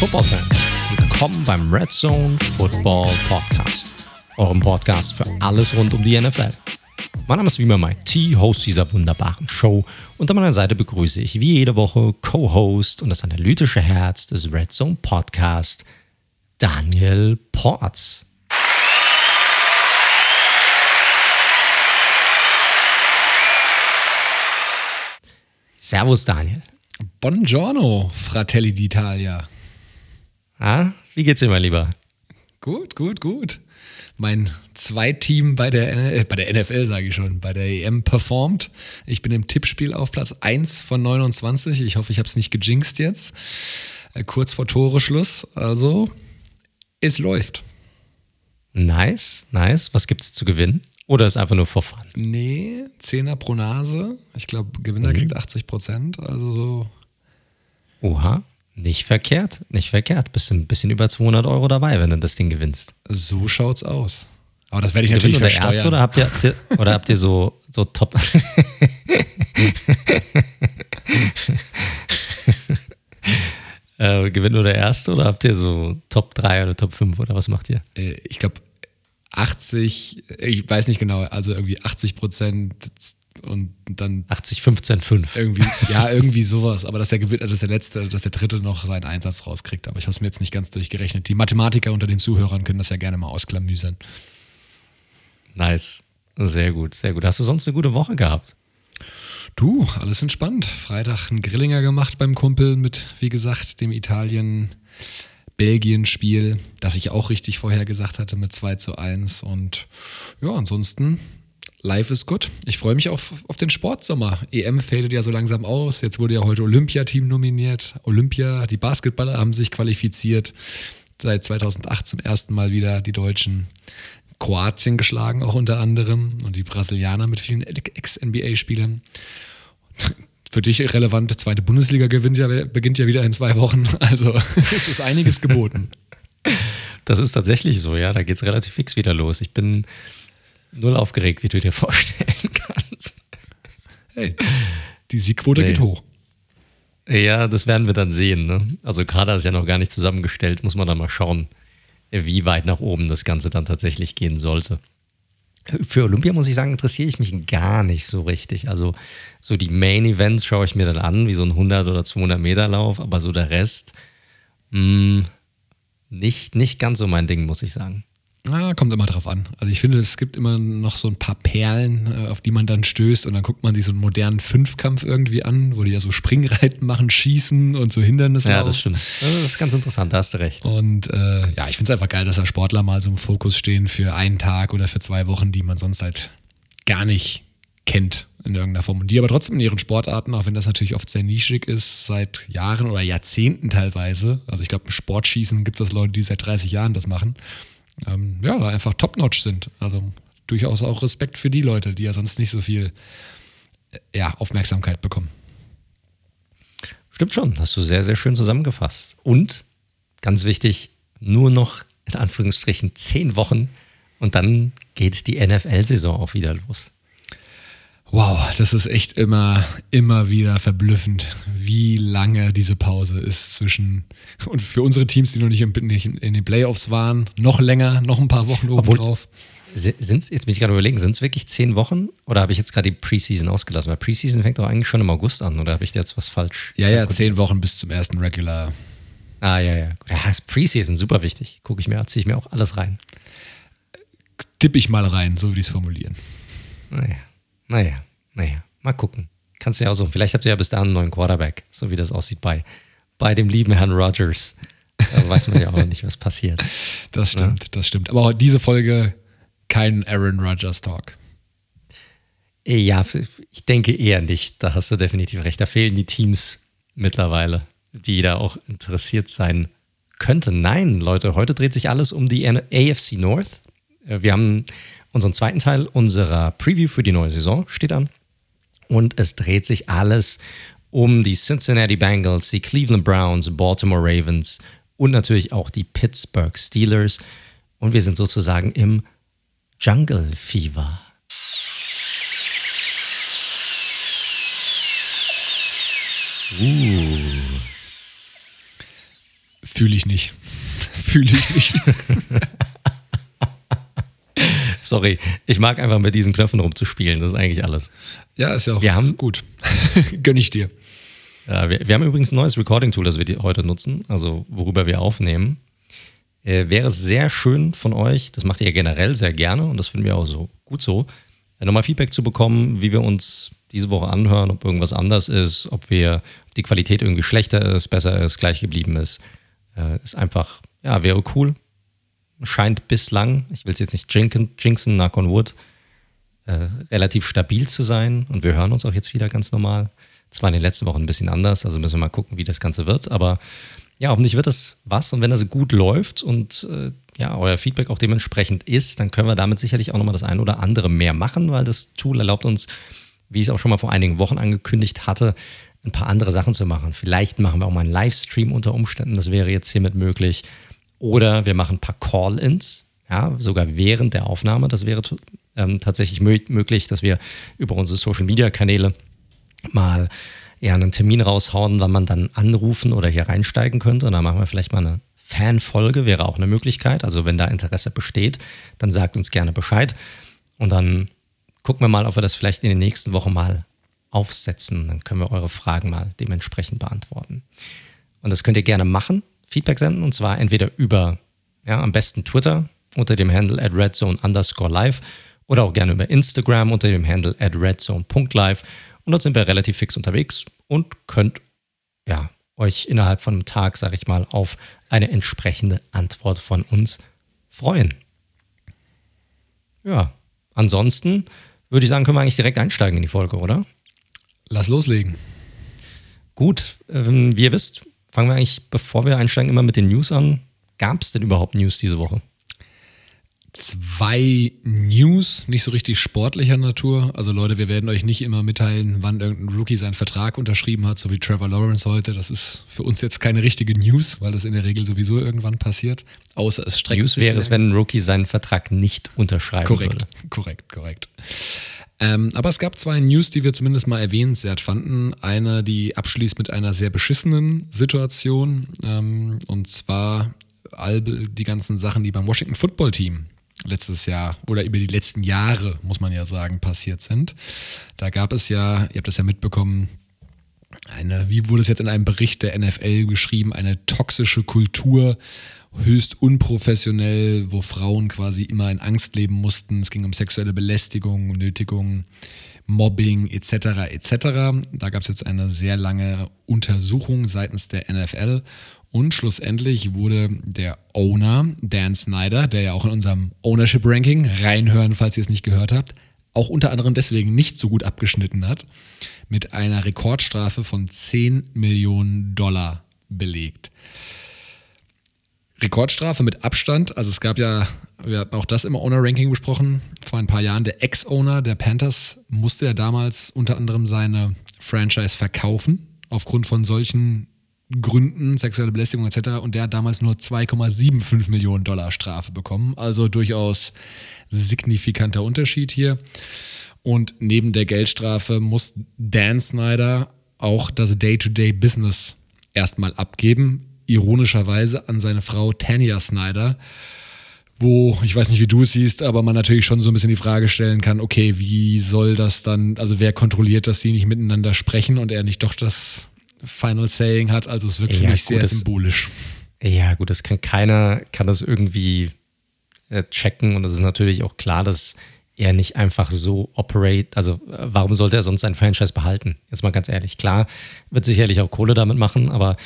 Football-Fans, willkommen beim Red Zone Football Podcast, eurem Podcast für alles rund um die NFL. Mein Name ist wie immer Mike T, Host dieser wunderbaren Show und an meiner Seite begrüße ich wie jede Woche Co-Host und das analytische Herz des Red Zone Podcast, Daniel Ports. Servus Daniel. Buongiorno, Fratelli d'Italia. Ah, wie geht's dir, mein Lieber? Gut, gut, gut. Mein Zweiteam bei der, äh, bei der NFL, sage ich schon, bei der EM performt. Ich bin im Tippspiel auf Platz 1 von 29. Ich hoffe, ich habe es nicht gejinxt jetzt. Äh, kurz vor Toreschluss. Also, es läuft. Nice, nice. Was gibt's zu gewinnen? Oder ist einfach nur fun? Nee, 10er pro Nase. Ich glaube, Gewinner mhm. kriegt 80 Prozent. Also so. Oha, nicht verkehrt, nicht verkehrt. Bist ein bisschen über 200 Euro dabei, wenn du das Ding gewinnst. So schaut's aus. Aber das werde ich natürlich versteuern. Erste, oder habt ihr, habt ihr, oder habt ihr so, so top... äh, Gewinn nur der Erste oder habt ihr so Top 3 oder Top 5 oder was macht ihr? Äh, ich glaube, 80, ich weiß nicht genau, also irgendwie 80 Prozent und dann 80, 15, 5. Irgendwie, ja, irgendwie sowas. Aber dass der, dass der letzte, dass der dritte noch seinen Einsatz rauskriegt. Aber ich habe es mir jetzt nicht ganz durchgerechnet. Die Mathematiker unter den Zuhörern können das ja gerne mal ausklamüsern. Nice. Sehr gut, sehr gut. Hast du sonst eine gute Woche gehabt? Du, alles entspannt. Freitag einen Grillinger gemacht beim Kumpel mit, wie gesagt, dem Italien. Belgien-Spiel, das ich auch richtig vorher gesagt hatte mit 2 zu 1. Und ja, ansonsten, live ist gut. Ich freue mich auf, auf den Sportsommer. EM fadet ja so langsam aus. Jetzt wurde ja heute Olympiateam nominiert. Olympia, die Basketballer haben sich qualifiziert. Seit 2008 zum ersten Mal wieder die Deutschen. Kroatien geschlagen, auch unter anderem. Und die Brasilianer mit vielen Ex-NBA-Spielern für dich relevant, zweite Bundesliga ja, beginnt ja wieder in zwei Wochen. Also es ist einiges geboten. Das ist tatsächlich so, ja. Da geht es relativ fix wieder los. Ich bin null aufgeregt, wie du dir vorstellen kannst. Hey, die Siegquote nee. geht hoch. Ja, das werden wir dann sehen. Ne? Also Kader ist ja noch gar nicht zusammengestellt, muss man da mal schauen, wie weit nach oben das Ganze dann tatsächlich gehen sollte. Für Olympia muss ich sagen, interessiere ich mich gar nicht so richtig. Also so die Main Events schaue ich mir dann an, wie so ein 100 oder 200 Meter Lauf, aber so der Rest mh, hm, nicht, nicht ganz so mein Ding, muss ich sagen. Ah, kommt immer drauf an. Also ich finde, es gibt immer noch so ein paar Perlen, äh, auf die man dann stößt und dann guckt man sich so einen modernen Fünfkampf irgendwie an, wo die ja so Springreiten machen, schießen und so Hindernisse. Ja, das stimmt. Das ist ganz interessant, da hast du recht. Und äh, ja, ich finde es einfach geil, dass da Sportler mal so im Fokus stehen für einen Tag oder für zwei Wochen, die man sonst halt gar nicht kennt in irgendeiner Form. Und die aber trotzdem in ihren Sportarten, auch wenn das natürlich oft sehr nischig ist, seit Jahren oder Jahrzehnten teilweise. Also ich glaube, im Sportschießen gibt es das Leute, die seit 30 Jahren das machen ähm, ja, da einfach top-notch sind. Also durchaus auch Respekt für die Leute, die ja sonst nicht so viel äh, ja, Aufmerksamkeit bekommen. Stimmt schon, hast du sehr, sehr schön zusammengefasst. Und ganz wichtig, nur noch in Anführungsstrichen zehn Wochen und dann geht die NFL-Saison auch wieder los. Wow, das ist echt immer, immer wieder verblüffend, wie lange diese Pause ist zwischen, und für unsere Teams, die noch nicht in, in den Playoffs waren, noch länger, noch ein paar Wochen oben drauf. Sind's, jetzt bin ich gerade überlegen, sind es wirklich zehn Wochen oder habe ich jetzt gerade die Preseason ausgelassen? Weil Preseason fängt doch eigentlich schon im August an oder habe ich jetzt was falsch? Ja, ja, zehn Wochen bis zum ersten Regular. Ah, ja, ja. Ja, ist Preseason super wichtig. Gucke ich mir, ziehe ich mir auch alles rein. Tippe ich mal rein, so würde ich es formulieren. Naja. Naja, naja, mal gucken. Kannst du ja auch so. Vielleicht habt ihr ja bis dahin einen neuen Quarterback, so wie das aussieht bei, bei dem lieben Herrn Rogers. Da weiß man ja auch nicht, was passiert. Das stimmt, ja? das stimmt. Aber auch diese Folge kein Aaron Rodgers Talk. Ja, ich denke eher nicht. Da hast du definitiv recht. Da fehlen die Teams mittlerweile, die da auch interessiert sein könnten. Nein, Leute, heute dreht sich alles um die AFC North. Äh, wir haben unseren zweiten Teil unserer Preview für die neue Saison steht an. Und es dreht sich alles um die Cincinnati Bengals, die Cleveland Browns, Baltimore Ravens und natürlich auch die Pittsburgh Steelers. Und wir sind sozusagen im Jungle Fever. Uh. Fühle ich nicht. Fühle ich nicht. Sorry, ich mag einfach mit diesen Knöpfen rumzuspielen. Das ist eigentlich alles. Ja, ist ja auch wir haben, gut. Gönn ich dir. Ja, wir, wir, haben übrigens ein neues Recording-Tool, das wir heute nutzen, also worüber wir aufnehmen. Äh, wäre es sehr schön von euch, das macht ihr ja generell sehr gerne und das finden wir auch so gut so, äh, nochmal Feedback zu bekommen, wie wir uns diese Woche anhören, ob irgendwas anders ist, ob wir ob die Qualität irgendwie schlechter ist, besser ist, gleich geblieben ist. Äh, ist einfach, ja, wäre cool. Scheint bislang, ich will es jetzt nicht jinxen, jinxen knock on wood, äh, relativ stabil zu sein und wir hören uns auch jetzt wieder ganz normal. Zwar in den letzten Wochen ein bisschen anders, also müssen wir mal gucken, wie das Ganze wird, aber ja, hoffentlich wird das was und wenn das gut läuft und äh, ja, euer Feedback auch dementsprechend ist, dann können wir damit sicherlich auch nochmal das eine oder andere mehr machen, weil das Tool erlaubt uns, wie ich es auch schon mal vor einigen Wochen angekündigt hatte, ein paar andere Sachen zu machen. Vielleicht machen wir auch mal einen Livestream unter Umständen, das wäre jetzt hiermit möglich. Oder wir machen ein paar Call-ins, ja, sogar während der Aufnahme. Das wäre ähm, tatsächlich möglich, dass wir über unsere Social-Media-Kanäle mal ja, einen Termin raushauen, wann man dann anrufen oder hier reinsteigen könnte. Und dann machen wir vielleicht mal eine Fanfolge, wäre auch eine Möglichkeit. Also wenn da Interesse besteht, dann sagt uns gerne Bescheid. Und dann gucken wir mal, ob wir das vielleicht in den nächsten Wochen mal aufsetzen. Dann können wir eure Fragen mal dementsprechend beantworten. Und das könnt ihr gerne machen, Feedback senden, und zwar entweder über, ja, am besten Twitter unter dem Handle at redzone underscore live oder auch gerne über Instagram unter dem Handle at redzone.live und dort sind wir relativ fix unterwegs und könnt ja, euch innerhalb von einem Tag, sage ich mal, auf eine entsprechende Antwort von uns freuen. Ja, ansonsten würde ich sagen, können wir eigentlich direkt einsteigen in die Folge, oder? Lass loslegen. Gut, ähm, wie ihr wisst, fangen wir eigentlich, bevor wir einsteigen, immer mit den News an. Gab es denn überhaupt News diese Woche? zwei News, nicht so richtig sportlicher Natur. Also Leute, wir werden euch nicht immer mitteilen, wann irgendein Rookie seinen Vertrag unterschrieben hat, so wie Trevor Lawrence heute. Das ist für uns jetzt keine richtige News, weil das in der Regel sowieso irgendwann passiert. Außer es streckt News wäre es, wenn ein Rookie seinen Vertrag nicht unterschreiben korrekt, würde. Korrekt, korrekt, ähm, aber es gab zwei News, die wir zumindest mal erwähnenswert fanden. Eine, die abschließt mit einer sehr beschissenen Situation. Ähm, und zwar all die ganzen Sachen, die beim Washington Football Team letztes Jahr oder über die letzten Jahre, muss man ja sagen, passiert sind. Da gab es ja, ihr habt das ja mitbekommen, eine, wie wurde es jetzt in einem Bericht der NFL geschrieben, eine toxische Kultur, höchst unprofessionell, wo Frauen quasi immer in Angst leben mussten. Es ging um sexuelle Belästigung, Nötigung, Mobbing etc. etc. Da gab es jetzt eine sehr lange Untersuchung seitens der NFL und schlussendlich wurde der Owner, Dan Snyder, der ja auch in unserem Ownership Ranking reinhören, falls ihr es nicht gehört habt, auch unter anderem deswegen nicht so gut abgeschnitten hat, mit einer Rekordstrafe von 10 Millionen Dollar belegt. Rekordstrafe mit Abstand, also es gab ja, wir hatten auch das im Owner-Ranking besprochen, vor ein paar Jahren, der Ex-Owner der Panthers musste ja damals unter anderem seine Franchise verkaufen, aufgrund von solchen Gründen, sexuelle Belästigung etc. Und der hat damals nur 2,75 Millionen Dollar Strafe bekommen. Also durchaus signifikanter Unterschied hier. Und neben der Geldstrafe muss Dan Snyder auch das Day-to-Day-Business erstmal abgeben. Ironischerweise an seine Frau Tanya Snyder, wo ich weiß nicht, wie du es siehst, aber man natürlich schon so ein bisschen die Frage stellen kann, okay, wie soll das dann, also wer kontrolliert, dass die nicht miteinander sprechen und er nicht doch das Final Saying hat. Also es wirkt für mich gut, sehr symbolisch. Ja, gut, das kann keiner, kann das irgendwie äh, checken und es ist natürlich auch klar, dass er nicht einfach so operate, also äh, warum sollte er sonst sein Franchise behalten? Jetzt mal ganz ehrlich, klar, wird sicherlich auch Kohle damit machen, aber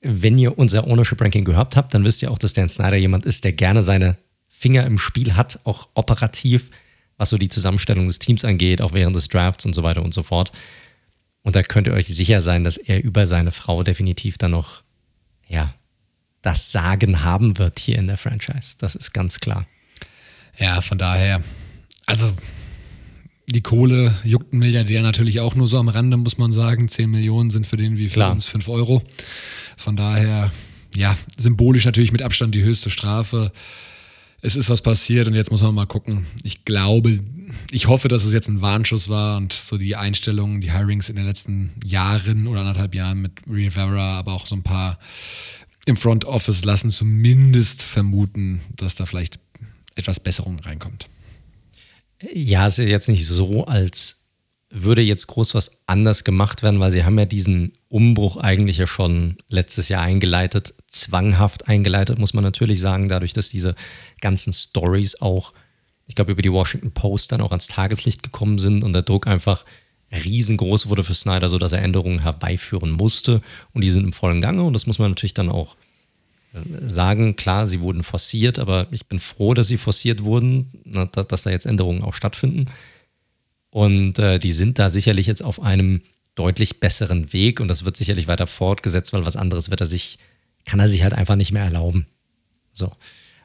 wenn ihr unser Ownership Ranking gehört habt, dann wisst ihr auch, dass Dan Snyder jemand ist, der gerne seine Finger im Spiel hat, auch operativ, was so die Zusammenstellung des Teams angeht, auch während des Drafts und so weiter und so fort. Und da könnt ihr euch sicher sein, dass er über seine Frau definitiv dann noch, ja, das Sagen haben wird hier in der Franchise. Das ist ganz klar. Ja, von daher, also die Kohle juckt ein Milliardär natürlich auch nur so am Rande, muss man sagen. 10 Millionen sind für den wie für Klar. uns 5 Euro. Von daher, ja, symbolisch natürlich mit Abstand die höchste Strafe es ist was passiert und jetzt muss man mal gucken. Ich glaube, ich hoffe, dass es jetzt ein Warnschuss war und so die Einstellungen, die Hirings in den letzten Jahren oder anderthalb Jahren mit Rivera, aber auch so ein paar im Front Office lassen zumindest vermuten, dass da vielleicht etwas Besserung reinkommt. Ja, es ist jetzt nicht so, als würde jetzt groß was anders gemacht werden, weil sie haben ja diesen Umbruch eigentlich ja schon letztes Jahr eingeleitet, zwanghaft eingeleitet, muss man natürlich sagen, dadurch, dass diese ganzen Stories auch, ich glaube, über die Washington Post dann auch ans Tageslicht gekommen sind und der Druck einfach riesengroß wurde für Snyder, sodass er Änderungen herbeiführen musste und die sind im vollen Gange und das muss man natürlich dann auch äh, sagen. Klar, sie wurden forciert, aber ich bin froh, dass sie forciert wurden, dass da jetzt Änderungen auch stattfinden. Und äh, die sind da sicherlich jetzt auf einem deutlich besseren Weg und das wird sicherlich weiter fortgesetzt, weil was anderes wird er sich, kann er sich halt einfach nicht mehr erlauben. So.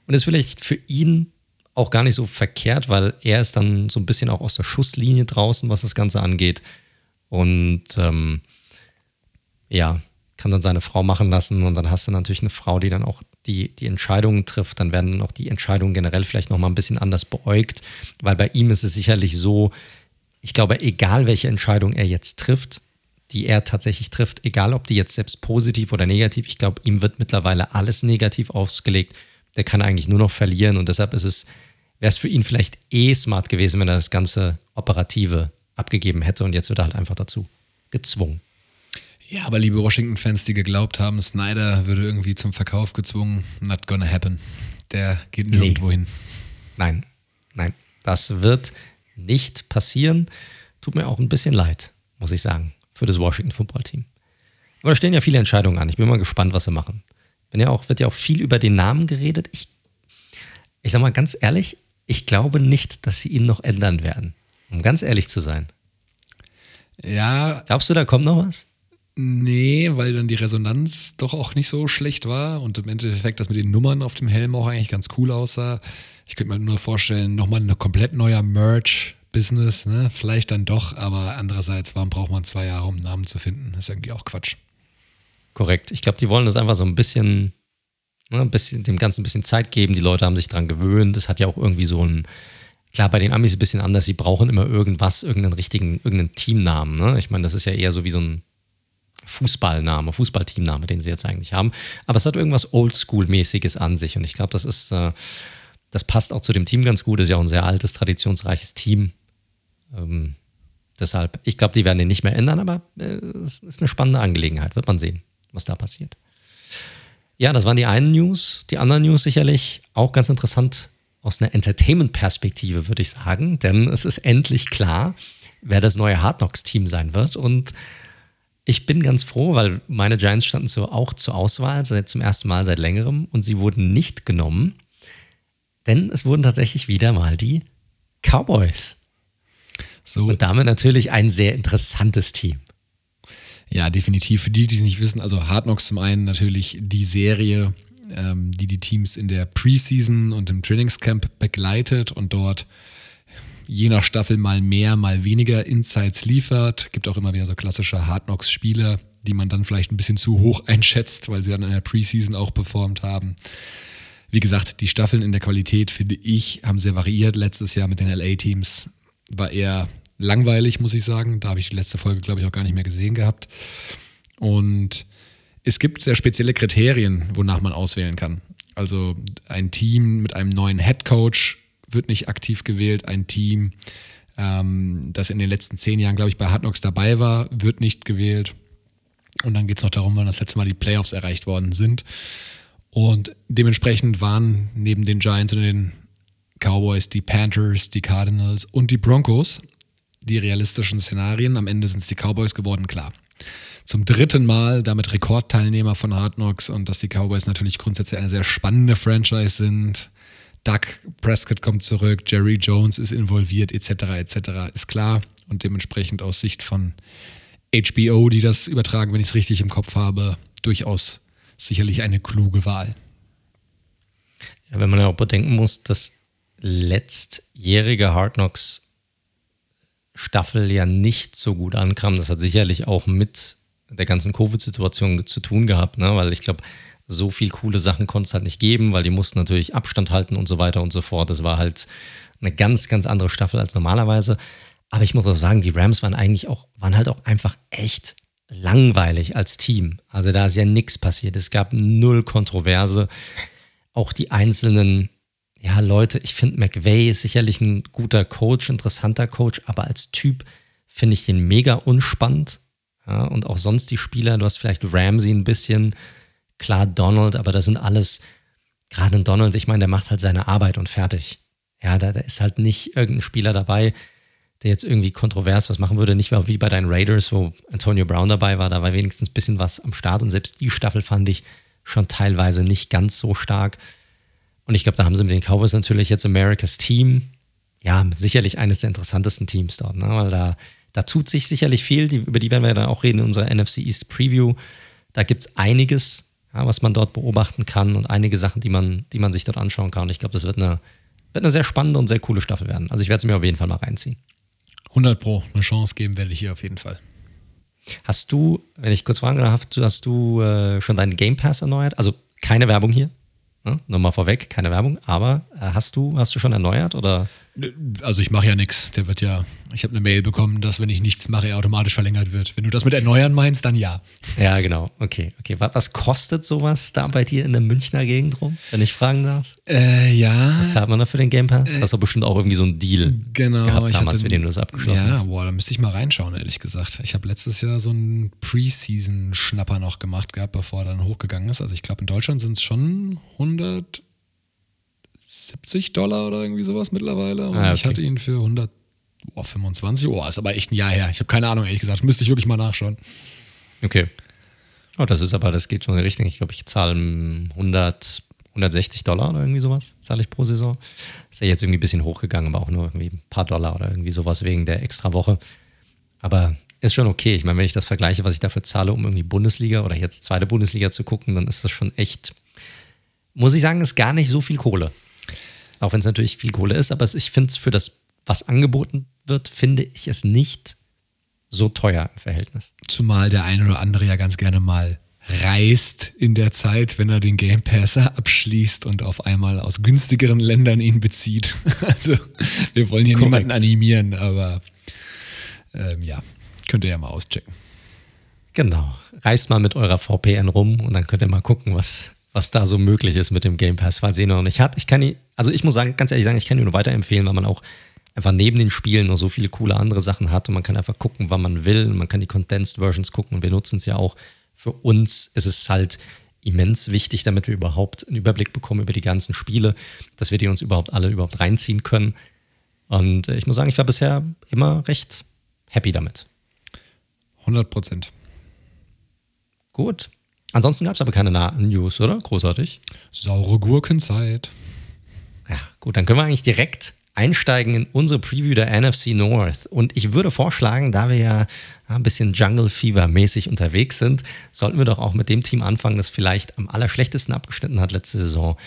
Und ist vielleicht für ihn auch gar nicht so verkehrt, weil er ist dann so ein bisschen auch aus der Schusslinie draußen, was das Ganze angeht. Und ähm, ja, kann dann seine Frau machen lassen und dann hast du natürlich eine Frau, die dann auch die, die Entscheidungen trifft. Dann werden auch die Entscheidungen generell vielleicht nochmal ein bisschen anders beäugt, weil bei ihm ist es sicherlich so, ich glaube, egal welche Entscheidung er jetzt trifft, die er tatsächlich trifft, egal ob die jetzt selbst positiv oder negativ, ich glaube, ihm wird mittlerweile alles negativ ausgelegt. Der kann eigentlich nur noch verlieren und deshalb ist es, wäre es für ihn vielleicht eh smart gewesen, wenn er das ganze Operative abgegeben hätte und jetzt wird er halt einfach dazu gezwungen. Ja, aber liebe Washington-Fans, die geglaubt haben, Snyder würde irgendwie zum Verkauf gezwungen, not gonna happen. Der geht nirgendwo nee. hin. Nein, nein, das wird nicht passieren. Tut mir auch ein bisschen leid, muss ich sagen, für das Washington Football Team. Aber da stehen ja viele Entscheidungen an. Ich bin mal gespannt, was sie machen. Bin ja auch, wird ja auch viel über den Namen geredet. Ich, ich sag mal ganz ehrlich, ich glaube nicht, dass sie ihn noch ändern werden. Um ganz ehrlich zu sein. Ja. Glaubst du, da kommt noch was? Nee, weil dann die Resonanz doch auch nicht so schlecht war und im Endeffekt das mit den Nummern auf dem Helm auch eigentlich ganz cool aussah. Ich könnte mir nur vorstellen, nochmal ein komplett neuer Merch-Business, ne? Vielleicht dann doch, aber andererseits, warum braucht man zwei Jahre, um einen Namen zu finden? Das ist irgendwie auch Quatsch. Korrekt. Ich glaube, die wollen das einfach so ein bisschen, ne, ein bisschen, dem Ganzen ein bisschen Zeit geben. Die Leute haben sich dran gewöhnt. Es hat ja auch irgendwie so ein, klar, bei den Amis ist ein bisschen anders. Sie brauchen immer irgendwas, irgendeinen richtigen, irgendeinen Teamnamen. Ne? Ich meine, das ist ja eher so wie so ein Fußballname, Fußballteamname, den sie jetzt eigentlich haben. Aber es hat irgendwas Oldschool-mäßiges an sich. Und ich glaube, das ist, äh, das passt auch zu dem Team ganz gut. Das ist ja auch ein sehr altes, traditionsreiches Team. Ähm, deshalb, ich glaube, die werden den nicht mehr ändern, aber äh, es ist eine spannende Angelegenheit. Wird man sehen, was da passiert. Ja, das waren die einen News. Die anderen News sicherlich auch ganz interessant aus einer Entertainment-Perspektive, würde ich sagen. Denn es ist endlich klar, wer das neue Hard Knocks-Team sein wird. Und ich bin ganz froh, weil meine Giants standen so auch zur Auswahl seit zum ersten Mal seit längerem und sie wurden nicht genommen. Denn es wurden tatsächlich wieder mal die Cowboys. So. Und damit natürlich ein sehr interessantes Team. Ja, definitiv. Für die, die es nicht wissen, also Hard Knocks zum einen natürlich die Serie, ähm, die die Teams in der Preseason und im Trainingscamp begleitet und dort je nach Staffel mal mehr, mal weniger Insights liefert. Gibt auch immer wieder so klassische Hard Knocks-Spieler, die man dann vielleicht ein bisschen zu hoch einschätzt, weil sie dann in der Preseason auch performt haben. Wie gesagt, die Staffeln in der Qualität, finde ich, haben sehr variiert. Letztes Jahr mit den LA-Teams war eher langweilig, muss ich sagen. Da habe ich die letzte Folge, glaube ich, auch gar nicht mehr gesehen gehabt. Und es gibt sehr spezielle Kriterien, wonach man auswählen kann. Also ein Team mit einem neuen Head Coach wird nicht aktiv gewählt. Ein Team, ähm, das in den letzten zehn Jahren, glaube ich, bei Hard Knocks dabei war, wird nicht gewählt. Und dann geht es noch darum, wann das letzte Mal die Playoffs erreicht worden sind. Und dementsprechend waren neben den Giants und den Cowboys die Panthers, die Cardinals und die Broncos die realistischen Szenarien. Am Ende sind es die Cowboys geworden, klar. Zum dritten Mal damit Rekordteilnehmer von Hard Knocks und dass die Cowboys natürlich grundsätzlich eine sehr spannende Franchise sind. Doug Prescott kommt zurück, Jerry Jones ist involviert, etc., etc., ist klar. Und dementsprechend aus Sicht von HBO, die das übertragen, wenn ich es richtig im Kopf habe, durchaus sicherlich eine kluge Wahl. Ja, wenn man ja auch bedenken muss, dass letztjährige Hard Knocks Staffel ja nicht so gut ankam, das hat sicherlich auch mit der ganzen Covid-Situation zu tun gehabt, ne? weil ich glaube, so viel coole Sachen konnte es halt nicht geben, weil die mussten natürlich Abstand halten und so weiter und so fort. Das war halt eine ganz, ganz andere Staffel als normalerweise. Aber ich muss auch sagen, die Rams waren eigentlich auch, waren halt auch einfach echt langweilig als Team. Also da ist ja nichts passiert. Es gab null Kontroverse. Auch die einzelnen ja, Leute, ich finde McVay ist sicherlich ein guter Coach, interessanter Coach, aber als Typ finde ich den mega unspannend. Ja, und auch sonst die Spieler, du hast vielleicht Ramsey ein bisschen, klar Donald, aber das sind alles, gerade ein Donald, ich meine, der macht halt seine Arbeit und fertig. Ja, da, da ist halt nicht irgendein Spieler dabei, der jetzt irgendwie kontrovers was machen würde. Nicht wie bei deinen Raiders, wo Antonio Brown dabei war, da war wenigstens ein bisschen was am Start und selbst die Staffel fand ich schon teilweise nicht ganz so stark. Und ich glaube, da haben sie mit den Cowboys natürlich jetzt Americas Team. Ja, sicherlich eines der interessantesten Teams dort, ne? weil da, da tut sich sicherlich viel. Die, über die werden wir dann auch reden in unserer NFC East Preview. Da gibt es einiges, ja, was man dort beobachten kann und einige Sachen, die man, die man sich dort anschauen kann. Und ich glaube, das wird eine, wird eine sehr spannende und sehr coole Staffel werden. Also ich werde es mir auf jeden Fall mal reinziehen. 100 Pro, eine Chance geben werde ich hier auf jeden Fall. Hast du, wenn ich kurz fragen darf, hast du äh, schon deinen Game Pass erneuert? Also keine Werbung hier, Ne? Nochmal vorweg, keine Werbung, aber äh, hast du, hast du schon erneuert oder? Also ich mache ja nichts. Der wird ja, ich habe eine Mail bekommen, dass wenn ich nichts mache, er automatisch verlängert wird. Wenn du das mit erneuern meinst, dann ja. Ja, genau. Okay, okay. Was kostet sowas da bei dir in der Münchner Gegend rum, wenn ich fragen darf? Äh, ja. Was zahlt man da für den Game Pass? Äh, Hast du bestimmt auch irgendwie so einen Deal genau, gehabt damals, hatte, mit dem du das abgeschlossen ja, hast? Ja, boah, da müsste ich mal reinschauen, ehrlich gesagt. Ich habe letztes Jahr so einen Preseason-Schnapper noch gemacht gehabt, bevor er dann hochgegangen ist. Also ich glaube, in Deutschland sind es schon 100 70 Dollar oder irgendwie sowas mittlerweile. Und ah, okay. ich hatte ihn für 125. Oh, ist aber echt ein Jahr her. Ich habe keine Ahnung, ehrlich gesagt. Müsste ich wirklich mal nachschauen. Okay. Oh, das ist aber, das geht schon in die Richtung. Ich glaube, ich zahle 100, 160 Dollar oder irgendwie sowas, zahle ich pro Saison. Ist ja jetzt irgendwie ein bisschen hochgegangen, aber auch nur irgendwie ein paar Dollar oder irgendwie sowas wegen der extra Woche. Aber ist schon okay. Ich meine, wenn ich das vergleiche, was ich dafür zahle, um irgendwie Bundesliga oder jetzt zweite Bundesliga zu gucken, dann ist das schon echt, muss ich sagen, ist gar nicht so viel Kohle. Auch wenn es natürlich viel Kohle ist, aber ich finde es für das, was angeboten wird, finde ich es nicht so teuer im Verhältnis. Zumal der eine oder andere ja ganz gerne mal reist in der Zeit, wenn er den Game Passer abschließt und auf einmal aus günstigeren Ländern ihn bezieht. Also wir wollen hier Korrekt. niemanden animieren, aber ähm, ja, könnt ihr ja mal auschecken. Genau. Reist mal mit eurer VPN rum und dann könnt ihr mal gucken, was, was da so möglich ist mit dem Game Pass, falls ihr noch nicht hat. Ich kann ihn, also ich muss sagen, ganz ehrlich sagen, ich kann ihn nur weiterempfehlen, weil man auch einfach neben den Spielen noch so viele coole andere Sachen hat und man kann einfach gucken, wann man will. Und man kann die Condensed Versions gucken und wir nutzen es ja auch. Für uns ist es halt immens wichtig, damit wir überhaupt einen Überblick bekommen über die ganzen Spiele, dass wir die uns überhaupt alle überhaupt reinziehen können. Und äh, ich muss sagen, ich war bisher immer recht happy damit. 100 Prozent. Gut. Ansonsten gab es aber keine News, oder? Großartig. Saure Gurkenzeit. Ja, gut, dann können wir eigentlich direkt einsteigen in unsere Preview der NFC North. Und ich würde vorschlagen, da wir ja ein bisschen Jungle Fever mäßig unterwegs sind, sollten wir doch auch mit dem Team anfangen, das vielleicht am allerschlechtesten abgeschnitten hat letzte Saison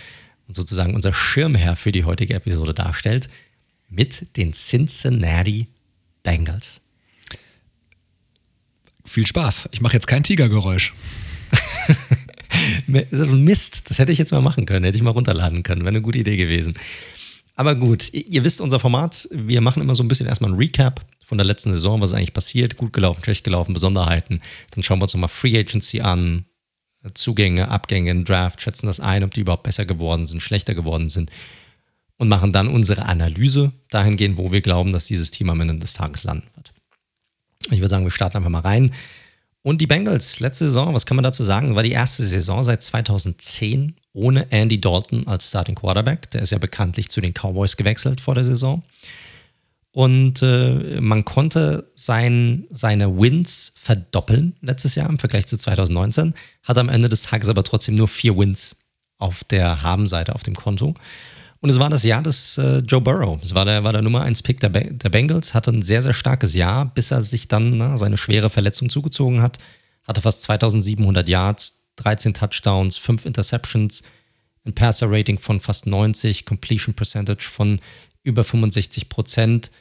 und sozusagen unser Schirmherr für die heutige Episode darstellt, mit den Cincinnati Bengals. Viel Spaß. Ich mache jetzt kein Tigergeräusch. Mist, das hätte ich jetzt mal machen können, hätte ich mal runterladen können, wäre eine gute Idee gewesen. Aber gut, ihr wisst unser Format, wir machen immer so ein bisschen erstmal ein Recap von der letzten Saison, was ist eigentlich passiert, gut gelaufen, schlecht gelaufen, Besonderheiten. Dann schauen wir uns nochmal Free Agency an, Zugänge, Abgänge, Draft, schätzen das ein, ob die überhaupt besser geworden sind, schlechter geworden sind und machen dann unsere Analyse dahingehend, wo wir glauben, dass dieses Team am Ende des Tages landen wird. Ich würde sagen, wir starten einfach mal rein. Und die Bengals, letzte Saison, was kann man dazu sagen, war die erste Saison seit 2010 ohne Andy Dalton als Starting Quarterback. Der ist ja bekanntlich zu den Cowboys gewechselt vor der Saison. Und äh, man konnte sein, seine Wins verdoppeln letztes Jahr im Vergleich zu 2019, hat am Ende des Tages aber trotzdem nur vier Wins auf der Habenseite auf dem Konto. Und es war das Jahr des äh, Joe Burrow. Es war der, war der Nummer 1 Pick der, der Bengals, hatte ein sehr, sehr starkes Jahr, bis er sich dann na, seine schwere Verletzung zugezogen hat. Hatte fast 2700 Yards, 13 Touchdowns, 5 Interceptions, ein Passer-Rating von fast 90, Completion Percentage von über 65 Prozent.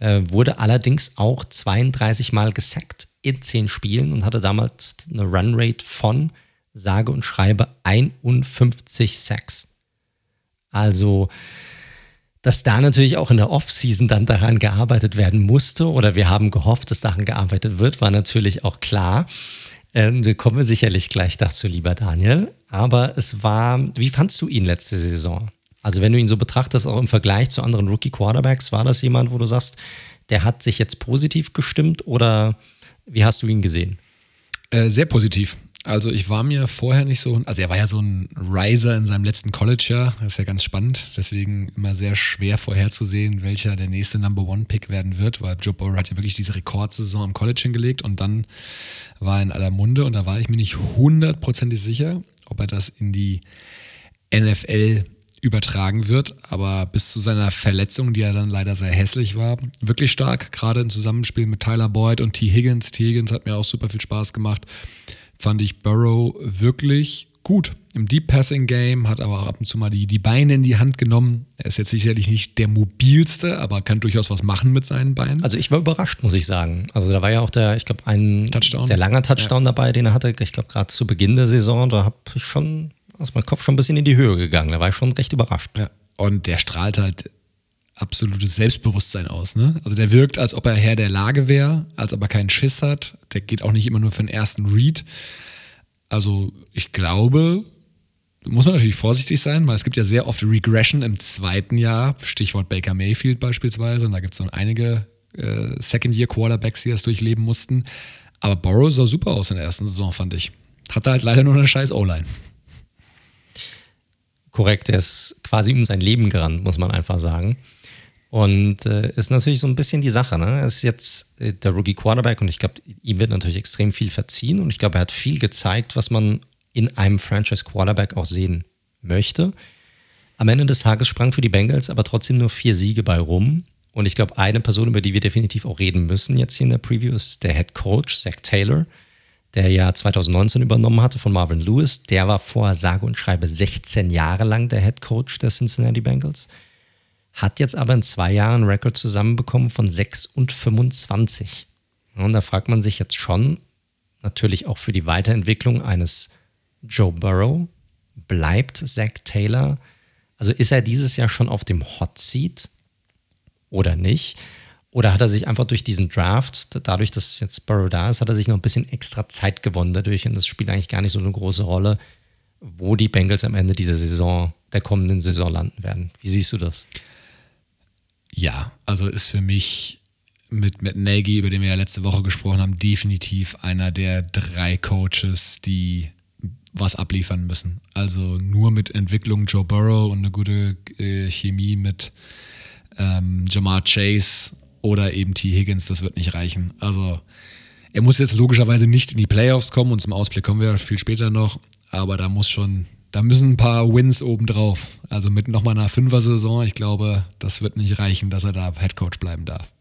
Äh, wurde allerdings auch 32 Mal gesackt in 10 Spielen und hatte damals eine Runrate von sage und schreibe 51 Sacks. Also Dass da natürlich auch in der Offseason dann daran gearbeitet werden musste oder wir haben gehofft, dass daran gearbeitet wird, war natürlich auch klar. Ähm, da kommen wir sicherlich gleich dazu, lieber Daniel. Aber es war, wie fandst du ihn letzte Saison? Also wenn du ihn so betrachtest, auch im Vergleich zu anderen Rookie-Quarterbacks, war das jemand, wo du sagst, der hat sich jetzt positiv gestimmt oder wie hast du ihn gesehen? Äh, sehr positiv. Also ich war mir vorher nicht so, also er war ja so ein Riser in seinem letzten College-Jahr, das ist ja ganz spannend, deswegen immer sehr schwer vorherzusehen, welcher der nächste Number One-Pick werden wird, weil Joe Burrow hat ja wirklich diese Rekordsaison am College hingelegt und dann war er in aller Munde und da war ich mir nicht hundertprozentig sicher, ob er das in die NFL übertragen wird, aber bis zu seiner Verletzung, die ja dann leider sehr hässlich war, wirklich stark, gerade im Zusammenspiel mit Tyler Boyd und T. Higgins. T. Higgins hat mir auch super viel Spaß gemacht. Fand ich Burrow wirklich gut im Deep Passing Game, hat aber auch ab und zu mal die, die Beine in die Hand genommen. Er ist jetzt sicherlich nicht der mobilste, aber kann durchaus was machen mit seinen Beinen. Also ich war überrascht, muss ich sagen. Also da war ja auch der, ich glaube, ein Touchdown. sehr langer Touchdown ja. dabei, den er hatte. Ich glaube, gerade zu Beginn der Saison, da habe ich schon ist mein Kopf schon ein bisschen in die Höhe gegangen. Da war ich schon recht überrascht. Ja. Und der strahlt halt absolutes Selbstbewusstsein aus. Ne? Also der wirkt, als ob er Herr der Lage wäre, als ob er keinen Schiss hat. Der geht auch nicht immer nur für den ersten Read. Also ich glaube, muss man natürlich vorsichtig sein, weil es gibt ja sehr oft Regression im zweiten Jahr. Stichwort Baker Mayfield beispielsweise. Und da gibt es noch einige äh, Second-Year-Quarterbacks, die das durchleben mussten. Aber Borrow sah super aus in der ersten Saison, fand ich. Hatte halt leider nur eine scheiß O-Line korrekt. Er ist quasi um sein Leben gerannt, muss man einfach sagen. Und äh, ist natürlich so ein bisschen die Sache. Ne? Er ist jetzt äh, der Rookie Quarterback und ich glaube, ihm wird natürlich extrem viel verziehen und ich glaube, er hat viel gezeigt, was man in einem Franchise Quarterback auch sehen möchte. Am Ende des Tages sprang für die Bengals aber trotzdem nur vier Siege bei rum. Und ich glaube, eine Person, über die wir definitiv auch reden müssen jetzt hier in der Preview, ist der Head Coach, Zach Taylor der ja 2019 übernommen hatte von Marvin Lewis. Der war vorher sage und schreibe 16 Jahre lang der Head Coach der Cincinnati Bengals. Hat jetzt aber in zwei Jahren einen Rekord zusammenbekommen von 6 und 25. Und da fragt man sich jetzt schon, natürlich auch für die Weiterentwicklung eines Joe Burrow, bleibt Zach Taylor, also ist er dieses Jahr schon auf dem Hot Seat oder nicht? Oder hat er sich einfach durch diesen Draft, dadurch, dass jetzt Burrow da ist, hat er sich noch ein bisschen extra Zeit gewonnen dadurch und das spielt eigentlich gar nicht so eine große Rolle, wo die Bengals am Ende dieser Saison, der kommenden Saison landen werden. Wie siehst du das? Ja, also ist für mich mit Matt Nagy, über den wir ja letzte Woche gesprochen haben, definitiv einer der drei Coaches, die was abliefern müssen. Also nur mit Entwicklung Joe Burrow und eine gute äh, Chemie mit ähm, Jamar Chase oder eben T. Higgins, das wird nicht reichen. Also er muss jetzt logischerweise nicht in die Playoffs kommen und zum Ausblick kommen wir viel später noch, aber da muss schon, da müssen ein paar Wins obendrauf. Also mit nochmal einer Fünfer-Saison, ich glaube, das wird nicht reichen, dass er da Headcoach bleiben darf.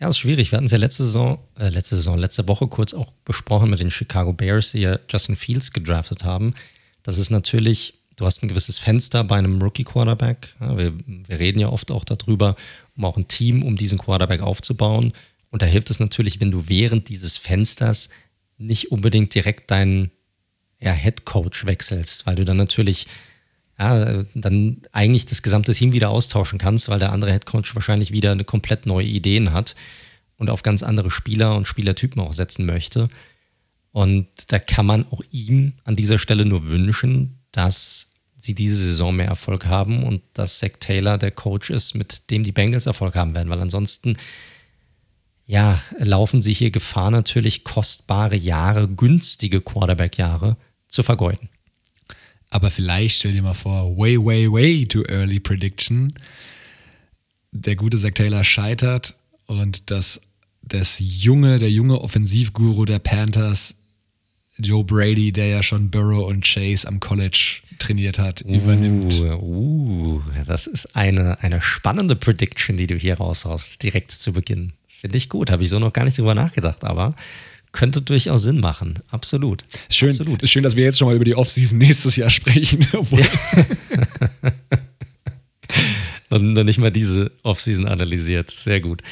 Ja, das ist schwierig. Wir hatten es ja letzte Saison, äh, letzte Saison, letzte Woche kurz auch besprochen mit den Chicago Bears, die ja Justin Fields gedraftet haben. Das ist natürlich, du hast ein gewisses Fenster bei einem Rookie-Quarterback. Ja, wir, wir reden ja oft auch darüber um auch ein Team um diesen Quarterback aufzubauen. Und da hilft es natürlich, wenn du während dieses Fensters nicht unbedingt direkt deinen ja, Head Coach wechselst, weil du dann natürlich ja, dann eigentlich das gesamte Team wieder austauschen kannst, weil der andere Head Coach wahrscheinlich wieder eine komplett neue Ideen hat und auf ganz andere Spieler und Spielertypen auch setzen möchte. Und da kann man auch ihm an dieser Stelle nur wünschen, dass sie diese Saison mehr Erfolg haben und dass Zach Taylor der Coach ist, mit dem die Bengals Erfolg haben werden, weil ansonsten ja, laufen sie hier Gefahr natürlich kostbare Jahre, günstige Quarterback-Jahre zu vergeuden. Aber vielleicht stell dir mal vor, way, way, way too early prediction. Der gute Zach Taylor scheitert und dass das junge, der junge Offensivguru der Panthers Joe Brady, der ja schon Burrow und Chase am College trainiert hat, uh, übernimmt. Uh, das ist eine, eine spannende Prediction, die du hier raushaust, direkt zu Beginn. Finde ich gut, habe ich so noch gar nicht drüber nachgedacht, aber könnte durchaus Sinn machen. Absolut. Schön, Absolut. Ist schön, dass wir jetzt schon mal über die Offseason nächstes Jahr sprechen. Und dann nicht mal diese Offseason analysiert. Sehr gut.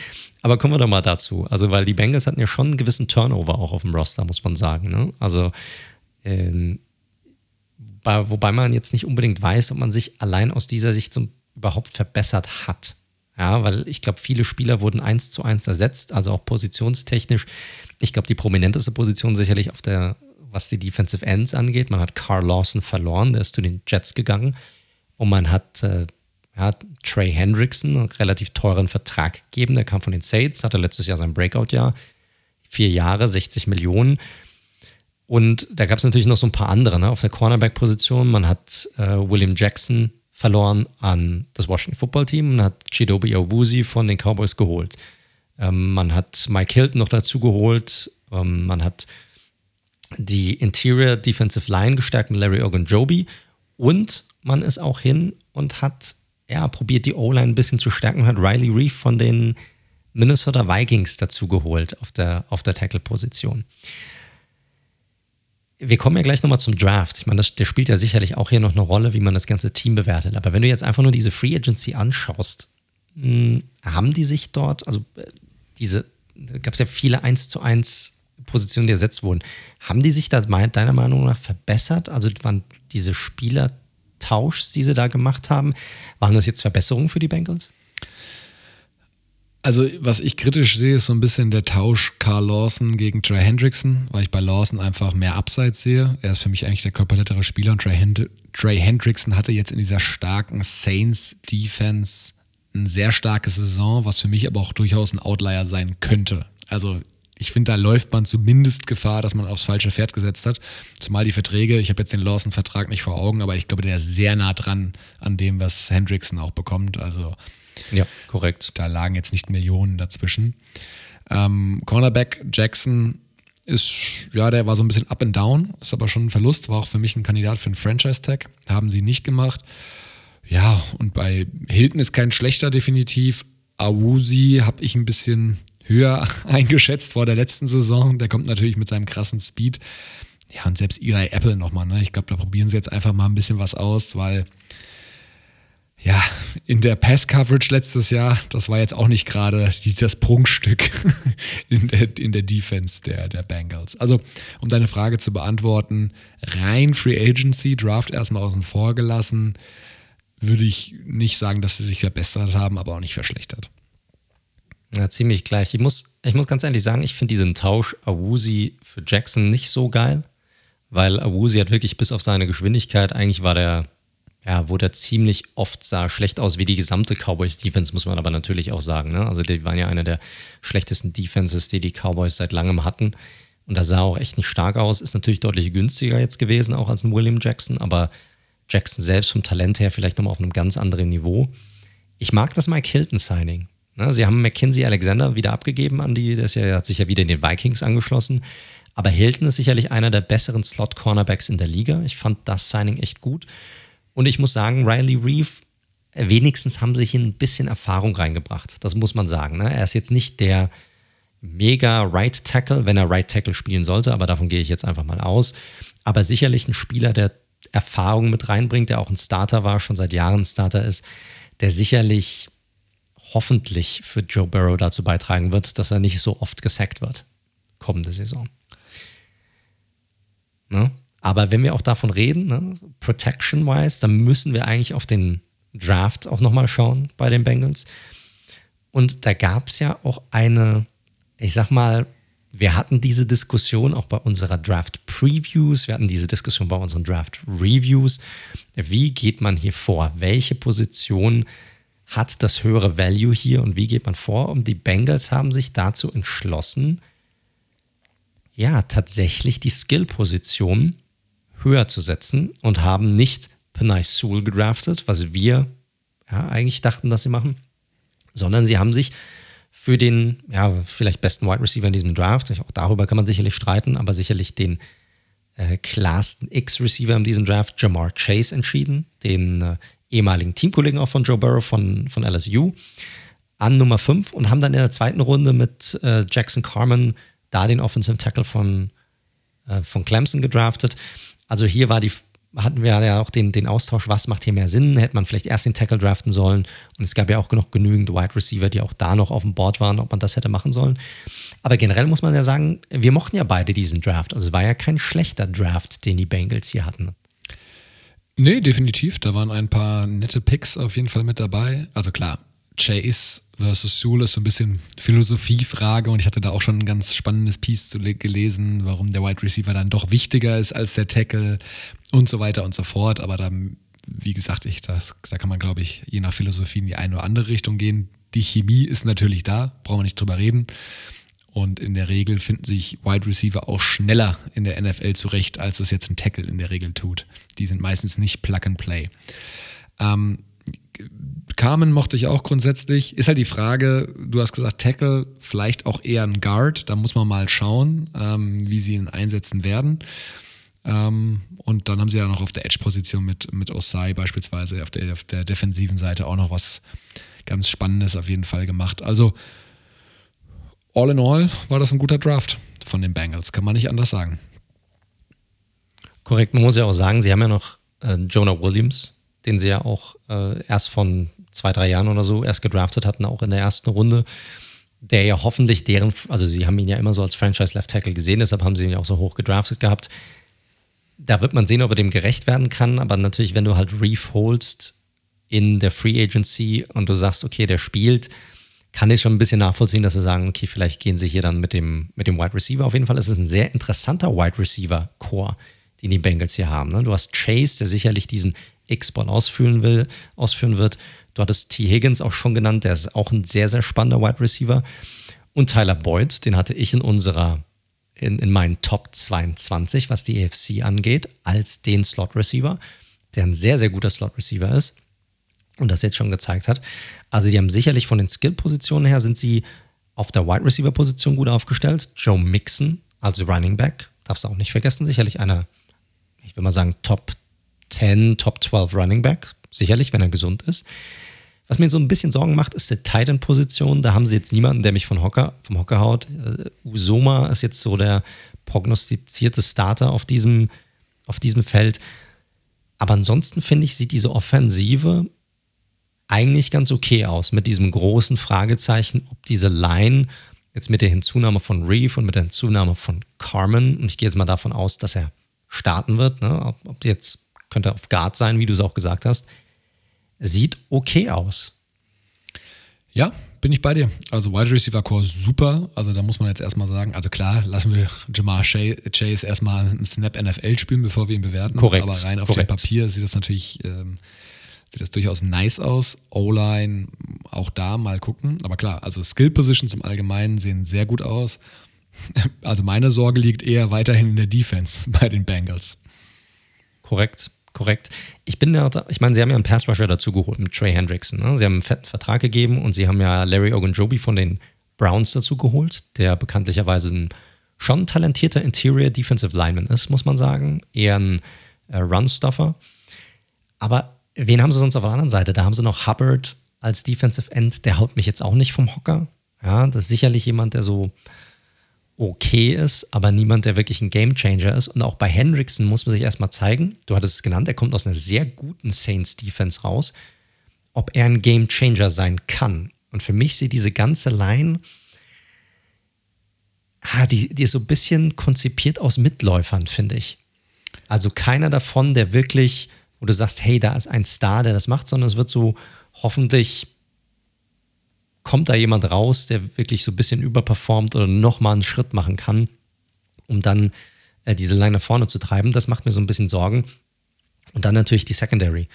Aber kommen wir doch mal dazu. Also, weil die Bengals hatten ja schon einen gewissen Turnover auch auf dem Roster, muss man sagen. Ne? Also, ähm, bei, wobei man jetzt nicht unbedingt weiß, ob man sich allein aus dieser Sicht so überhaupt verbessert hat. Ja, weil ich glaube, viele Spieler wurden eins zu eins ersetzt, also auch positionstechnisch. Ich glaube, die prominenteste Position sicherlich auf der, was die Defensive Ends angeht. Man hat Carl Lawson verloren, der ist zu den Jets gegangen. Und man hat äh, ja, Trey Hendrickson einen relativ teuren Vertrag gegeben. Der kam von den Saints, hatte letztes Jahr sein Breakout-Jahr. Vier Jahre, 60 Millionen. Und da gab es natürlich noch so ein paar andere ne? auf der Cornerback-Position. Man hat äh, William Jackson verloren an das Washington Football Team und hat Chidobe Awuzie von den Cowboys geholt. Ähm, man hat Mike Hilton noch dazu geholt. Ähm, man hat die Interior Defensive Line gestärkt mit Larry Ogunjobi und man ist auch hin und hat ja, probiert die O-Line ein bisschen zu stärken und hat Riley Reef von den Minnesota Vikings dazu geholt auf der, auf der Tackle-Position. Wir kommen ja gleich nochmal zum Draft. Ich meine, das, der spielt ja sicherlich auch hier noch eine Rolle, wie man das ganze Team bewertet. Aber wenn du jetzt einfach nur diese Free Agency anschaust, mh, hm, haben die sich dort, also äh, diese, gab es ja viele 1 zu 1 Positionen, die ersetzt wurden. Haben die sich da deiner Meinung nach verbessert? Also waren diese Spielertauschs, die sie da gemacht haben, waren das jetzt Verbesserungen für die Bengals? Also, was ich kritisch sehe, ist so ein bisschen der Tausch Carl Lawson gegen Trey Hendrickson, weil ich bei Lawson einfach mehr Upside sehe. Er ist für mich eigentlich der körperlettere Spieler und Trey, Hend Trey Hendrickson hatte jetzt in dieser starken Saints-Defense ein sehr starkes Saison, was für mich aber auch durchaus ein Outlier sein könnte. Also, ich finde, da läuft man zumindest Gefahr, dass man aufs falsche Pferd gesetzt hat. Zumal die Verträge, ich habe jetzt den Lawson-Vertrag nicht vor Augen, aber ich glaube, der ist sehr nah dran an dem, was Hendrickson auch bekommt. Also ja, korrekt. Da lagen jetzt nicht Millionen dazwischen. Ähm, Cornerback Jackson ist, ja, der war so ein bisschen up and down, ist aber schon ein Verlust, war auch für mich ein Kandidat für einen Franchise-Tag. Haben sie nicht gemacht. Ja, und bei Hilton ist kein schlechter definitiv. Awusi habe ich ein bisschen höher eingeschätzt vor der letzten Saison. Der kommt natürlich mit seinem krassen Speed. Ja, und selbst Eli Apple nochmal. Ne? Ich glaube, da probieren sie jetzt einfach mal ein bisschen was aus, weil ja, in der Pass-Coverage letztes Jahr, das war jetzt auch nicht gerade das Prunkstück in der, in der Defense der, der Bengals. Also, um deine Frage zu beantworten, rein Free Agency, Draft erstmal außen vor gelassen, würde ich nicht sagen, dass sie sich verbessert haben, aber auch nicht verschlechtert. Ja, ziemlich gleich. Ich muss, ich muss ganz ehrlich sagen, ich finde diesen Tausch Awuzi für Jackson nicht so geil, weil Awuzi hat wirklich bis auf seine Geschwindigkeit, eigentlich war der ja, wo der ziemlich oft sah schlecht aus wie die gesamte Cowboys Defense, muss man aber natürlich auch sagen. Ne? Also die waren ja eine der schlechtesten Defenses, die die Cowboys seit langem hatten. Und da sah auch echt nicht stark aus. Ist natürlich deutlich günstiger jetzt gewesen, auch als ein William Jackson, aber Jackson selbst vom Talent her vielleicht nochmal auf einem ganz anderen Niveau. Ich mag das Mike Hilton-Signing. Ne? Sie haben Mackenzie Alexander wieder abgegeben an die, der hat sich ja wieder in den Vikings angeschlossen. Aber Hilton ist sicherlich einer der besseren Slot-Cornerbacks in der Liga. Ich fand das Signing echt gut. Und ich muss sagen, Riley Reeve, wenigstens haben sie hier ein bisschen Erfahrung reingebracht. Das muss man sagen. Ne? Er ist jetzt nicht der mega Right Tackle, wenn er Right Tackle spielen sollte, aber davon gehe ich jetzt einfach mal aus. Aber sicherlich ein Spieler, der Erfahrung mit reinbringt, der auch ein Starter war, schon seit Jahren ein Starter ist, der sicherlich hoffentlich für Joe Burrow dazu beitragen wird, dass er nicht so oft gesackt wird. Kommende Saison. Ne? Aber wenn wir auch davon reden, ne, Protection-wise, dann müssen wir eigentlich auf den Draft auch nochmal schauen bei den Bengals. Und da gab es ja auch eine, ich sag mal, wir hatten diese Diskussion auch bei unserer Draft Previews, wir hatten diese Diskussion bei unseren Draft Reviews. Wie geht man hier vor? Welche Position hat das höhere Value hier und wie geht man vor? Und die Bengals haben sich dazu entschlossen, ja, tatsächlich die Skill-Position höher zu setzen und haben nicht Penai Sewell gedraftet, was wir ja, eigentlich dachten, dass sie machen, sondern sie haben sich für den ja, vielleicht besten Wide Receiver in diesem Draft, auch darüber kann man sicherlich streiten, aber sicherlich den äh, klarsten X-Receiver in diesem Draft, Jamar Chase, entschieden, den äh, ehemaligen Teamkollegen auch von Joe Burrow von, von LSU, an Nummer 5 und haben dann in der zweiten Runde mit äh, Jackson Carmen da den Offensive Tackle von, äh, von Clemson gedraftet. Also hier war die, hatten wir ja auch den, den Austausch, was macht hier mehr Sinn? Hätte man vielleicht erst den Tackle draften sollen? Und es gab ja auch noch genügend Wide Receiver, die auch da noch auf dem Board waren, ob man das hätte machen sollen. Aber generell muss man ja sagen, wir mochten ja beide diesen Draft. Also es war ja kein schlechter Draft, den die Bengals hier hatten. Nee, definitiv. Da waren ein paar nette Picks auf jeden Fall mit dabei. Also klar, Chase versus Sewell ist so ein bisschen Philosophiefrage und ich hatte da auch schon ein ganz spannendes Piece zu gelesen, warum der Wide Receiver dann doch wichtiger ist als der Tackle und so weiter und so fort. Aber da, wie gesagt, ich, das, da kann man, glaube ich, je nach Philosophie in die eine oder andere Richtung gehen. Die Chemie ist natürlich da, brauchen wir nicht drüber reden. Und in der Regel finden sich Wide Receiver auch schneller in der NFL zurecht, als es jetzt ein Tackle in der Regel tut. Die sind meistens nicht Plug and Play. Ähm, Carmen mochte ich auch grundsätzlich. Ist halt die Frage, du hast gesagt, Tackle, vielleicht auch eher ein Guard. Da muss man mal schauen, ähm, wie sie ihn einsetzen werden. Ähm, und dann haben sie ja noch auf der Edge-Position mit, mit Osai beispielsweise auf der, auf der defensiven Seite auch noch was ganz Spannendes auf jeden Fall gemacht. Also all in all war das ein guter Draft von den Bengals, kann man nicht anders sagen. Korrekt, man muss ja auch sagen, sie haben ja noch äh, Jonah Williams, den sie ja auch äh, erst von zwei, drei Jahren oder so erst gedraftet hatten, auch in der ersten Runde, der ja hoffentlich deren, also sie haben ihn ja immer so als Franchise Left Tackle gesehen, deshalb haben sie ihn ja auch so hoch gedraftet gehabt. Da wird man sehen, ob er dem gerecht werden kann, aber natürlich, wenn du halt Reef holst in der Free Agency und du sagst, okay, der spielt, kann ich schon ein bisschen nachvollziehen, dass sie sagen, okay, vielleicht gehen sie hier dann mit dem, mit dem Wide Receiver. Auf jeden Fall ist es ein sehr interessanter Wide Receiver Core, den die Bengals hier haben. Ne? Du hast Chase, der sicherlich diesen X-Ball ausführen will, ausführen wird. Du hattest T. Higgins auch schon genannt, der ist auch ein sehr, sehr spannender Wide Receiver. Und Tyler Boyd, den hatte ich in unserer, in, in meinen Top 22, was die AFC angeht, als den Slot Receiver, der ein sehr, sehr guter Slot Receiver ist und das jetzt schon gezeigt hat. Also die haben sicherlich von den Skill-Positionen her sind sie auf der Wide Receiver-Position gut aufgestellt. Joe Mixon als Running Back, darfst du auch nicht vergessen, sicherlich einer, ich will mal sagen, Top 10, Top 12 Running Back, sicherlich, wenn er gesund ist. Was mir so ein bisschen Sorgen macht, ist die Titan-Position. Da haben sie jetzt niemanden, der mich von Hocker, vom Hocker haut. Uh, Usoma ist jetzt so der prognostizierte Starter auf diesem, auf diesem Feld. Aber ansonsten finde ich, sieht diese Offensive eigentlich ganz okay aus mit diesem großen Fragezeichen, ob diese Line jetzt mit der Hinzunahme von Reeve und mit der Hinzunahme von Carmen, und ich gehe jetzt mal davon aus, dass er starten wird, ne? ob, ob jetzt könnte auf Guard sein, wie du es auch gesagt hast, sieht okay aus. Ja, bin ich bei dir. Also Wide Receiver Core super. Also da muss man jetzt erstmal sagen, also klar, lassen wir Jamar Chase erstmal einen Snap NFL spielen, bevor wir ihn bewerten. Korrekt. Aber rein auf korrekt. dem Papier sieht das natürlich ähm, sieht das durchaus nice aus. O-Line, auch da mal gucken. Aber klar, also Skill Positions im Allgemeinen sehen sehr gut aus. Also meine Sorge liegt eher weiterhin in der Defense bei den Bengals. Korrekt, korrekt. Ich bin da, ich meine, sie haben ja einen Pass Rusher dazu mit Trey Hendrickson. Ne? Sie haben einen fetten Vertrag gegeben und sie haben ja Larry Ogunjobi von den Browns dazu geholt, der bekanntlicherweise ein schon talentierter Interior Defensive Lineman ist, muss man sagen. Eher ein äh, Run-Stuffer. Aber Wen haben sie sonst auf der anderen Seite? Da haben sie noch Hubbard als Defensive End. Der haut mich jetzt auch nicht vom Hocker. Ja, das ist sicherlich jemand, der so okay ist, aber niemand, der wirklich ein Gamechanger ist. Und auch bei Hendrickson muss man sich erstmal zeigen, du hattest es genannt, er kommt aus einer sehr guten Saints-Defense raus, ob er ein Gamechanger sein kann. Und für mich sieht diese ganze Line, ah, die, die ist so ein bisschen konzipiert aus Mitläufern, finde ich. Also keiner davon, der wirklich wo du sagst, hey, da ist ein Star, der das macht, sondern es wird so hoffentlich kommt da jemand raus, der wirklich so ein bisschen überperformt oder nochmal einen Schritt machen kann, um dann äh, diese Line nach vorne zu treiben. Das macht mir so ein bisschen Sorgen. Und dann natürlich die Secondary.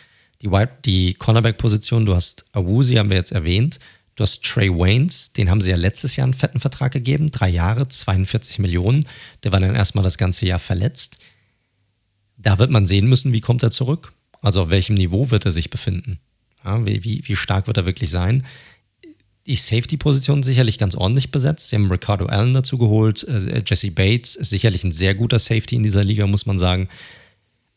Die, die Cornerback-Position, du hast Awuzi, haben wir jetzt erwähnt. Du hast Trey Waynes, den haben sie ja letztes Jahr einen fetten Vertrag gegeben. Drei Jahre, 42 Millionen. Der war dann erstmal das ganze Jahr verletzt. Da wird man sehen müssen, wie kommt er zurück. Also auf welchem Niveau wird er sich befinden? Ja, wie, wie, wie stark wird er wirklich sein? Die Safety-Position sicherlich ganz ordentlich besetzt. Sie haben Ricardo Allen dazu geholt. Äh, Jesse Bates ist sicherlich ein sehr guter Safety in dieser Liga, muss man sagen.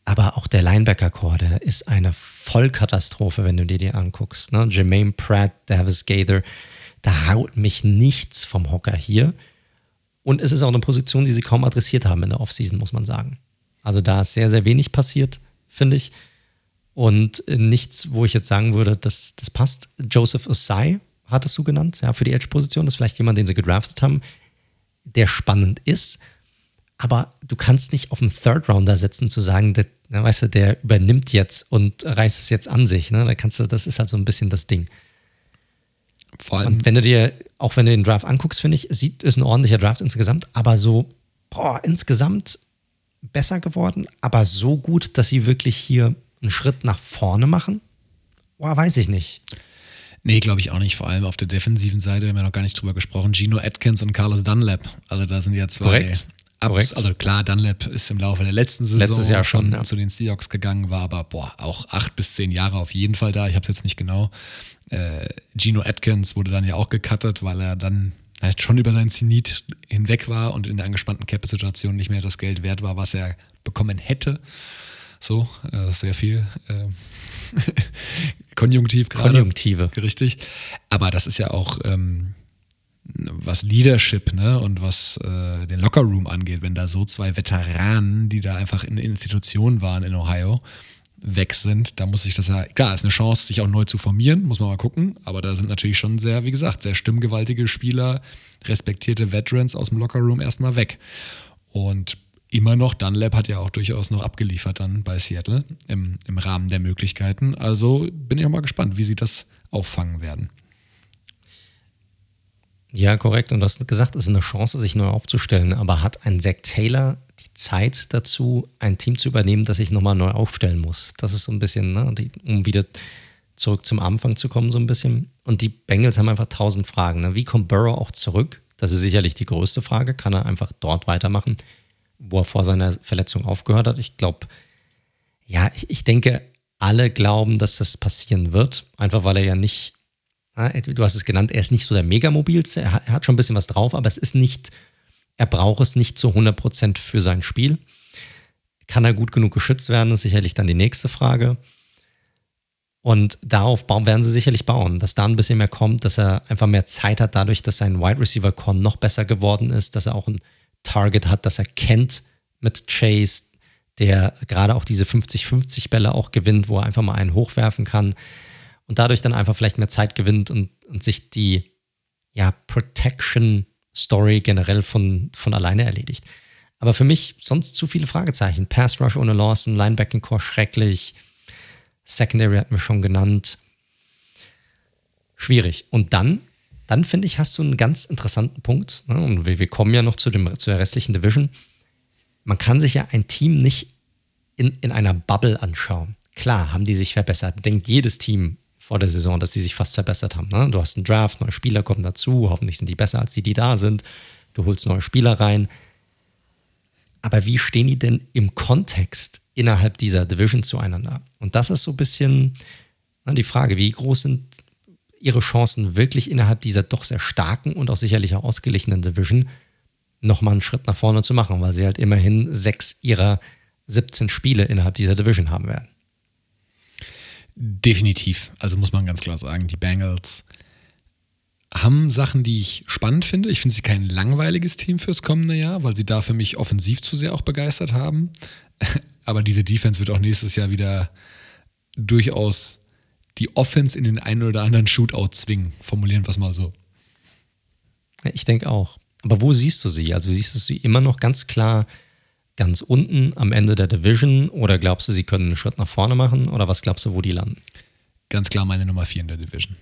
Aber auch der Linebacker-Core, der ist eine Vollkatastrophe, wenn du dir die anguckst. Ne? Jermaine Pratt, Davis Gaither, da haut mich nichts vom Hocker hier. Und es ist auch eine Position, die sie kaum adressiert haben in der Offseason, muss man sagen. Also da ist sehr, sehr wenig passiert, finde ich. Und nichts, wo ich jetzt sagen würde, das, das passt. Joseph Osai hattest du genannt, ja, für die Edge-Position. Das ist vielleicht jemand, den sie gedraftet haben, der spannend ist. Aber du kannst nicht auf einen Third Rounder setzen, zu sagen, der, na, weißt du, der übernimmt jetzt und reißt es jetzt an sich. Ne? Da kannst du, das ist halt so ein bisschen das Ding. Vor allem. Und wenn du dir, auch wenn du den Draft anguckst, finde ich, sieht, ist ein ordentlicher Draft insgesamt, aber so, boah, insgesamt besser geworden, aber so gut, dass sie wirklich hier einen Schritt nach vorne machen? Boah, weiß ich nicht. Nee, glaube ich auch nicht. Vor allem auf der defensiven Seite haben wir noch gar nicht drüber gesprochen. Gino Atkins und Carlos Dunlap. Also da sind ja zwei. Korrekt. Korrekt. Also klar, Dunlap ist im Laufe der letzten Saison Letztes Jahr schon ja. zu den Seahawks gegangen, war aber boah, auch acht bis zehn Jahre auf jeden Fall da. Ich habe es jetzt nicht genau. Äh, Gino Atkins wurde dann ja auch gecuttet, weil er dann halt schon über seinen Zenit hinweg war und in der angespannten Cap-Situation nicht mehr das Geld wert war, was er bekommen hätte. So, äh, sehr viel äh, Konjunktiv gerade. Konjunktive. Richtig. Aber das ist ja auch ähm, was Leadership ne, und was äh, den Lockerroom angeht, wenn da so zwei Veteranen, die da einfach in Institutionen waren in Ohio, weg sind, da muss sich das ja, klar, ist eine Chance, sich auch neu zu formieren, muss man mal gucken, aber da sind natürlich schon sehr, wie gesagt, sehr stimmgewaltige Spieler, respektierte Veterans aus dem Lockerroom erstmal weg. Und immer noch, Dunlap hat ja auch durchaus noch abgeliefert dann bei Seattle im, im Rahmen der Möglichkeiten. Also bin ich auch mal gespannt, wie sie das auffangen werden. Ja, korrekt. Und du hast gesagt, es ist eine Chance, sich neu aufzustellen. Aber hat ein Zack Taylor die Zeit dazu, ein Team zu übernehmen, das sich nochmal neu aufstellen muss? Das ist so ein bisschen, ne, um wieder zurück zum Anfang zu kommen, so ein bisschen. Und die Bengals haben einfach tausend Fragen. Ne? Wie kommt Burrow auch zurück? Das ist sicherlich die größte Frage. Kann er einfach dort weitermachen, wo er vor seiner Verletzung aufgehört hat? Ich glaube, ja, ich, ich denke, alle glauben, dass das passieren wird, einfach weil er ja nicht Du hast es genannt, er ist nicht so der Megamobilste, er hat schon ein bisschen was drauf, aber es ist nicht, er braucht es nicht zu 100% für sein Spiel. Kann er gut genug geschützt werden, ist sicherlich dann die nächste Frage. Und darauf bauen, werden sie sicherlich bauen, dass da ein bisschen mehr kommt, dass er einfach mehr Zeit hat, dadurch, dass sein Wide Receiver Con noch besser geworden ist, dass er auch ein Target hat, das er kennt mit Chase, der gerade auch diese 50-50 Bälle auch gewinnt, wo er einfach mal einen hochwerfen kann und dadurch dann einfach vielleicht mehr Zeit gewinnt und, und sich die ja, Protection-Story generell von, von alleine erledigt. Aber für mich sonst zu viele Fragezeichen. Pass Rush ohne Lawson, Linebacking Core schrecklich, Secondary hatten wir schon genannt. Schwierig. Und dann, dann finde ich, hast du einen ganz interessanten Punkt. Ne? Und wir, wir kommen ja noch zu, dem, zu der restlichen Division. Man kann sich ja ein Team nicht in, in einer Bubble anschauen. Klar haben die sich verbessert. Denkt jedes Team vor der Saison, dass sie sich fast verbessert haben. Ne? Du hast einen Draft, neue Spieler kommen dazu, hoffentlich sind die besser als die, die da sind. Du holst neue Spieler rein. Aber wie stehen die denn im Kontext innerhalb dieser Division zueinander? Und das ist so ein bisschen ne, die Frage, wie groß sind ihre Chancen wirklich innerhalb dieser doch sehr starken und auch sicherlich auch ausgeglichenen Division nochmal einen Schritt nach vorne zu machen, weil sie halt immerhin sechs ihrer 17 Spiele innerhalb dieser Division haben werden. Definitiv. Also muss man ganz klar sagen, die Bengals haben Sachen, die ich spannend finde. Ich finde sie kein langweiliges Team fürs kommende Jahr, weil sie da für mich offensiv zu sehr auch begeistert haben. Aber diese Defense wird auch nächstes Jahr wieder durchaus die Offense in den einen oder anderen Shootout zwingen. Formulieren wir es mal so. Ich denke auch. Aber wo siehst du sie? Also siehst du sie immer noch ganz klar ganz unten am Ende der Division oder glaubst du, sie können einen Schritt nach vorne machen oder was glaubst du, wo die landen? Ganz klar meine Nummer 4 in der Division.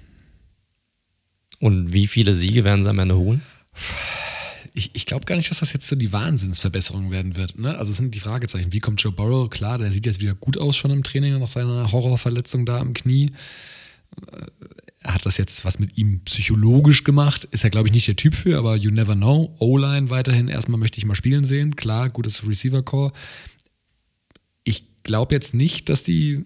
Und wie viele Siege werden sie am Ende holen? Ich, ich glaube gar nicht, dass das jetzt so die Wahnsinnsverbesserung werden wird. Ne? Also es sind die Fragezeichen. Wie kommt Joe Burrow? Klar, der sieht jetzt wieder gut aus schon im Training nach seiner Horrorverletzung da am Knie hat das jetzt was mit ihm psychologisch gemacht? Ist er, glaube ich, nicht der Typ für, aber you never know. O-Line weiterhin erstmal möchte ich mal spielen sehen. Klar, gutes Receiver-Core. Ich glaube jetzt nicht, dass die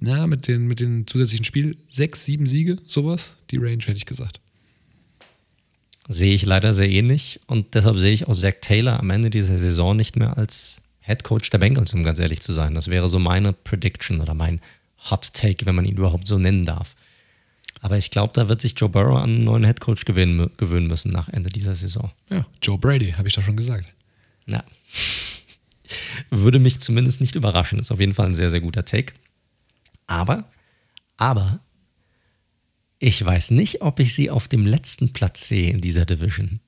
na, mit, den, mit den zusätzlichen Spielen sechs, sieben Siege, sowas, die Range hätte ich gesagt. Sehe ich leider sehr ähnlich und deshalb sehe ich auch Zach Taylor am Ende dieser Saison nicht mehr als Head Coach der Bengals, um ganz ehrlich zu sein. Das wäre so meine Prediction oder mein Hot Take, wenn man ihn überhaupt so nennen darf. Aber ich glaube, da wird sich Joe Burrow an einen neuen Headcoach gewöhnen, gewöhnen müssen nach Ende dieser Saison. Ja, Joe Brady, habe ich doch schon gesagt. Ja. Würde mich zumindest nicht überraschen. Ist auf jeden Fall ein sehr, sehr guter Take. Aber, aber, ich weiß nicht, ob ich sie auf dem letzten Platz sehe in dieser Division.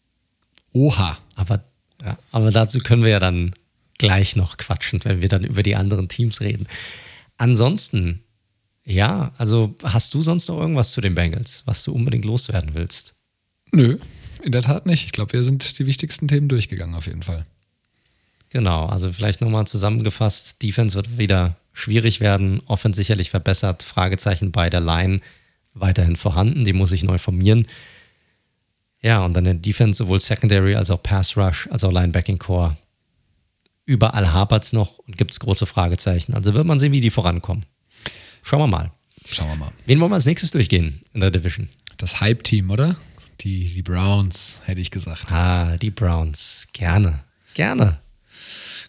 Oha. Aber, ja, aber dazu können wir ja dann gleich noch quatschen, wenn wir dann über die anderen Teams reden. Ansonsten, ja, also hast du sonst noch irgendwas zu den Bengals, was du unbedingt loswerden willst? Nö, in der Tat nicht. Ich glaube, wir sind die wichtigsten Themen durchgegangen auf jeden Fall. Genau, also vielleicht nochmal zusammengefasst, Defense wird wieder schwierig werden, Offense sicherlich verbessert, Fragezeichen bei der Line weiterhin vorhanden, die muss ich neu formieren. Ja, und dann der Defense, sowohl Secondary als auch Pass Rush, als auch Linebacking Core. Überall hapert es noch und gibt es große Fragezeichen. Also wird man sehen, wie die vorankommen. Schauen wir mal. Schauen wir mal. Wen wollen wir als nächstes durchgehen in der Division? Das Hype-Team, oder? Die, die Browns, hätte ich gesagt. Ah, die Browns. Gerne. Gerne.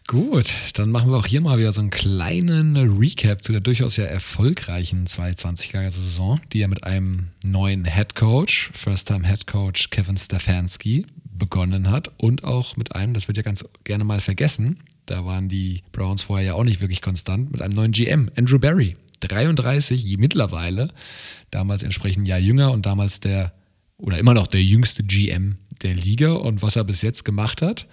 Gut, dann machen wir auch hier mal wieder so einen kleinen Recap zu der durchaus ja erfolgreichen 2020er Saison, die ja mit einem neuen Head Coach, First-Time Head Coach Kevin Stefanski begonnen hat und auch mit einem, das wird ja ganz gerne mal vergessen, da waren die Browns vorher ja auch nicht wirklich konstant, mit einem neuen GM, Andrew Barry, 33 mittlerweile, damals entsprechend ein Jahr jünger und damals der oder immer noch der jüngste GM der Liga und was er bis jetzt gemacht hat,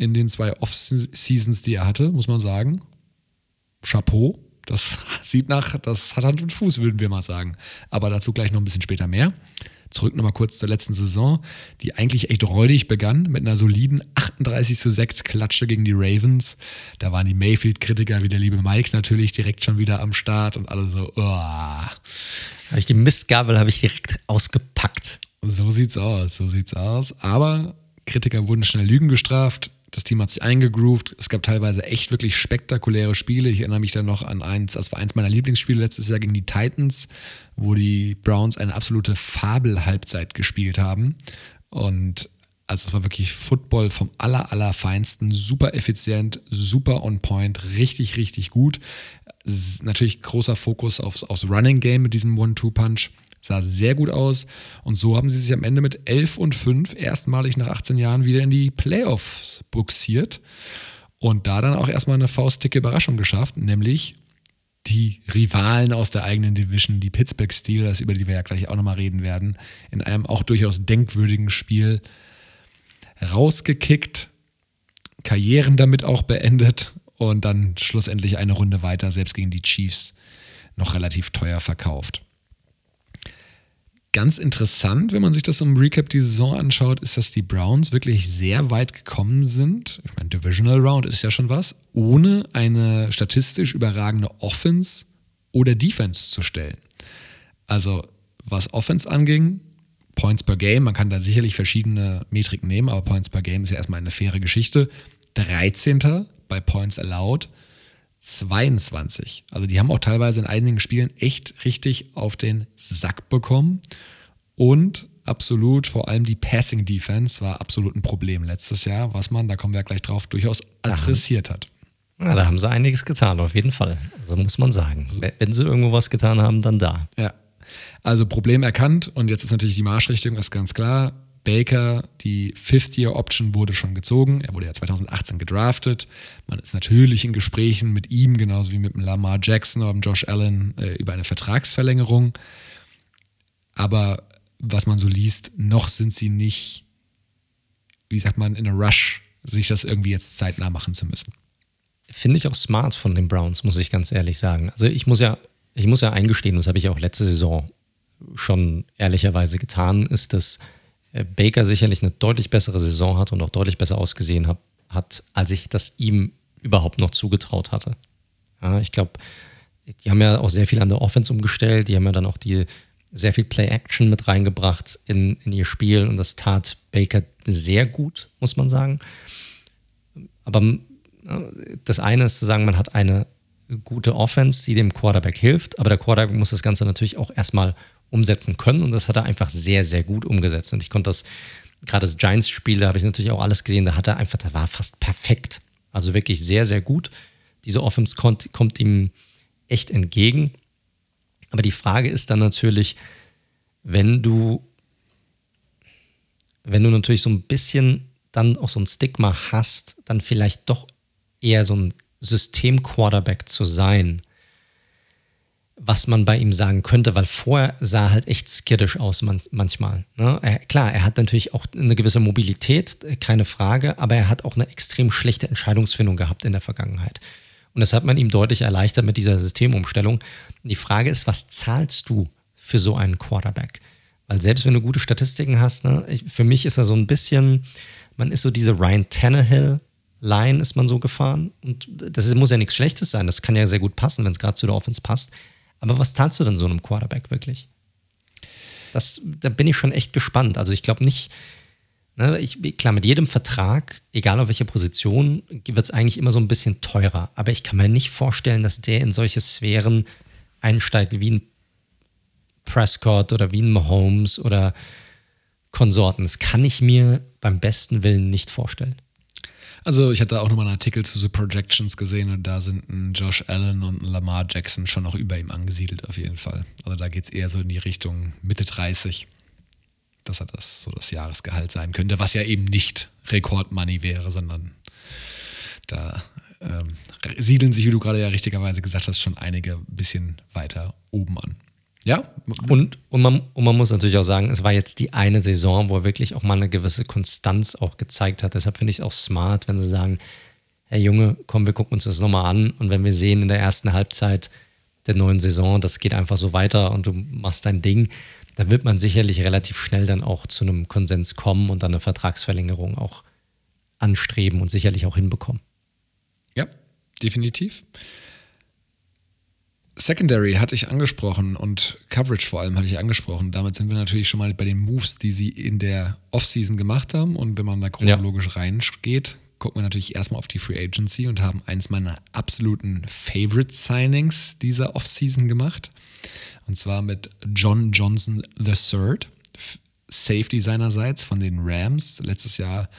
in den zwei Off-Seasons, die er hatte, muss man sagen. Chapeau. Das sieht nach, das hat Hand und Fuß, würden wir mal sagen. Aber dazu gleich noch ein bisschen später mehr. Zurück nochmal kurz zur letzten Saison, die eigentlich echt räudig begann mit einer soliden 38 zu 6 Klatsche gegen die Ravens. Da waren die Mayfield-Kritiker wie der liebe Mike natürlich direkt schon wieder am Start und alle so, oh. Habe ich die Mistgabel habe ich direkt ausgepackt. So sieht's aus, so sieht's aus. Aber Kritiker wurden schnell Lügen gestraft. Das Team hat sich eingegroovt. Es gab teilweise echt wirklich spektakuläre Spiele. Ich erinnere mich dann noch an eins, das war eins meiner Lieblingsspiele letztes Jahr gegen die Titans, wo die Browns eine absolute Fabel-Halbzeit gespielt haben. Und also es war wirklich Football vom aller, aller Feinsten. Super effizient, super on point, richtig, richtig gut. Natürlich großer Fokus aufs, aufs Running Game mit diesem One-Two-Punch. Sah sehr gut aus. Und so haben sie sich am Ende mit 11 und 5 erstmalig nach 18 Jahren wieder in die Playoffs buxiert. Und da dann auch erstmal eine faustdicke Überraschung geschafft, nämlich die Rivalen aus der eigenen Division, die Pittsburgh Steelers, über die wir ja gleich auch nochmal reden werden, in einem auch durchaus denkwürdigen Spiel rausgekickt, Karrieren damit auch beendet und dann schlussendlich eine Runde weiter, selbst gegen die Chiefs, noch relativ teuer verkauft. Ganz interessant, wenn man sich das im Recap die Saison anschaut, ist, dass die Browns wirklich sehr weit gekommen sind. Ich meine, Divisional Round ist ja schon was, ohne eine statistisch überragende Offense oder Defense zu stellen. Also, was Offense anging, Points per Game, man kann da sicherlich verschiedene Metriken nehmen, aber Points per Game ist ja erstmal eine faire Geschichte. 13. bei Points Allowed, 22. Also die haben auch teilweise in einigen Spielen echt richtig auf den Sack bekommen. Und absolut, vor allem die Passing Defense war absolut ein Problem letztes Jahr, was man, da kommen wir gleich drauf, durchaus adressiert hat. Ja, da haben sie einiges getan, auf jeden Fall. So muss man sagen. Wenn sie irgendwo was getan haben, dann da. Ja. Also Problem erkannt und jetzt ist natürlich die Marschrichtung ist ganz klar. Baker, die Fifth-Year-Option wurde schon gezogen. Er wurde ja 2018 gedraftet. Man ist natürlich in Gesprächen mit ihm, genauso wie mit dem Lamar Jackson oder dem Josh Allen, äh, über eine Vertragsverlängerung. Aber was man so liest, noch sind sie nicht, wie sagt man, in a rush, sich das irgendwie jetzt zeitnah machen zu müssen. Finde ich auch smart von den Browns, muss ich ganz ehrlich sagen. Also ich muss ja, ich muss ja eingestehen, das habe ich auch letzte Saison schon ehrlicherweise getan, ist, dass Baker sicherlich eine deutlich bessere Saison hat und auch deutlich besser ausgesehen hat, hat als ich das ihm überhaupt noch zugetraut hatte. Ja, ich glaube, die haben ja auch sehr viel an der Offense umgestellt, die haben ja dann auch die sehr viel Play-Action mit reingebracht in, in ihr Spiel und das tat Baker sehr gut, muss man sagen. Aber das eine ist zu sagen, man hat eine gute Offense, die dem Quarterback hilft, aber der Quarterback muss das Ganze natürlich auch erstmal umsetzen können. Und das hat er einfach sehr, sehr gut umgesetzt. Und ich konnte das, gerade das Giants-Spiel, da habe ich natürlich auch alles gesehen, da hat er einfach, da war fast perfekt. Also wirklich sehr, sehr gut. Diese Offense kommt, kommt ihm echt entgegen. Aber die Frage ist dann natürlich, wenn du, wenn du natürlich so ein bisschen dann auch so ein Stigma hast, dann vielleicht doch eher so ein System-Quarterback zu sein was man bei ihm sagen könnte, weil vorher sah er halt echt skittisch aus man, manchmal. Ne? Er, klar, er hat natürlich auch eine gewisse Mobilität, keine Frage, aber er hat auch eine extrem schlechte Entscheidungsfindung gehabt in der Vergangenheit. Und das hat man ihm deutlich erleichtert mit dieser Systemumstellung. Die Frage ist, was zahlst du für so einen Quarterback? Weil selbst wenn du gute Statistiken hast, ne, für mich ist er so ein bisschen, man ist so diese Ryan Tannehill Line ist man so gefahren. Und das muss ja nichts Schlechtes sein. Das kann ja sehr gut passen, wenn es gerade zu der Offense passt. Aber was zahlst du denn so einem Quarterback wirklich? Das, da bin ich schon echt gespannt. Also ich glaube nicht, ne, ich, klar, mit jedem Vertrag, egal auf welcher Position, wird es eigentlich immer so ein bisschen teurer. Aber ich kann mir nicht vorstellen, dass der in solche Sphären einsteigt wie ein Prescott oder wie ein Mahomes oder Konsorten. Das kann ich mir beim besten Willen nicht vorstellen. Also ich hatte auch nochmal einen Artikel zu The Projections gesehen und da sind ein Josh Allen und ein Lamar Jackson schon noch über ihm angesiedelt auf jeden Fall. Also da geht es eher so in die Richtung Mitte 30, dass er das so das Jahresgehalt sein könnte, was ja eben nicht Rekordmoney wäre, sondern da ähm, siedeln sich, wie du gerade ja richtigerweise gesagt hast, schon einige ein bisschen weiter oben an. Ja. Und, und, man, und man muss natürlich auch sagen, es war jetzt die eine Saison, wo er wirklich auch mal eine gewisse Konstanz auch gezeigt hat. Deshalb finde ich es auch smart, wenn sie sagen, hey Junge, komm, wir gucken uns das nochmal an. Und wenn wir sehen in der ersten Halbzeit der neuen Saison, das geht einfach so weiter und du machst dein Ding, dann wird man sicherlich relativ schnell dann auch zu einem Konsens kommen und dann eine Vertragsverlängerung auch anstreben und sicherlich auch hinbekommen. Ja, definitiv. Secondary hatte ich angesprochen und Coverage vor allem hatte ich angesprochen. Damit sind wir natürlich schon mal bei den Moves, die sie in der Offseason gemacht haben. Und wenn man da chronologisch ja. reingeht, gucken wir natürlich erstmal auf die Free Agency und haben eins meiner absoluten Favorite Signings dieser Offseason gemacht. Und zwar mit John Johnson III, Safety seinerseits von den Rams. Letztes Jahr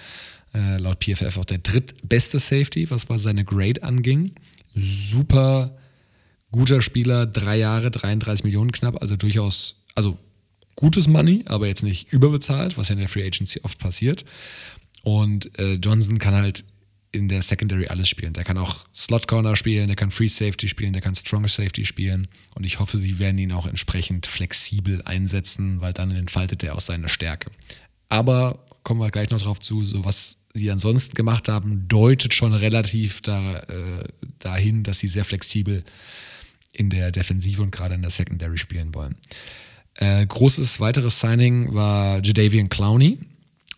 äh, laut PFF auch der drittbeste Safety, was bei seine Grade anging. Super guter Spieler, drei Jahre, 33 Millionen knapp, also durchaus, also gutes Money, aber jetzt nicht überbezahlt, was ja in der Free Agency oft passiert. Und äh, Johnson kann halt in der Secondary alles spielen. Der kann auch Slot Corner spielen, der kann Free Safety spielen, der kann Strong Safety spielen. Und ich hoffe, sie werden ihn auch entsprechend flexibel einsetzen, weil dann entfaltet er auch seine Stärke. Aber kommen wir gleich noch drauf zu, so was sie ansonsten gemacht haben, deutet schon relativ da, äh, dahin, dass sie sehr flexibel in der Defensive und gerade in der Secondary spielen wollen. Äh, großes weiteres Signing war Jadavian Clowney,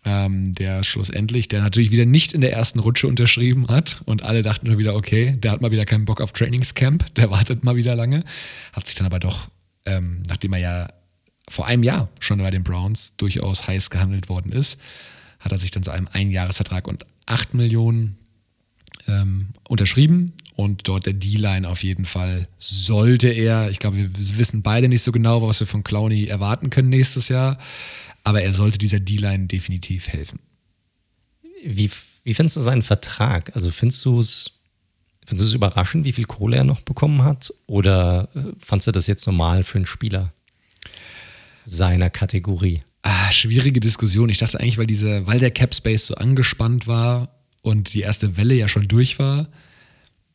ähm, der schlussendlich, der natürlich wieder nicht in der ersten Rutsche unterschrieben hat und alle dachten nur wieder, okay, der hat mal wieder keinen Bock auf Trainingscamp, der wartet mal wieder lange, hat sich dann aber doch, ähm, nachdem er ja vor einem Jahr schon bei den Browns durchaus heiß gehandelt worden ist, hat er sich dann zu einem Einjahresvertrag und 8 Millionen ähm, unterschrieben und dort der D-Line auf jeden Fall sollte er, ich glaube, wir wissen beide nicht so genau, was wir von Clowney erwarten können nächstes Jahr, aber er sollte dieser D-Line definitiv helfen. Wie, wie findest du seinen Vertrag? Also findest du es findest überraschend, wie viel Kohle er noch bekommen hat? Oder äh, fandest du das jetzt normal für einen Spieler seiner Kategorie? Ah, schwierige Diskussion. Ich dachte eigentlich, weil diese, weil der Cap Space so angespannt war und die erste Welle ja schon durch war,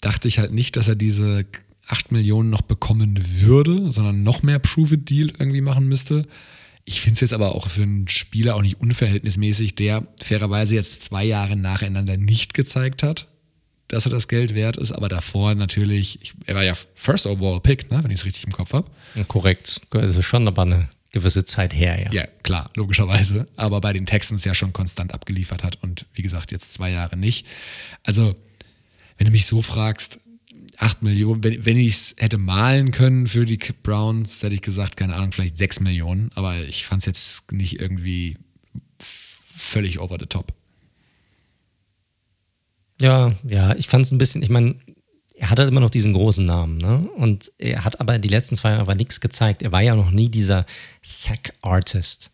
dachte ich halt nicht, dass er diese 8 Millionen noch bekommen würde, sondern noch mehr Prove-It-Deal irgendwie machen müsste. Ich finde es jetzt aber auch für einen Spieler auch nicht unverhältnismäßig, der fairerweise jetzt zwei Jahre nacheinander nicht gezeigt hat, dass er das Geld wert ist, aber davor natürlich, er war ja First Overall Pick, ne, wenn ich es richtig im Kopf habe. Ja, korrekt, ist schon aber eine gewisse Zeit her, ja. Ja, klar, logischerweise, aber bei den Texans ja schon konstant abgeliefert hat und wie gesagt jetzt zwei Jahre nicht. Also wenn du mich so fragst, 8 Millionen, wenn, wenn ich es hätte malen können für die Browns, hätte ich gesagt, keine Ahnung, vielleicht 6 Millionen, aber ich fand es jetzt nicht irgendwie völlig over the top. Ja, ja, ich fand es ein bisschen, ich meine, er hat halt immer noch diesen großen Namen, ne? Und er hat aber die letzten zwei Jahre nichts gezeigt. Er war ja noch nie dieser Sack-Artist,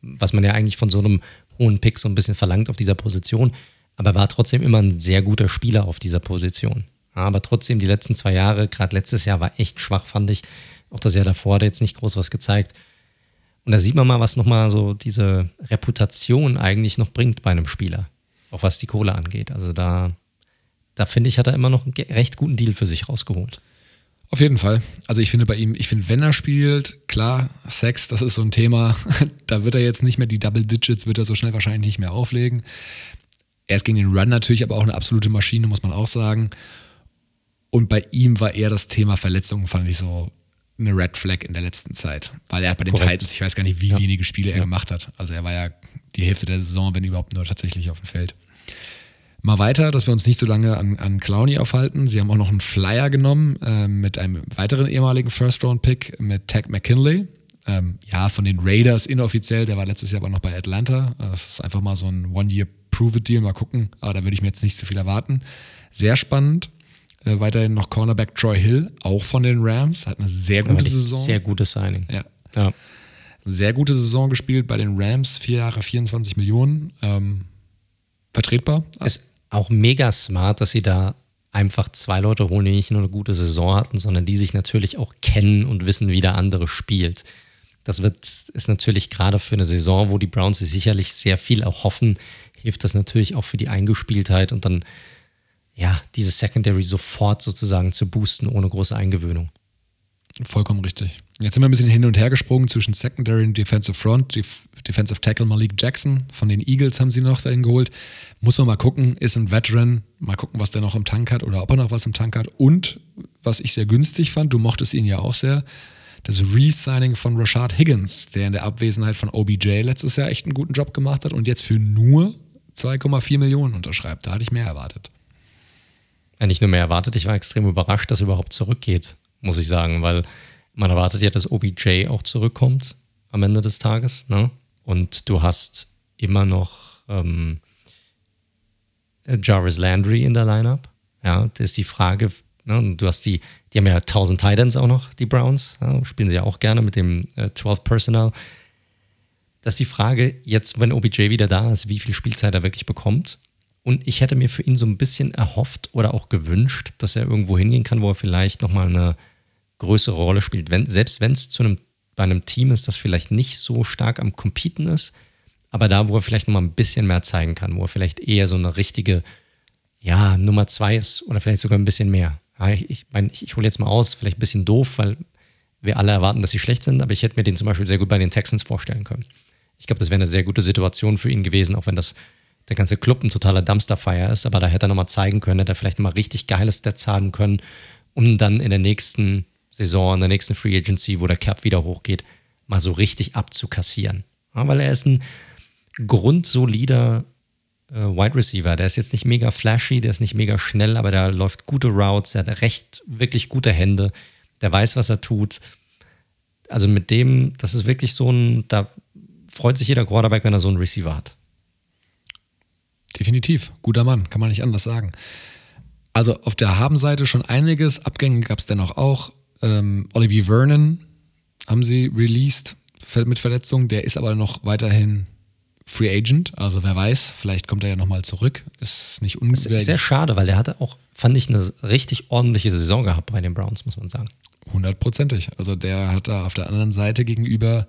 was man ja eigentlich von so einem hohen Pick so ein bisschen verlangt auf dieser Position aber war trotzdem immer ein sehr guter Spieler auf dieser Position. Aber trotzdem, die letzten zwei Jahre, gerade letztes Jahr, war echt schwach, fand ich. Auch das Jahr davor hat er jetzt nicht groß was gezeigt. Und da sieht man mal, was nochmal so diese Reputation eigentlich noch bringt bei einem Spieler. Auch was die Kohle angeht. Also da, da finde ich, hat er immer noch einen recht guten Deal für sich rausgeholt. Auf jeden Fall. Also ich finde bei ihm, ich finde, wenn er spielt, klar, Sex, das ist so ein Thema. da wird er jetzt nicht mehr die Double Digits, wird er so schnell wahrscheinlich nicht mehr auflegen. Er ist gegen den Run natürlich aber auch eine absolute Maschine, muss man auch sagen. Und bei ihm war eher das Thema Verletzungen, fand ich so eine Red Flag in der letzten Zeit. Weil er bei den Korrekt. Titans, ich weiß gar nicht, wie ja. wenige Spiele er ja. gemacht hat. Also er war ja die Hälfte der Saison, wenn überhaupt nur tatsächlich auf dem Feld. Mal weiter, dass wir uns nicht so lange an, an Clowny aufhalten. Sie haben auch noch einen Flyer genommen äh, mit einem weiteren ehemaligen First-Round-Pick mit Tag McKinley. Ähm, ja, von den Raiders inoffiziell, der war letztes Jahr aber noch bei Atlanta. Das ist einfach mal so ein One-Year-Prove-It-Deal, mal gucken. Aber da würde ich mir jetzt nicht zu viel erwarten. Sehr spannend. Äh, weiterhin noch Cornerback Troy Hill, auch von den Rams, hat eine sehr gute Saison. Sehr gutes Signing. Ja. ja. Sehr gute Saison gespielt bei den Rams, vier Jahre 24 Millionen. Ähm, vertretbar. Ist auch mega smart, dass sie da einfach zwei Leute holen, die nicht nur eine gute Saison hatten, sondern die sich natürlich auch kennen und wissen, wie der andere spielt. Das wird, ist natürlich gerade für eine Saison, wo die Browns sich sicherlich sehr viel erhoffen, hilft das natürlich auch für die Eingespieltheit und dann ja, diese Secondary sofort sozusagen zu boosten, ohne große Eingewöhnung. Vollkommen richtig. Jetzt sind wir ein bisschen hin und her gesprungen zwischen Secondary und Defensive Front. Def Defensive Tackle Malik Jackson von den Eagles haben sie noch dahin geholt. Muss man mal gucken, ist ein Veteran. Mal gucken, was der noch im Tank hat oder ob er noch was im Tank hat. Und was ich sehr günstig fand, du mochtest ihn ja auch sehr, das Re-Signing von Rashad Higgins, der in der Abwesenheit von OBJ letztes Jahr echt einen guten Job gemacht hat und jetzt für nur 2,4 Millionen unterschreibt. Da hatte ich mehr erwartet. Ja, nicht nur mehr erwartet, ich war extrem überrascht, dass er überhaupt zurückgeht, muss ich sagen, weil man erwartet ja, dass OBJ auch zurückkommt am Ende des Tages. Ne? Und du hast immer noch ähm, Jarvis Landry in der Lineup. Ja, das ist die Frage. Ne? Du hast die, die haben ja 1000 Titans auch noch, die Browns. Ja? Spielen sie ja auch gerne mit dem äh, 12 Personal. Das ist die Frage, jetzt, wenn OBJ wieder da ist, wie viel Spielzeit er wirklich bekommt. Und ich hätte mir für ihn so ein bisschen erhofft oder auch gewünscht, dass er irgendwo hingehen kann, wo er vielleicht nochmal eine größere Rolle spielt. Wenn, selbst wenn es zu einem, bei einem Team ist, das vielleicht nicht so stark am Competen ist, aber da, wo er vielleicht nochmal ein bisschen mehr zeigen kann, wo er vielleicht eher so eine richtige, ja, Nummer zwei ist oder vielleicht sogar ein bisschen mehr. Ja, ich, ich meine, ich, ich hole jetzt mal aus, vielleicht ein bisschen doof, weil wir alle erwarten, dass sie schlecht sind, aber ich hätte mir den zum Beispiel sehr gut bei den Texans vorstellen können. Ich glaube, das wäre eine sehr gute Situation für ihn gewesen, auch wenn das der ganze Club ein totaler Dumpsterfire ist, aber da hätte er nochmal zeigen können, hätte er vielleicht nochmal richtig geile Stats haben können, um dann in der nächsten Saison, in der nächsten Free Agency, wo der Cap wieder hochgeht, mal so richtig abzukassieren. Ja, weil er ist ein grundsolider äh, Wide Receiver. Der ist jetzt nicht mega flashy, der ist nicht mega schnell, aber der läuft gute Routes, der hat recht, wirklich gute Hände, der weiß, was er tut. Also mit dem, das ist wirklich so ein, da freut sich jeder Quarterback, wenn er so einen Receiver hat. Definitiv. Guter Mann, kann man nicht anders sagen. Also auf der Habenseite schon einiges. Abgänge gab es dennoch auch. Ähm, Olivier Vernon haben sie released mit Verletzung. Der ist aber noch weiterhin Free Agent. Also wer weiß, vielleicht kommt er ja nochmal zurück. Ist nicht ungewöhnlich. Sehr schade, weil der hatte auch, fand ich, eine richtig ordentliche Saison gehabt bei den Browns, muss man sagen. Hundertprozentig. Also der hat da auf der anderen Seite gegenüber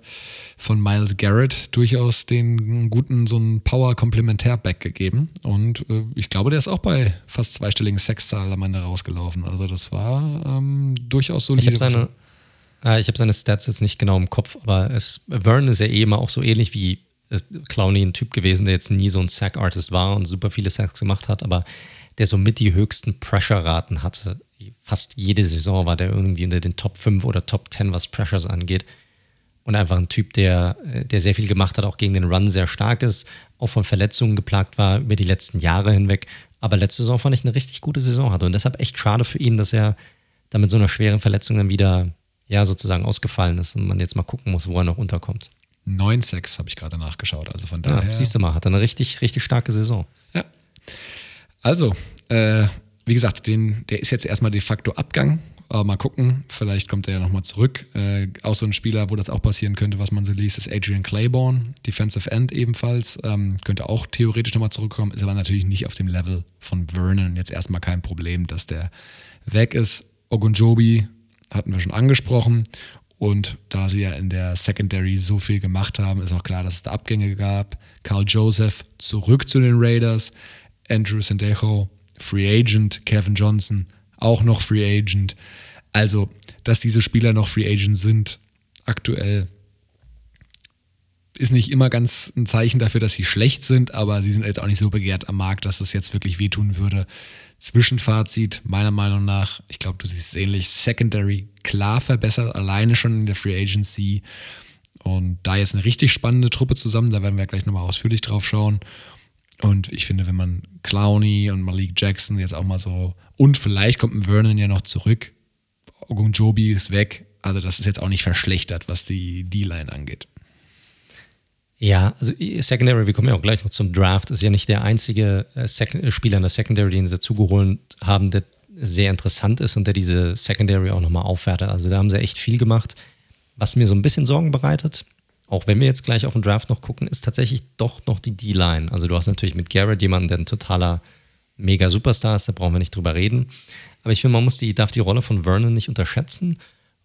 von Miles Garrett durchaus den guten so einen Power-Komplementär-Back gegeben. Und äh, ich glaube, der ist auch bei fast zweistelligen Sexzahl am Ende rausgelaufen. Also das war ähm, durchaus solide. Ich habe seine, äh, hab seine Stats jetzt nicht genau im Kopf, aber es, Vern ist ja eh immer auch so ähnlich wie äh, Clowney, ein Typ gewesen, der jetzt nie so ein Sack-Artist war und super viele Sacks gemacht hat, aber der somit die höchsten Pressure-Raten hatte fast jede Saison war der irgendwie unter den Top 5 oder Top 10, was Pressures angeht. Und einfach ein Typ, der, der sehr viel gemacht hat, auch gegen den Run sehr stark ist, auch von Verletzungen geplagt war über die letzten Jahre hinweg. Aber letzte Saison fand ich eine richtig gute Saison hatte. Und deshalb echt schade für ihn, dass er da mit so einer schweren Verletzung dann wieder, ja, sozusagen ausgefallen ist und man jetzt mal gucken muss, wo er noch unterkommt. 9-6 habe ich gerade nachgeschaut. Also von daher. Ja, siehst du mal, hat er eine richtig, richtig starke Saison. Ja. Also, äh, wie gesagt, den, der ist jetzt erstmal de facto Abgang. Aber mal gucken, vielleicht kommt er ja nochmal zurück. Äh, auch so ein Spieler, wo das auch passieren könnte, was man so liest, ist Adrian Claiborne, Defensive End ebenfalls. Ähm, könnte auch theoretisch nochmal zurückkommen, ist aber natürlich nicht auf dem Level von Vernon. Jetzt erstmal kein Problem, dass der weg ist. Ogunjobi hatten wir schon angesprochen. Und da sie ja in der Secondary so viel gemacht haben, ist auch klar, dass es da Abgänge gab. Carl Joseph zurück zu den Raiders. Andrew Sendejo Free Agent, Kevin Johnson auch noch Free Agent. Also, dass diese Spieler noch Free Agent sind, aktuell, ist nicht immer ganz ein Zeichen dafür, dass sie schlecht sind, aber sie sind jetzt auch nicht so begehrt am Markt, dass das jetzt wirklich wehtun würde. Zwischenfazit, meiner Meinung nach, ich glaube, du siehst es ähnlich, Secondary klar verbessert, alleine schon in der Free Agency. Und da jetzt eine richtig spannende Truppe zusammen, da werden wir gleich nochmal ausführlich drauf schauen. Und ich finde, wenn man Clowney und Malik Jackson jetzt auch mal so, und vielleicht kommt ein Vernon ja noch zurück, Ogunjobi ist weg, also das ist jetzt auch nicht verschlechtert, was die D-Line angeht. Ja, also Secondary, wir kommen ja auch gleich noch zum Draft, ist ja nicht der einzige äh, Spieler in der Secondary, den sie dazugeholt haben, der sehr interessant ist und der diese Secondary auch nochmal aufwertet. Also da haben sie echt viel gemacht. Was mir so ein bisschen Sorgen bereitet, auch wenn wir jetzt gleich auf den Draft noch gucken, ist tatsächlich doch noch die D-Line. Also du hast natürlich mit Garrett jemanden, der ein totaler mega Superstar ist, da brauchen wir nicht drüber reden. Aber ich finde, man muss die, darf die Rolle von Vernon nicht unterschätzen.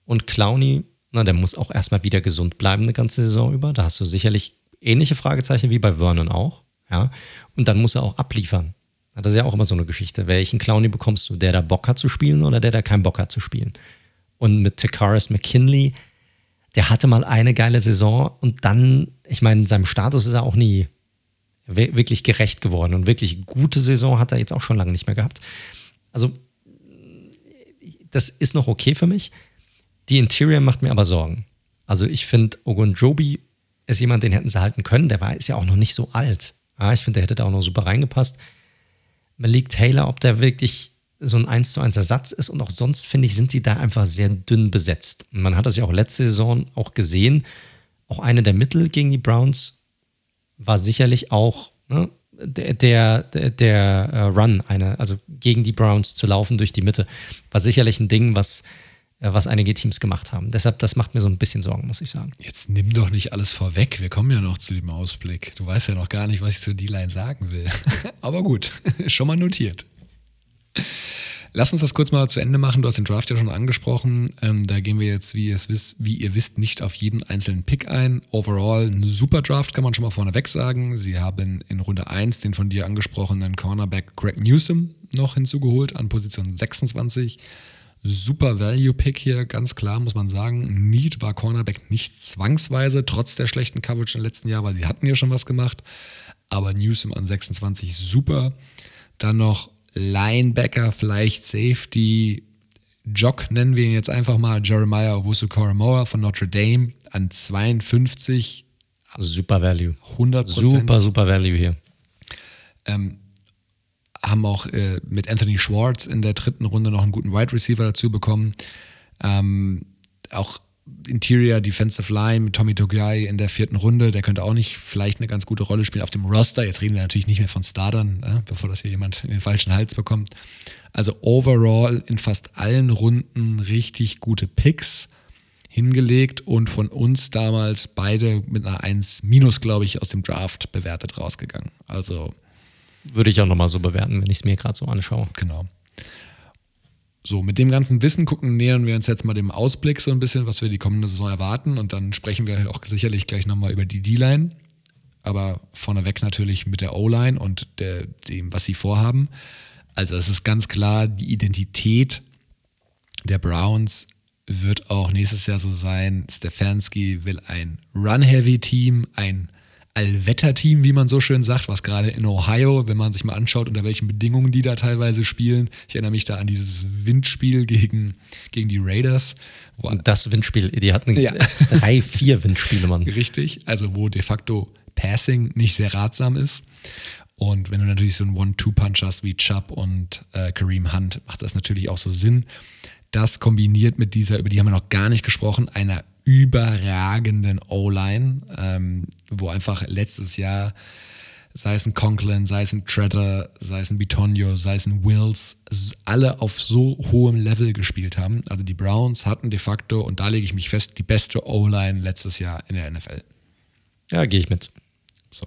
Und Clowney, na, der muss auch erstmal wieder gesund bleiben eine ganze Saison über. Da hast du sicherlich ähnliche Fragezeichen wie bei Vernon auch. Ja. Und dann muss er auch abliefern. Das ist ja auch immer so eine Geschichte. Welchen Clowny bekommst du? Der, der Bock hat zu spielen oder der, der keinen Bock hat zu spielen? Und mit Takaris McKinley, der hatte mal eine geile Saison und dann, ich meine, seinem Status ist er auch nie wirklich gerecht geworden und wirklich gute Saison hat er jetzt auch schon lange nicht mehr gehabt. Also, das ist noch okay für mich. Die Interior macht mir aber Sorgen. Also, ich finde, Ogunjobi ist jemand, den hätten sie halten können. Der war, ist ja auch noch nicht so alt. Ja, ich finde, der hätte da auch noch super reingepasst. Malik Taylor, ob der wirklich so ein 1 zu 1 Ersatz ist und auch sonst, finde ich, sind sie da einfach sehr dünn besetzt. Man hat das ja auch letzte Saison auch gesehen. Auch eine der Mittel gegen die Browns war sicherlich auch ne, der, der, der uh, Run, eine, also gegen die Browns zu laufen durch die Mitte, war sicherlich ein Ding, was äh, was einige Teams gemacht haben. Deshalb, das macht mir so ein bisschen Sorgen, muss ich sagen. Jetzt nimm doch nicht alles vorweg. Wir kommen ja noch zu dem Ausblick. Du weißt ja noch gar nicht, was ich zu D-Line sagen will. Aber gut, schon mal notiert. Lass uns das kurz mal zu Ende machen. Du hast den Draft ja schon angesprochen. Ähm, da gehen wir jetzt, wie ihr, wisst, wie ihr wisst, nicht auf jeden einzelnen Pick ein. Overall ein super Draft, kann man schon mal vorneweg sagen. Sie haben in Runde 1 den von dir angesprochenen Cornerback Greg Newsom noch hinzugeholt an Position 26 super Value-Pick hier, ganz klar, muss man sagen. Need war Cornerback nicht zwangsweise, trotz der schlechten Coverage im letzten Jahr, weil sie hatten ja schon was gemacht. Aber Newsom an 26 super. Dann noch Linebacker, vielleicht Safety. Jock nennen wir ihn jetzt einfach mal. Jeremiah Owusu Koromoa von Notre Dame an 52. Super Value. 100%. Super, super Value hier. Ähm, haben auch äh, mit Anthony Schwartz in der dritten Runde noch einen guten Wide Receiver dazu bekommen. Ähm, auch Interior Defensive Line mit Tommy Togai in der vierten Runde, der könnte auch nicht vielleicht eine ganz gute Rolle spielen auf dem Roster. Jetzt reden wir natürlich nicht mehr von Startern, äh, bevor das hier jemand in den falschen Hals bekommt. Also overall in fast allen Runden richtig gute Picks hingelegt und von uns damals beide mit einer 1 minus, glaube ich, aus dem Draft bewertet rausgegangen. Also würde ich auch nochmal so bewerten, wenn ich es mir gerade so anschaue. Genau. So, mit dem ganzen Wissen gucken, nähern wir uns jetzt mal dem Ausblick so ein bisschen, was wir die kommende Saison erwarten. Und dann sprechen wir auch sicherlich gleich nochmal über die D-Line. Aber vorneweg natürlich mit der O-Line und der, dem, was sie vorhaben. Also es ist ganz klar, die Identität der Browns wird auch nächstes Jahr so sein. Stefanski will ein Run-Heavy-Team, ein Allwetterteam, wie man so schön sagt, was gerade in Ohio, wenn man sich mal anschaut, unter welchen Bedingungen die da teilweise spielen. Ich erinnere mich da an dieses Windspiel gegen, gegen die Raiders. das Windspiel, die hatten ja. drei, vier Windspiele, Mann. Richtig, also wo de facto Passing nicht sehr ratsam ist. Und wenn du natürlich so einen One-Two-Punch hast wie Chubb und äh, Kareem Hunt, macht das natürlich auch so Sinn. Das kombiniert mit dieser, über die haben wir noch gar nicht gesprochen, einer überragenden O-Line, ähm, wo einfach letztes Jahr, sei es ein Conklin, sei es ein Treader, sei es ein Bitonio, sei es ein Wills, alle auf so hohem Level gespielt haben. Also die Browns hatten de facto, und da lege ich mich fest, die beste O-Line letztes Jahr in der NFL. Ja, gehe ich mit. So.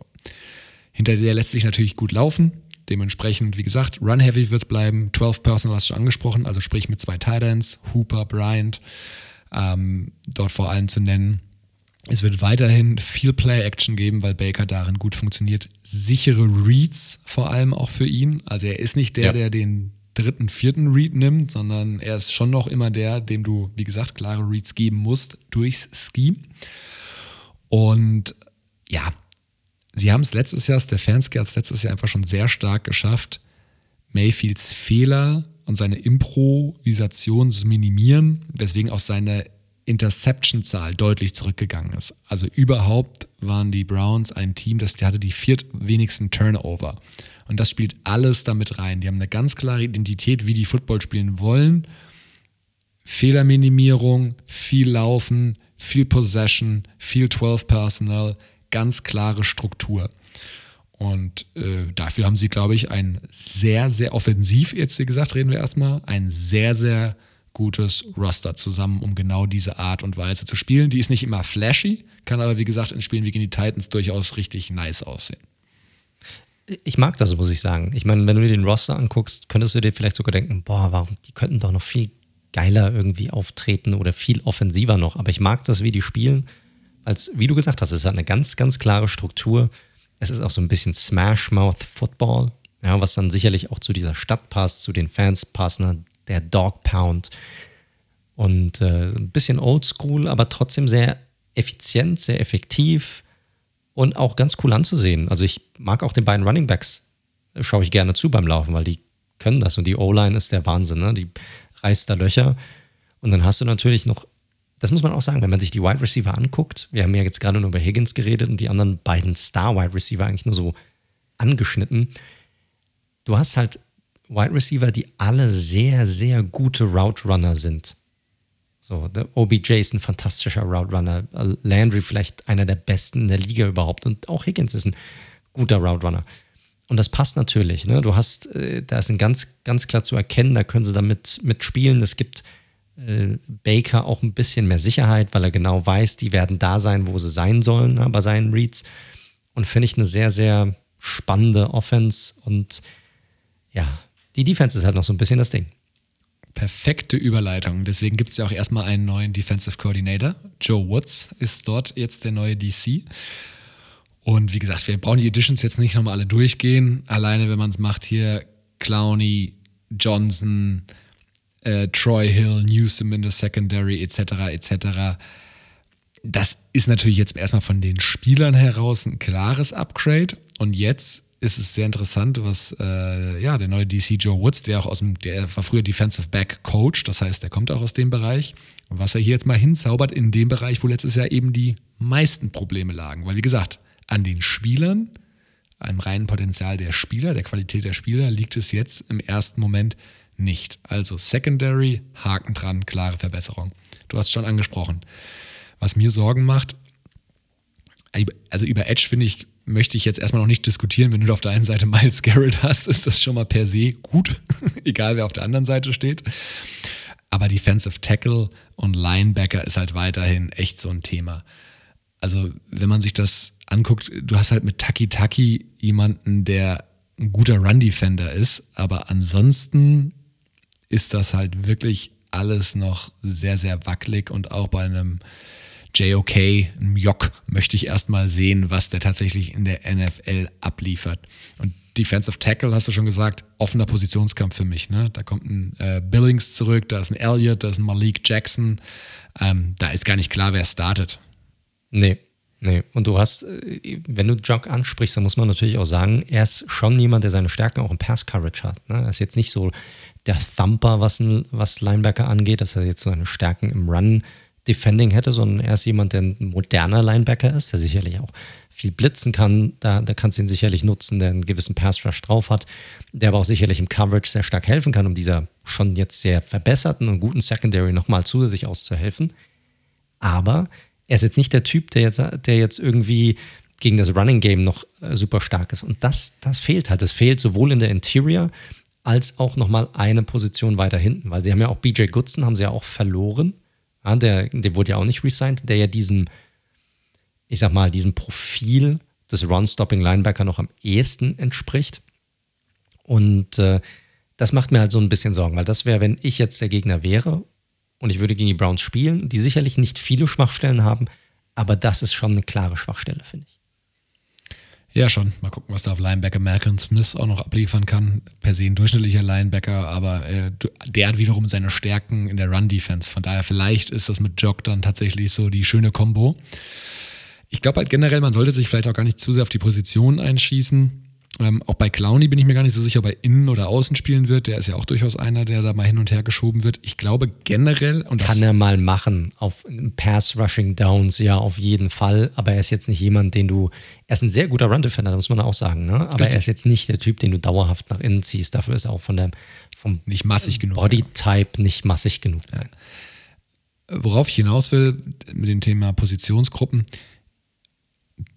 Hinter der lässt sich natürlich gut laufen. Dementsprechend, wie gesagt, Run-Heavy wird es bleiben. 12 Personal hast du schon angesprochen, also sprich mit zwei Titans, Hooper, Bryant ähm, dort vor allem zu nennen. Es wird weiterhin viel Play-Action geben, weil Baker darin gut funktioniert. Sichere Reads vor allem auch für ihn. Also er ist nicht der, ja. der den dritten, vierten Read nimmt, sondern er ist schon noch immer der, dem du, wie gesagt, klare Reads geben musst durchs Scheme. Und ja, sie haben es letztes Jahr, Stefanski hat es letztes Jahr einfach schon sehr stark geschafft, Mayfields Fehler und seine Improvisation zu minimieren, weswegen auch seine Interception-Zahl deutlich zurückgegangen ist. Also überhaupt waren die Browns ein Team, das hatte die viertwenigsten Turnover. Und das spielt alles damit rein. Die haben eine ganz klare Identität, wie die Football spielen wollen. Fehlerminimierung, viel Laufen, viel Possession, viel 12 Personal, ganz klare Struktur. Und äh, dafür haben sie, glaube ich, ein sehr, sehr offensiv, jetzt wie gesagt, reden wir erstmal, ein sehr, sehr gutes Roster zusammen, um genau diese Art und Weise zu spielen. Die ist nicht immer flashy, kann aber, wie gesagt, in Spielen wie gegen die Titans durchaus richtig nice aussehen. Ich mag das, muss ich sagen. Ich meine, wenn du dir den Roster anguckst, könntest du dir vielleicht sogar denken, boah, warum, die könnten doch noch viel geiler irgendwie auftreten oder viel offensiver noch. Aber ich mag das, wie die spielen. Als, wie du gesagt hast, es hat eine ganz, ganz klare Struktur. Es ist auch so ein bisschen Smash-Mouth Football, ja, was dann sicherlich auch zu dieser Stadt passt, zu den Fans passen, der Dog Pound. Und äh, ein bisschen oldschool, aber trotzdem sehr effizient, sehr effektiv und auch ganz cool anzusehen. Also ich mag auch den beiden Running Backs, äh, schaue ich gerne zu beim Laufen, weil die können das. Und die O-Line ist der Wahnsinn, ne? die reißt da Löcher. Und dann hast du natürlich noch, das muss man auch sagen, wenn man sich die Wide Receiver anguckt, wir haben ja jetzt gerade nur über Higgins geredet und die anderen beiden Star-Wide Receiver eigentlich nur so angeschnitten. Du hast halt Wide Receiver, die alle sehr, sehr gute Route Runner sind. So, der OBJ ist ein fantastischer Route Runner. Landry vielleicht einer der besten in der Liga überhaupt. Und auch Higgins ist ein guter Route Runner. Und das passt natürlich. Ne? Du hast, äh, da ist ein ganz, ganz klar zu erkennen, da können sie damit mitspielen. Es gibt äh, Baker auch ein bisschen mehr Sicherheit, weil er genau weiß, die werden da sein, wo sie sein sollen ne, bei seinen Reads. Und finde ich eine sehr, sehr spannende Offense. Und ja, die Defense ist halt noch so ein bisschen das Ding. Perfekte Überleitung. Deswegen gibt es ja auch erstmal einen neuen Defensive Coordinator. Joe Woods ist dort jetzt der neue DC. Und wie gesagt, wir brauchen die Editions jetzt nicht nochmal alle durchgehen. Alleine, wenn man es macht, hier Clowney, Johnson, äh, Troy Hill, Newsom in der Secondary, etc., etc. Das ist natürlich jetzt erstmal von den Spielern heraus ein klares Upgrade. Und jetzt ist es sehr interessant, was äh, ja der neue DC Joe Woods, der auch aus dem, der war früher Defensive Back Coach, das heißt, der kommt auch aus dem Bereich. Was er hier jetzt mal hinzaubert in dem Bereich, wo letztes Jahr eben die meisten Probleme lagen. Weil, wie gesagt, an den Spielern, am reinen Potenzial der Spieler, der Qualität der Spieler, liegt es jetzt im ersten Moment nicht. Also Secondary, Haken dran, klare Verbesserung. Du hast es schon angesprochen. Was mir Sorgen macht, also über Edge finde ich möchte ich jetzt erstmal noch nicht diskutieren. Wenn du auf der einen Seite Miles Garrett hast, ist das schon mal per se gut, egal wer auf der anderen Seite steht. Aber Defensive Tackle und Linebacker ist halt weiterhin echt so ein Thema. Also, wenn man sich das anguckt, du hast halt mit Taki Taki jemanden, der ein guter Run-Defender ist, aber ansonsten ist das halt wirklich alles noch sehr, sehr wackelig und auch bei einem JOK, einem Jock, möchte ich erstmal sehen, was der tatsächlich in der NFL abliefert. Und Defensive Tackle, hast du schon gesagt, offener Positionskampf für mich. Ne? Da kommt ein äh, Billings zurück, da ist ein Elliott, da ist ein Malik Jackson. Ähm, da ist gar nicht klar, wer startet. Nee, nee. Und du hast, äh, wenn du Jock ansprichst, dann muss man natürlich auch sagen, er ist schon jemand, der seine Stärken auch im Pass-Coverage hat. Ne? Er ist jetzt nicht so der Thumper, was, ein, was Linebacker angeht, dass er jetzt seine Stärken im Run Defending hätte, sondern er ist jemand, der ein moderner Linebacker ist, der sicherlich auch viel blitzen kann. Da, da kannst du ihn sicherlich nutzen, der einen gewissen Pass Rush drauf hat, der aber auch sicherlich im Coverage sehr stark helfen kann, um dieser schon jetzt sehr verbesserten und guten Secondary nochmal zusätzlich auszuhelfen. Aber er ist jetzt nicht der Typ, der jetzt, der jetzt irgendwie gegen das Running Game noch äh, super stark ist. Und das, das fehlt halt. Das fehlt sowohl in der Interior als auch nochmal eine Position weiter hinten, weil sie haben ja auch BJ Goodson, haben sie ja auch verloren ja, der, der wurde ja auch nicht resigned, der ja diesem, ich sag mal, diesem Profil des Run-Stopping-Linebacker noch am ehesten entspricht. Und äh, das macht mir halt so ein bisschen Sorgen, weil das wäre, wenn ich jetzt der Gegner wäre und ich würde gegen die Browns spielen, die sicherlich nicht viele Schwachstellen haben, aber das ist schon eine klare Schwachstelle, finde ich. Ja, schon. Mal gucken, was da auf Linebacker Malcolm Smith auch noch abliefern kann. Per se ein durchschnittlicher Linebacker, aber äh, der hat wiederum seine Stärken in der Run-Defense. Von daher, vielleicht ist das mit Jock dann tatsächlich so die schöne Combo. Ich glaube halt generell, man sollte sich vielleicht auch gar nicht zu sehr auf die Position einschießen. Ähm, auch bei Clowny bin ich mir gar nicht so sicher, ob er innen oder außen spielen wird. Der ist ja auch durchaus einer, der da mal hin und her geschoben wird. Ich glaube generell. Und Kann er mal machen. Auf Pass-Rushing Downs, ja, auf jeden Fall. Aber er ist jetzt nicht jemand, den du. Er ist ein sehr guter Run-Defender, muss man auch sagen. Ne? Aber Richtig. er ist jetzt nicht der Typ, den du dauerhaft nach innen ziehst. Dafür ist er auch von der, vom nicht massig genug. Body-Type nicht massig genug. Ja. Worauf ich hinaus will mit dem Thema Positionsgruppen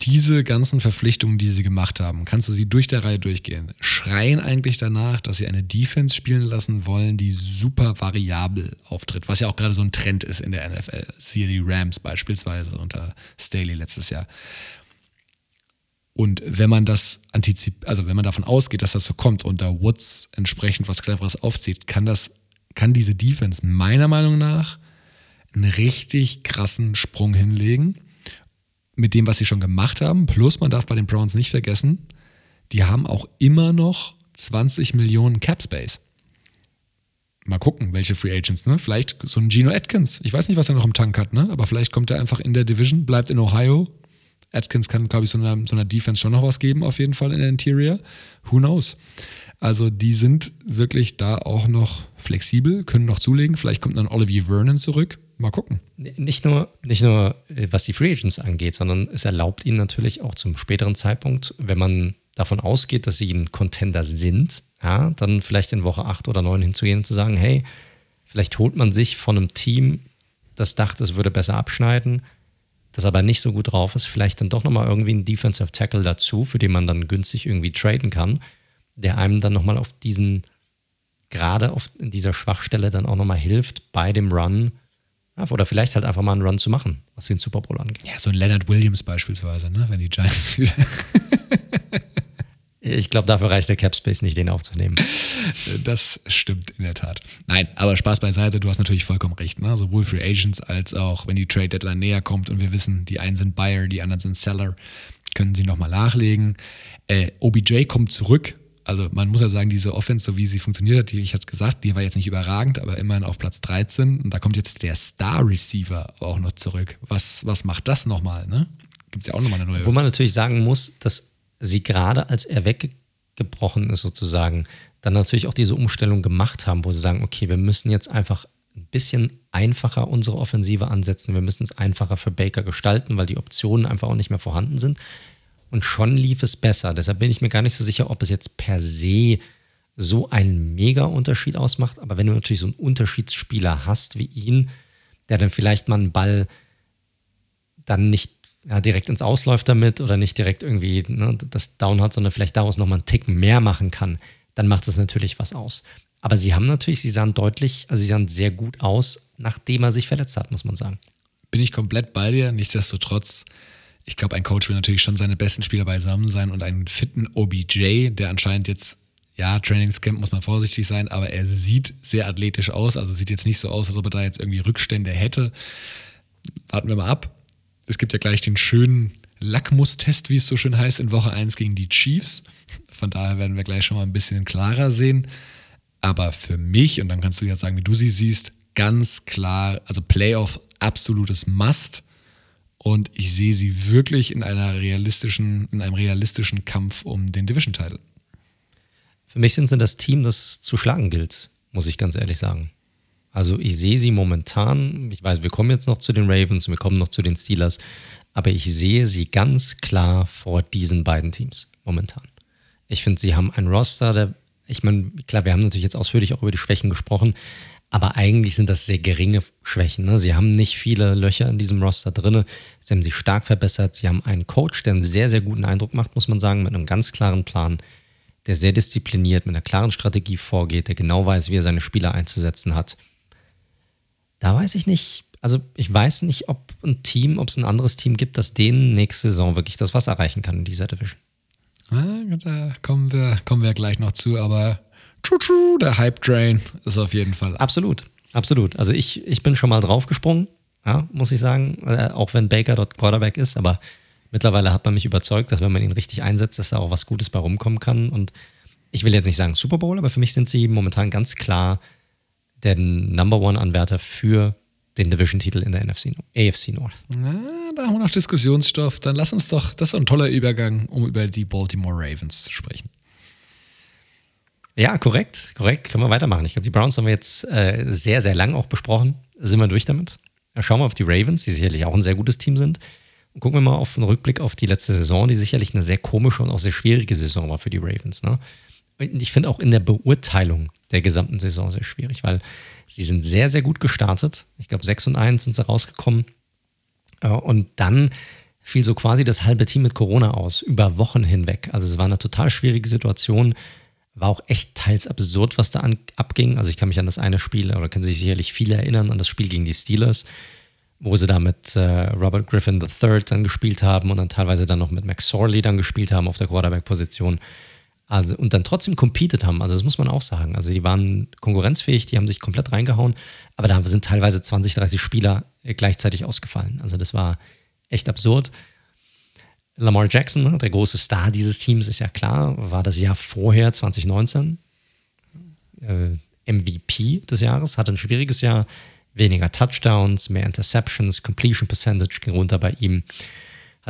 diese ganzen Verpflichtungen, die sie gemacht haben, kannst du sie durch der Reihe durchgehen, schreien eigentlich danach, dass sie eine Defense spielen lassen wollen, die super variabel auftritt, was ja auch gerade so ein Trend ist in der NFL. Siehe die Rams beispielsweise unter Staley letztes Jahr. Und wenn man das antizipiert, also wenn man davon ausgeht, dass das so kommt und da Woods entsprechend was Cleveres aufzieht, kann das, kann diese Defense meiner Meinung nach einen richtig krassen Sprung hinlegen mit dem, was sie schon gemacht haben. Plus, man darf bei den Browns nicht vergessen, die haben auch immer noch 20 Millionen Cap Space. Mal gucken, welche Free Agents, ne? Vielleicht so ein Gino Atkins. Ich weiß nicht, was er noch im Tank hat, ne? Aber vielleicht kommt er einfach in der Division, bleibt in Ohio. Atkins kann, glaube ich, so einer, so einer Defense schon noch was geben, auf jeden Fall in der Interior. Who knows? Also die sind wirklich da auch noch flexibel, können noch zulegen. Vielleicht kommt dann Olivier Vernon zurück. Mal gucken. Nicht nur, nicht nur, äh, was die Free Agents angeht, sondern es erlaubt ihnen natürlich auch zum späteren Zeitpunkt, wenn man davon ausgeht, dass sie ein Contender sind, ja, dann vielleicht in Woche 8 oder 9 hinzugehen und zu sagen, hey, vielleicht holt man sich von einem Team, das dachte, es würde besser abschneiden, das aber nicht so gut drauf ist, vielleicht dann doch nochmal irgendwie einen Defensive Tackle dazu, für den man dann günstig irgendwie traden kann, der einem dann nochmal auf diesen, gerade auf dieser Schwachstelle dann auch nochmal hilft, bei dem Run oder vielleicht halt einfach mal einen Run zu machen, was den Super Bowl angeht. Ja, so ein Leonard Williams beispielsweise, ne? wenn die Giants wieder. ich glaube, dafür reicht der Cap Space nicht, den aufzunehmen. Das stimmt in der Tat. Nein, aber Spaß beiseite, du hast natürlich vollkommen recht. Ne? Sowohl Free Agents als auch, wenn die Trade Deadline näher kommt und wir wissen, die einen sind Buyer, die anderen sind Seller, können sie nochmal nachlegen. Äh, OBJ kommt zurück also man muss ja sagen, diese Offense, so wie sie funktioniert hat, die ich hatte gesagt, die war jetzt nicht überragend, aber immerhin auf Platz 13. Und da kommt jetzt der Star-Receiver auch noch zurück. Was, was macht das nochmal? Ne? Gibt es ja auch nochmal eine neue. Wo man natürlich sagen muss, dass sie gerade, als er weggebrochen ist sozusagen, dann natürlich auch diese Umstellung gemacht haben, wo sie sagen, okay, wir müssen jetzt einfach ein bisschen einfacher unsere Offensive ansetzen. Wir müssen es einfacher für Baker gestalten, weil die Optionen einfach auch nicht mehr vorhanden sind. Und schon lief es besser. Deshalb bin ich mir gar nicht so sicher, ob es jetzt per se so einen Mega-Unterschied ausmacht. Aber wenn du natürlich so einen Unterschiedsspieler hast wie ihn, der dann vielleicht mal einen Ball dann nicht ja, direkt ins Ausläuft damit oder nicht direkt irgendwie ne, das Down hat, sondern vielleicht daraus nochmal einen Tick mehr machen kann, dann macht das natürlich was aus. Aber sie haben natürlich, sie sahen deutlich, also sie sahen sehr gut aus, nachdem er sich verletzt hat, muss man sagen. Bin ich komplett bei dir. Nichtsdestotrotz ich glaube, ein Coach will natürlich schon seine besten Spieler beisammen sein und einen fitten OBJ, der anscheinend jetzt, ja, Trainingscamp muss man vorsichtig sein, aber er sieht sehr athletisch aus, also sieht jetzt nicht so aus, als ob er da jetzt irgendwie Rückstände hätte. Warten wir mal ab. Es gibt ja gleich den schönen Lackmustest, wie es so schön heißt, in Woche 1 gegen die Chiefs. Von daher werden wir gleich schon mal ein bisschen klarer sehen. Aber für mich, und dann kannst du ja sagen, wie du sie siehst, ganz klar, also Playoff absolutes Must. Und ich sehe sie wirklich in einer realistischen, in einem realistischen Kampf um den Division-Title. Für mich sind sie das Team, das zu schlagen gilt, muss ich ganz ehrlich sagen. Also ich sehe sie momentan, ich weiß, wir kommen jetzt noch zu den Ravens, wir kommen noch zu den Steelers, aber ich sehe sie ganz klar vor diesen beiden Teams momentan. Ich finde, sie haben ein Roster, der, ich meine, klar, wir haben natürlich jetzt ausführlich auch über die Schwächen gesprochen, aber eigentlich sind das sehr geringe Schwächen. Ne? Sie haben nicht viele Löcher in diesem Roster drin. Sie haben sich stark verbessert. Sie haben einen Coach, der einen sehr, sehr guten Eindruck macht, muss man sagen, mit einem ganz klaren Plan, der sehr diszipliniert, mit einer klaren Strategie vorgeht, der genau weiß, wie er seine Spieler einzusetzen hat. Da weiß ich nicht, also ich weiß nicht, ob ein Team, ob es ein anderes Team gibt, das denen nächste Saison wirklich das Wasser erreichen kann in dieser Division. Ja, da kommen wir, kommen wir gleich noch zu, aber Tschu, der Hype-Train ist auf jeden Fall. Absolut, absolut. Also ich, ich bin schon mal draufgesprungen, ja, muss ich sagen, äh, auch wenn Baker dort Quarterback ist, aber Mittlerweile hat man mich überzeugt, dass wenn man ihn richtig einsetzt, dass da auch was Gutes bei rumkommen kann. Und ich will jetzt nicht sagen Super Bowl, aber für mich sind sie momentan ganz klar der Number One-Anwärter für den Division-Titel in der NFC, AFC North. Na, da haben wir noch Diskussionsstoff. Dann lass uns doch, das ist ein toller Übergang, um über die Baltimore Ravens zu sprechen. Ja, korrekt, korrekt. Können wir weitermachen. Ich glaube, die Browns haben wir jetzt äh, sehr, sehr lang auch besprochen. Sind wir durch damit? Schauen wir auf die Ravens, die sicherlich auch ein sehr gutes Team sind. Und gucken wir mal auf einen Rückblick auf die letzte Saison, die sicherlich eine sehr komische und auch sehr schwierige Saison war für die Ravens. Ne? ich finde auch in der Beurteilung der gesamten Saison sehr schwierig, weil sie sind sehr, sehr gut gestartet. Ich glaube, 6 und 1 sind sie rausgekommen. Äh, und dann fiel so quasi das halbe Team mit Corona aus, über Wochen hinweg. Also es war eine total schwierige Situation. War auch echt teils absurd, was da an, abging. Also ich kann mich an das eine Spiel, oder können sich sicherlich viele erinnern, an das Spiel gegen die Steelers, wo sie da mit äh, Robert Griffin III dann gespielt haben und dann teilweise dann noch mit Max Sorley dann gespielt haben auf der Quarterback-Position. Also, und dann trotzdem competed haben. Also, das muss man auch sagen. Also, die waren konkurrenzfähig, die haben sich komplett reingehauen, aber da sind teilweise 20, 30 Spieler gleichzeitig ausgefallen. Also, das war echt absurd. Lamar Jackson, der große Star dieses Teams, ist ja klar, war das Jahr vorher, 2019, äh, MVP des Jahres, hatte ein schwieriges Jahr, weniger Touchdowns, mehr Interceptions, Completion Percentage ging runter bei ihm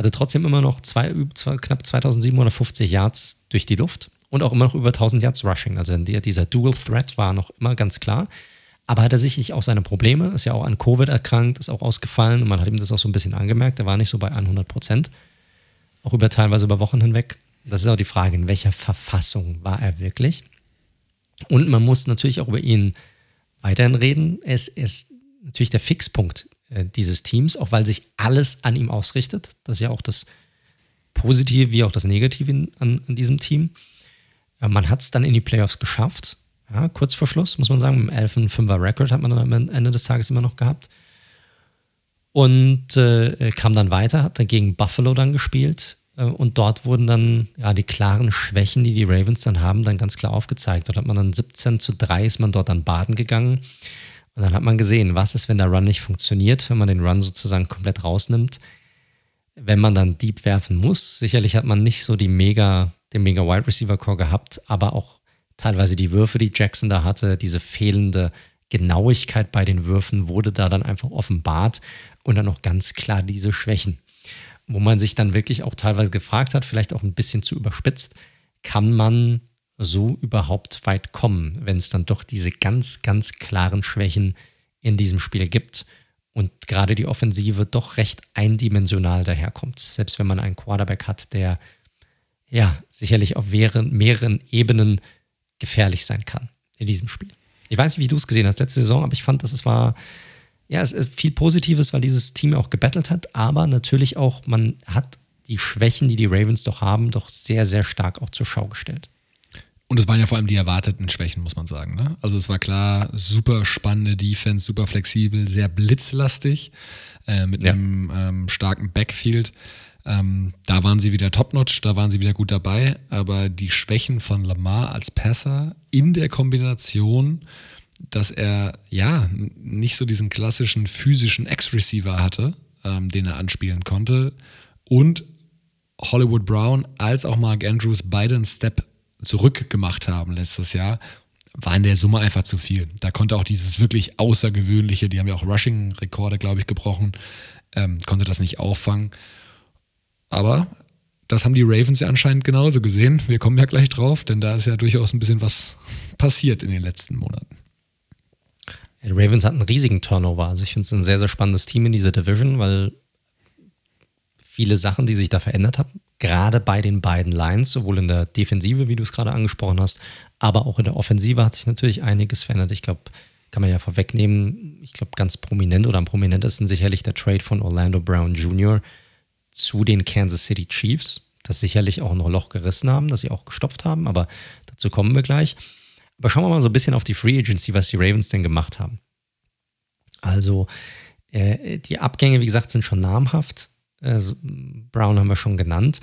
hatte trotzdem immer noch zwei, knapp 2750 Yards durch die Luft und auch immer noch über 1000 Yards Rushing. Also dieser Dual Threat war noch immer ganz klar. Aber hat er sicherlich auch seine Probleme, ist ja auch an Covid erkrankt, ist auch ausgefallen und man hat ihm das auch so ein bisschen angemerkt. Er war nicht so bei 100 Prozent, auch über teilweise über Wochen hinweg. Das ist auch die Frage, in welcher Verfassung war er wirklich? Und man muss natürlich auch über ihn weiterhin reden. Es ist natürlich der Fixpunkt äh, dieses Teams, auch weil sich alles an ihm ausrichtet. Das ist ja auch das Positive wie auch das Negative an, an diesem Team. Äh, man hat es dann in die Playoffs geschafft. Ja, kurz vor Schluss, muss man sagen. Im 11-5er Record hat man dann am Ende des Tages immer noch gehabt. Und äh, kam dann weiter, hat dann gegen Buffalo dann gespielt. Äh, und dort wurden dann ja, die klaren Schwächen, die die Ravens dann haben, dann ganz klar aufgezeigt. Dort hat man dann 17 zu 3 ist man dort an Baden gegangen. Und dann hat man gesehen, was ist, wenn der Run nicht funktioniert, wenn man den Run sozusagen komplett rausnimmt. Wenn man dann Deep werfen muss, sicherlich hat man nicht so die mega, den mega Wide Receiver Core gehabt, aber auch teilweise die Würfe, die Jackson da hatte, diese fehlende Genauigkeit bei den Würfen wurde da dann einfach offenbart und dann auch ganz klar diese Schwächen. Wo man sich dann wirklich auch teilweise gefragt hat, vielleicht auch ein bisschen zu überspitzt, kann man so überhaupt weit kommen, wenn es dann doch diese ganz, ganz klaren Schwächen in diesem Spiel gibt und gerade die Offensive doch recht eindimensional daherkommt. Selbst wenn man einen Quarterback hat, der ja sicherlich auf mehreren, mehreren Ebenen gefährlich sein kann in diesem Spiel. Ich weiß nicht, wie du es gesehen hast letzte Saison, aber ich fand, dass es war ja, es ist viel Positives, weil dieses Team auch gebettelt hat, aber natürlich auch, man hat die Schwächen, die die Ravens doch haben, doch sehr, sehr stark auch zur Schau gestellt. Und es waren ja vor allem die erwarteten Schwächen, muss man sagen. Ne? Also es war klar, super spannende Defense, super flexibel, sehr blitzlastig, äh, mit ja. einem ähm, starken Backfield. Ähm, da waren sie wieder top-notch, da waren sie wieder gut dabei, aber die Schwächen von Lamar als Passer in der Kombination, dass er ja nicht so diesen klassischen physischen Ex-Receiver hatte, ähm, den er anspielen konnte, und Hollywood Brown als auch Mark Andrews beide einen Step zurückgemacht haben letztes Jahr, war in der Summe einfach zu viel. Da konnte auch dieses wirklich Außergewöhnliche, die haben ja auch Rushing-Rekorde, glaube ich, gebrochen, ähm, konnte das nicht auffangen. Aber das haben die Ravens ja anscheinend genauso gesehen. Wir kommen ja gleich drauf, denn da ist ja durchaus ein bisschen was passiert in den letzten Monaten. Die Ravens hatten einen riesigen Turnover. Also ich finde es ein sehr, sehr spannendes Team in dieser Division, weil viele Sachen, die sich da verändert haben, gerade bei den beiden Lines, sowohl in der Defensive, wie du es gerade angesprochen hast, aber auch in der Offensive hat sich natürlich einiges verändert. Ich glaube, kann man ja vorwegnehmen, ich glaube, ganz prominent oder am prominentesten sicherlich der Trade von Orlando Brown Jr. zu den Kansas City Chiefs, das sicherlich auch ein Loch gerissen haben, das sie auch gestopft haben, aber dazu kommen wir gleich. Aber schauen wir mal so ein bisschen auf die Free Agency, was die Ravens denn gemacht haben. Also, äh, die Abgänge, wie gesagt, sind schon namhaft. Also Brown haben wir schon genannt.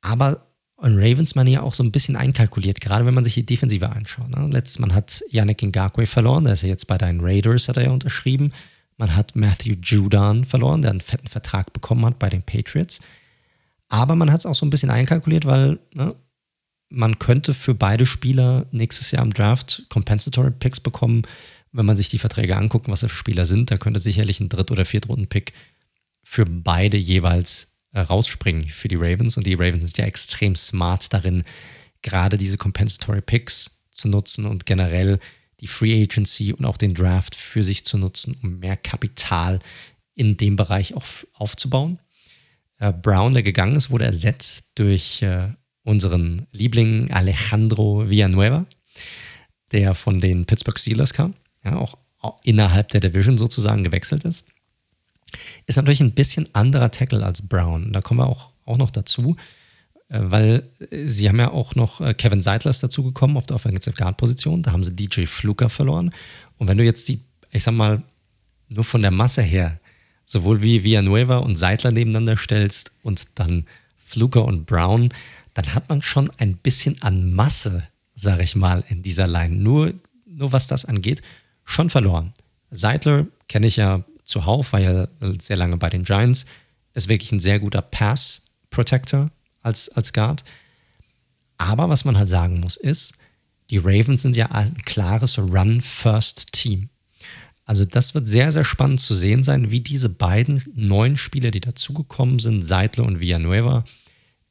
Aber in Ravens man ja auch so ein bisschen einkalkuliert, gerade wenn man sich die Defensive anschaut. Ne? Letztes Mal hat Yannick Ngakwe verloren, der ist ja jetzt bei deinen Raiders, hat er ja unterschrieben. Man hat Matthew Judon verloren, der einen fetten Vertrag bekommen hat bei den Patriots. Aber man hat es auch so ein bisschen einkalkuliert, weil ne, man könnte für beide Spieler nächstes Jahr im Draft Compensatory Picks bekommen. Wenn man sich die Verträge anguckt, was das für Spieler sind, dann könnte sicherlich ein Dritt- oder Viertrunden-Pick für beide jeweils äh, rausspringen für die Ravens. Und die Ravens sind ja extrem smart darin, gerade diese Compensatory Picks zu nutzen und generell die Free Agency und auch den Draft für sich zu nutzen, um mehr Kapital in dem Bereich auch aufzubauen. Äh, Brown, der gegangen ist, wurde ersetzt durch äh, unseren Liebling Alejandro Villanueva, der von den Pittsburgh Steelers kam, ja, auch innerhalb der Division sozusagen gewechselt ist. Ist natürlich ein bisschen anderer Tackle als Brown. Da kommen wir auch, auch noch dazu, weil sie haben ja auch noch äh, Kevin Seitlers dazugekommen auf der Offensive Guard Position. Da haben sie DJ Fluker verloren. Und wenn du jetzt die, ich sag mal, nur von der Masse her, sowohl wie Villanueva und Seitler nebeneinander stellst und dann Fluker und Brown, dann hat man schon ein bisschen an Masse, sage ich mal, in dieser Line. Nur, nur was das angeht, schon verloren. Seidler kenne ich ja zuhauf, war ja sehr lange bei den Giants, ist wirklich ein sehr guter Pass-Protector als, als Guard. Aber was man halt sagen muss, ist, die Ravens sind ja ein klares Run-First-Team. Also das wird sehr, sehr spannend zu sehen sein, wie diese beiden neuen Spieler, die dazugekommen sind, Seidler und Villanueva,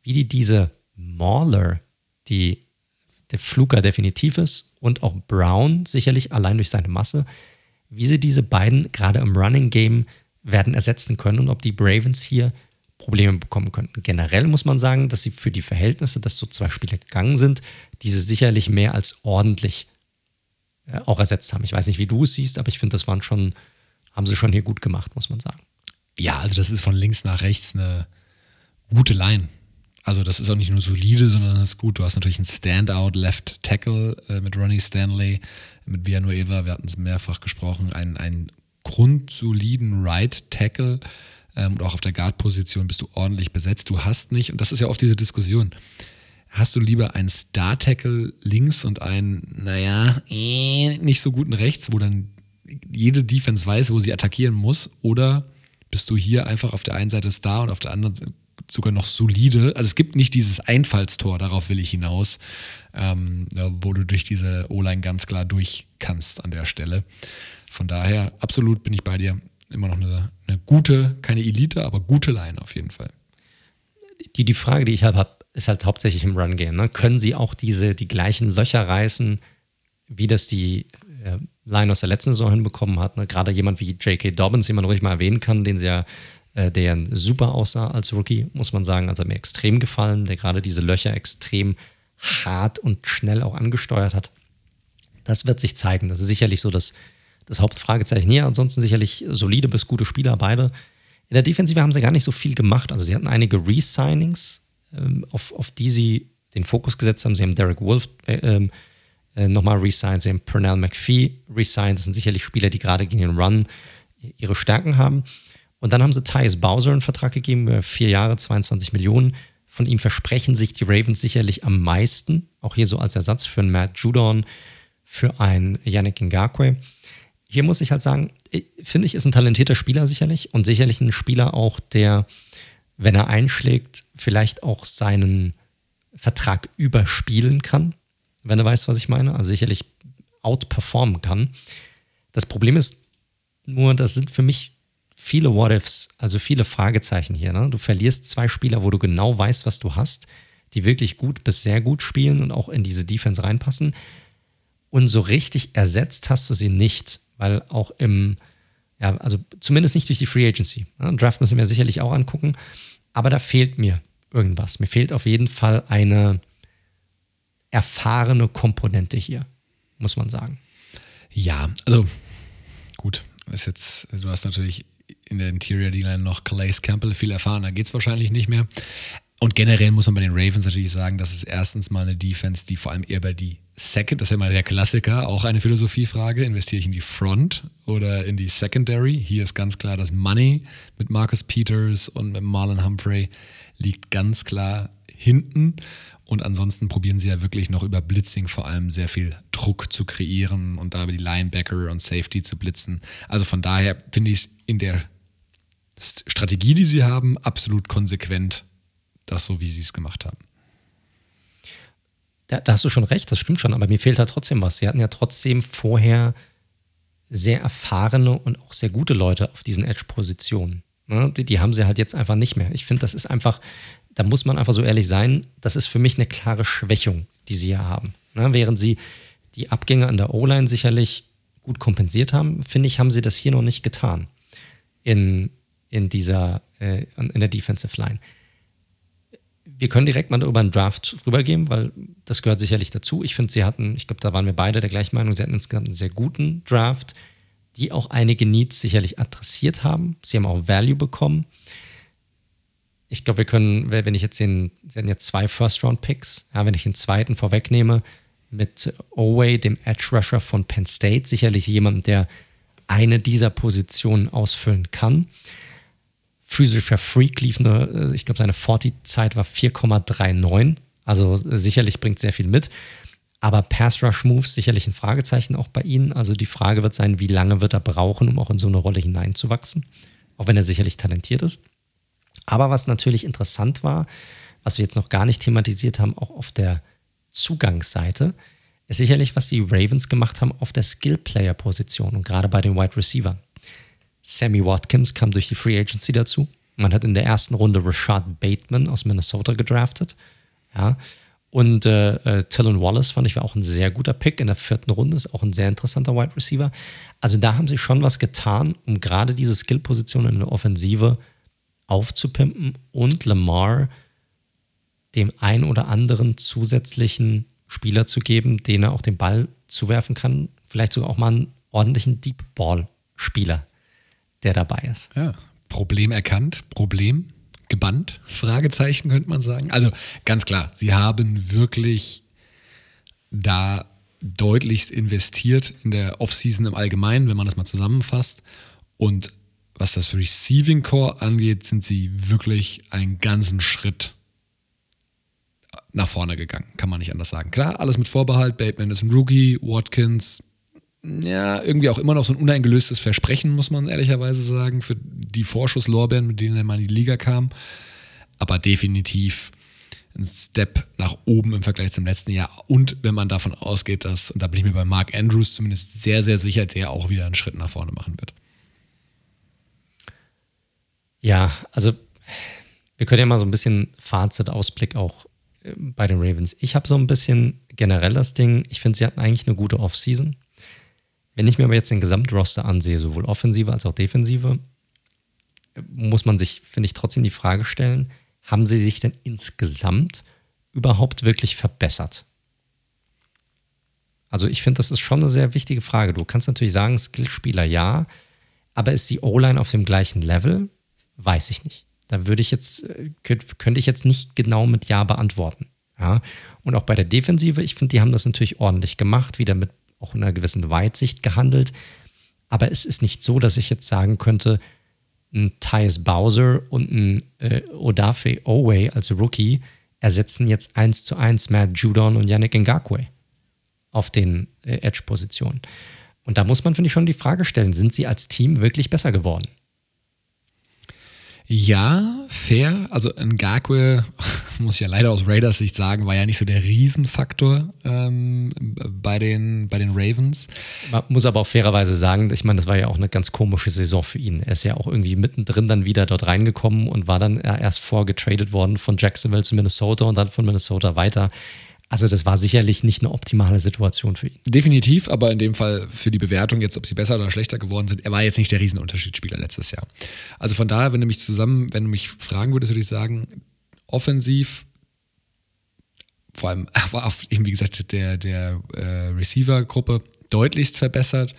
wie die diese Mauler, die der Fluger definitiv ist, und auch Brown sicherlich allein durch seine Masse, wie sie diese beiden gerade im Running Game werden ersetzen können und ob die Ravens hier Probleme bekommen könnten. Generell muss man sagen, dass sie für die Verhältnisse, dass so zwei Spieler gegangen sind, diese sicherlich mehr als ordentlich äh, auch ersetzt haben. Ich weiß nicht, wie du es siehst, aber ich finde, das waren schon, haben sie schon hier gut gemacht, muss man sagen. Ja, also das ist von links nach rechts eine gute Line. Also das ist auch nicht nur solide, sondern das ist gut. Du hast natürlich einen Standout Left Tackle äh, mit Ronnie Stanley, mit Villanueva, wir hatten es mehrfach gesprochen, einen, einen grundsoliden Right Tackle ähm, und auch auf der Guard-Position bist du ordentlich besetzt. Du hast nicht, und das ist ja oft diese Diskussion, hast du lieber einen Star-Tackle links und einen, naja, äh, nicht so guten rechts, wo dann jede Defense weiß, wo sie attackieren muss, oder bist du hier einfach auf der einen Seite Star und auf der anderen sogar noch solide. Also es gibt nicht dieses Einfallstor, darauf will ich hinaus, ähm, wo du durch diese O-Line ganz klar durch kannst an der Stelle. Von daher, absolut bin ich bei dir. Immer noch eine, eine gute, keine Elite, aber gute Line auf jeden Fall. Die, die Frage, die ich halt habe, ist halt hauptsächlich im Run-Game. Ne? Können sie auch diese, die gleichen Löcher reißen, wie das die äh, Line aus der letzten Saison hinbekommen hat? Ne? Gerade jemand wie J.K. Dobbins, den man ruhig mal erwähnen kann, den sie ja äh, der super aussah als Rookie, muss man sagen. Also mir extrem gefallen, der gerade diese Löcher extrem hart und schnell auch angesteuert hat. Das wird sich zeigen. Das ist sicherlich so das, das Hauptfragezeichen hier. Ansonsten sicherlich solide bis gute Spieler, beide. In der Defensive haben sie gar nicht so viel gemacht. Also sie hatten einige Resignings, ähm, auf, auf die sie den Fokus gesetzt haben. Sie haben Derek Wolf äh, ähm, äh, nochmal resigned, sie haben Pernell McPhee resigned. Das sind sicherlich Spieler, die gerade gegen den Run ihre Stärken haben. Und dann haben sie Tyus Bowser einen Vertrag gegeben, vier Jahre, 22 Millionen. Von ihm versprechen sich die Ravens sicherlich am meisten, auch hier so als Ersatz für einen Matt Judon, für einen Yannick Ngakwe. Hier muss ich halt sagen, finde ich, ist ein talentierter Spieler sicherlich und sicherlich ein Spieler auch, der, wenn er einschlägt, vielleicht auch seinen Vertrag überspielen kann, wenn er weiß, was ich meine. Also sicherlich outperformen kann. Das Problem ist nur, das sind für mich viele What-Ifs, also viele Fragezeichen hier. Ne? Du verlierst zwei Spieler, wo du genau weißt, was du hast, die wirklich gut bis sehr gut spielen und auch in diese Defense reinpassen. Und so richtig ersetzt hast du sie nicht, weil auch im, ja, also zumindest nicht durch die Free Agency. Ne? Draft müssen wir sicherlich auch angucken, aber da fehlt mir irgendwas. Mir fehlt auf jeden Fall eine erfahrene Komponente hier, muss man sagen. Ja, also gut, ist jetzt, du hast natürlich in der Interior D-Line noch Calais Campbell viel erfahren, da geht es wahrscheinlich nicht mehr. Und generell muss man bei den Ravens natürlich sagen, das ist erstens mal eine Defense, die vor allem eher bei die Second, das ist ja mal der Klassiker, auch eine Philosophiefrage, investiere ich in die Front oder in die Secondary? Hier ist ganz klar das Money mit Marcus Peters und mit Marlon Humphrey liegt ganz klar hinten. Und ansonsten probieren sie ja wirklich noch über Blitzing vor allem sehr viel Druck zu kreieren und da über die Linebacker und Safety zu blitzen. Also von daher finde ich es in der Strategie, die sie haben, absolut konsequent das so, wie sie es gemacht haben. Da, da, hast du schon recht, das stimmt schon, aber mir fehlt da trotzdem was. Sie hatten ja trotzdem vorher sehr erfahrene und auch sehr gute Leute auf diesen Edge-Positionen. Ne? Die, die, haben sie halt jetzt einfach nicht mehr. Ich finde, das ist einfach, da muss man einfach so ehrlich sein, das ist für mich eine klare Schwächung, die sie hier haben. Ne? Während sie die Abgänge an der O-Line sicherlich gut kompensiert haben, finde ich, haben sie das hier noch nicht getan. In, in dieser, äh, in der Defensive Line wir können direkt mal über einen Draft rübergehen, weil das gehört sicherlich dazu. Ich finde, sie hatten, ich glaube, da waren wir beide der gleichen Meinung, sie hatten insgesamt einen sehr guten Draft, die auch einige Needs sicherlich adressiert haben. Sie haben auch Value bekommen. Ich glaube, wir können, wenn ich jetzt den, sie hatten jetzt zwei First-Round-Picks, ja, wenn ich den zweiten vorwegnehme, mit Oway, dem Edge-Rusher von Penn State, sicherlich jemand, der eine dieser Positionen ausfüllen kann physischer Freak, lief eine, äh, ich glaube, seine 40-Zeit war 4,39. Also äh, sicherlich bringt sehr viel mit. Aber Pass Rush Moves sicherlich ein Fragezeichen auch bei ihnen. Also die Frage wird sein, wie lange wird er brauchen, um auch in so eine Rolle hineinzuwachsen. Auch wenn er sicherlich talentiert ist. Aber was natürlich interessant war, was wir jetzt noch gar nicht thematisiert haben, auch auf der Zugangsseite, ist sicherlich, was die Ravens gemacht haben auf der Skill-Player-Position und gerade bei den Wide Receiver. Sammy Watkins kam durch die Free Agency dazu. Man hat in der ersten Runde Rashad Bateman aus Minnesota gedraftet. Ja. Und äh, äh, Tillon Wallace fand ich war auch ein sehr guter Pick in der vierten Runde, ist auch ein sehr interessanter Wide Receiver. Also da haben sie schon was getan, um gerade diese Skill-Position in der Offensive aufzupimpen und Lamar dem ein oder anderen zusätzlichen Spieler zu geben, den er auch den Ball zuwerfen kann. Vielleicht sogar auch mal einen ordentlichen Deep Ball-Spieler der dabei ist. Ja, Problem erkannt, Problem gebannt, Fragezeichen könnte man sagen. Also ganz klar, sie haben wirklich da deutlichst investiert in der Offseason im Allgemeinen, wenn man das mal zusammenfasst. Und was das Receiving Core angeht, sind sie wirklich einen ganzen Schritt nach vorne gegangen. Kann man nicht anders sagen. Klar, alles mit Vorbehalt. Bateman ist ein Rookie, Watkins ja, irgendwie auch immer noch so ein uneingelöstes Versprechen, muss man ehrlicherweise sagen, für die Vorschusslorbeeren, mit denen er mal in die Liga kam. Aber definitiv ein Step nach oben im Vergleich zum letzten Jahr. Und wenn man davon ausgeht, dass, und da bin ich mir bei Mark Andrews zumindest sehr, sehr sicher, der auch wieder einen Schritt nach vorne machen wird. Ja, also wir können ja mal so ein bisschen Fazit-Ausblick auch äh, bei den Ravens. Ich habe so ein bisschen generell das Ding, ich finde, sie hatten eigentlich eine gute Offseason. Wenn ich mir aber jetzt den Gesamtroster ansehe, sowohl offensive als auch defensive, muss man sich, finde ich, trotzdem die Frage stellen, haben sie sich denn insgesamt überhaupt wirklich verbessert? Also ich finde, das ist schon eine sehr wichtige Frage. Du kannst natürlich sagen, Skillspieler ja, aber ist die O-Line auf dem gleichen Level? Weiß ich nicht. Da würde ich jetzt, könnte ich jetzt nicht genau mit Ja beantworten. Ja? Und auch bei der Defensive, ich finde, die haben das natürlich ordentlich gemacht, wieder mit auch in einer gewissen Weitsicht gehandelt. Aber es ist nicht so, dass ich jetzt sagen könnte, ein Tyus Bowser und ein äh, Odafe Owe als Rookie ersetzen jetzt eins zu eins Matt Judon und Yannick Ngakwe auf den äh, Edge-Positionen. Und da muss man, finde ich, schon die Frage stellen, sind sie als Team wirklich besser geworden? Ja, fair. Also Ngakwe, muss ich ja leider aus Raiders Sicht sagen, war ja nicht so der Riesenfaktor ähm, bei, den, bei den Ravens. Man muss aber auch fairerweise sagen, ich meine, das war ja auch eine ganz komische Saison für ihn. Er ist ja auch irgendwie mittendrin dann wieder dort reingekommen und war dann erst vorgetradet worden von Jacksonville zu Minnesota und dann von Minnesota weiter. Also das war sicherlich nicht eine optimale Situation für ihn. Definitiv, aber in dem Fall für die Bewertung jetzt, ob sie besser oder schlechter geworden sind, er war jetzt nicht der Riesenunterschiedsspieler letztes Jahr. Also von daher, wenn du mich zusammen, wenn du mich fragen würdest, würde ich sagen, offensiv, vor allem auf, wie gesagt, der, der äh, Receiver-Gruppe deutlichst verbessert.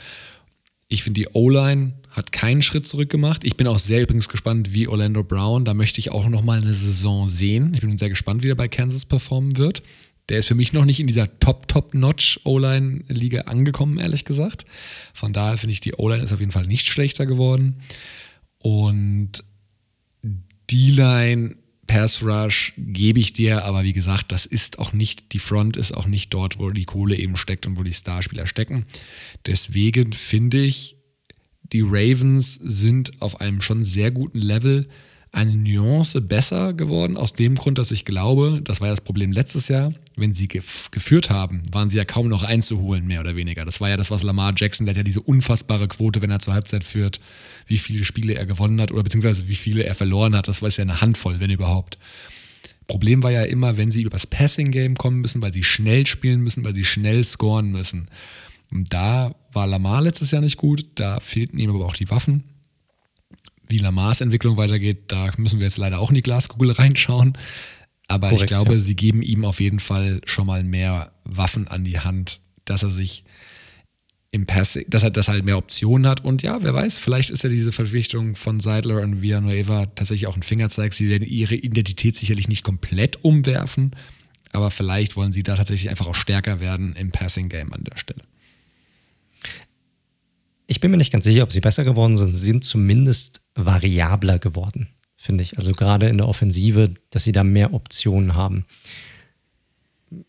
Ich finde, die O-Line hat keinen Schritt zurück gemacht. Ich bin auch sehr übrigens gespannt, wie Orlando Brown, da möchte ich auch nochmal eine Saison sehen. Ich bin sehr gespannt, wie er bei Kansas performen wird. Der ist für mich noch nicht in dieser Top-Top-Notch-O-Line-Liga angekommen, ehrlich gesagt. Von daher finde ich, die O-Line ist auf jeden Fall nicht schlechter geworden. Und D-Line, Pass Rush gebe ich dir, aber wie gesagt, das ist auch nicht, die Front ist auch nicht dort, wo die Kohle eben steckt und wo die Starspieler stecken. Deswegen finde ich, die Ravens sind auf einem schon sehr guten Level eine Nuance besser geworden, aus dem Grund, dass ich glaube, das war ja das Problem letztes Jahr, wenn sie gef geführt haben, waren sie ja kaum noch einzuholen, mehr oder weniger. Das war ja das, was Lamar Jackson, der hat ja diese unfassbare Quote, wenn er zur Halbzeit führt, wie viele Spiele er gewonnen hat oder beziehungsweise wie viele er verloren hat. Das war ja eine Handvoll, wenn überhaupt. Problem war ja immer, wenn sie übers Passing-Game kommen müssen, weil sie schnell spielen müssen, weil sie schnell scoren müssen. Und da war Lamar letztes Jahr nicht gut, da fehlten ihm aber auch die Waffen. Wie Lamars Entwicklung weitergeht, da müssen wir jetzt leider auch in die Glaskugel reinschauen. Aber Korrekt, ich glaube, ja. sie geben ihm auf jeden Fall schon mal mehr Waffen an die Hand, dass er sich im Passing, dass er, dass er halt mehr Optionen hat. Und ja, wer weiß, vielleicht ist ja diese Verpflichtung von Seidler und Villanueva tatsächlich auch ein Fingerzeig. Sie werden ihre Identität sicherlich nicht komplett umwerfen, aber vielleicht wollen sie da tatsächlich einfach auch stärker werden im Passing-Game an der Stelle. Ich bin mir nicht ganz sicher, ob sie besser geworden sind. Sie sind zumindest variabler geworden, finde ich. Also gerade in der Offensive, dass sie da mehr Optionen haben.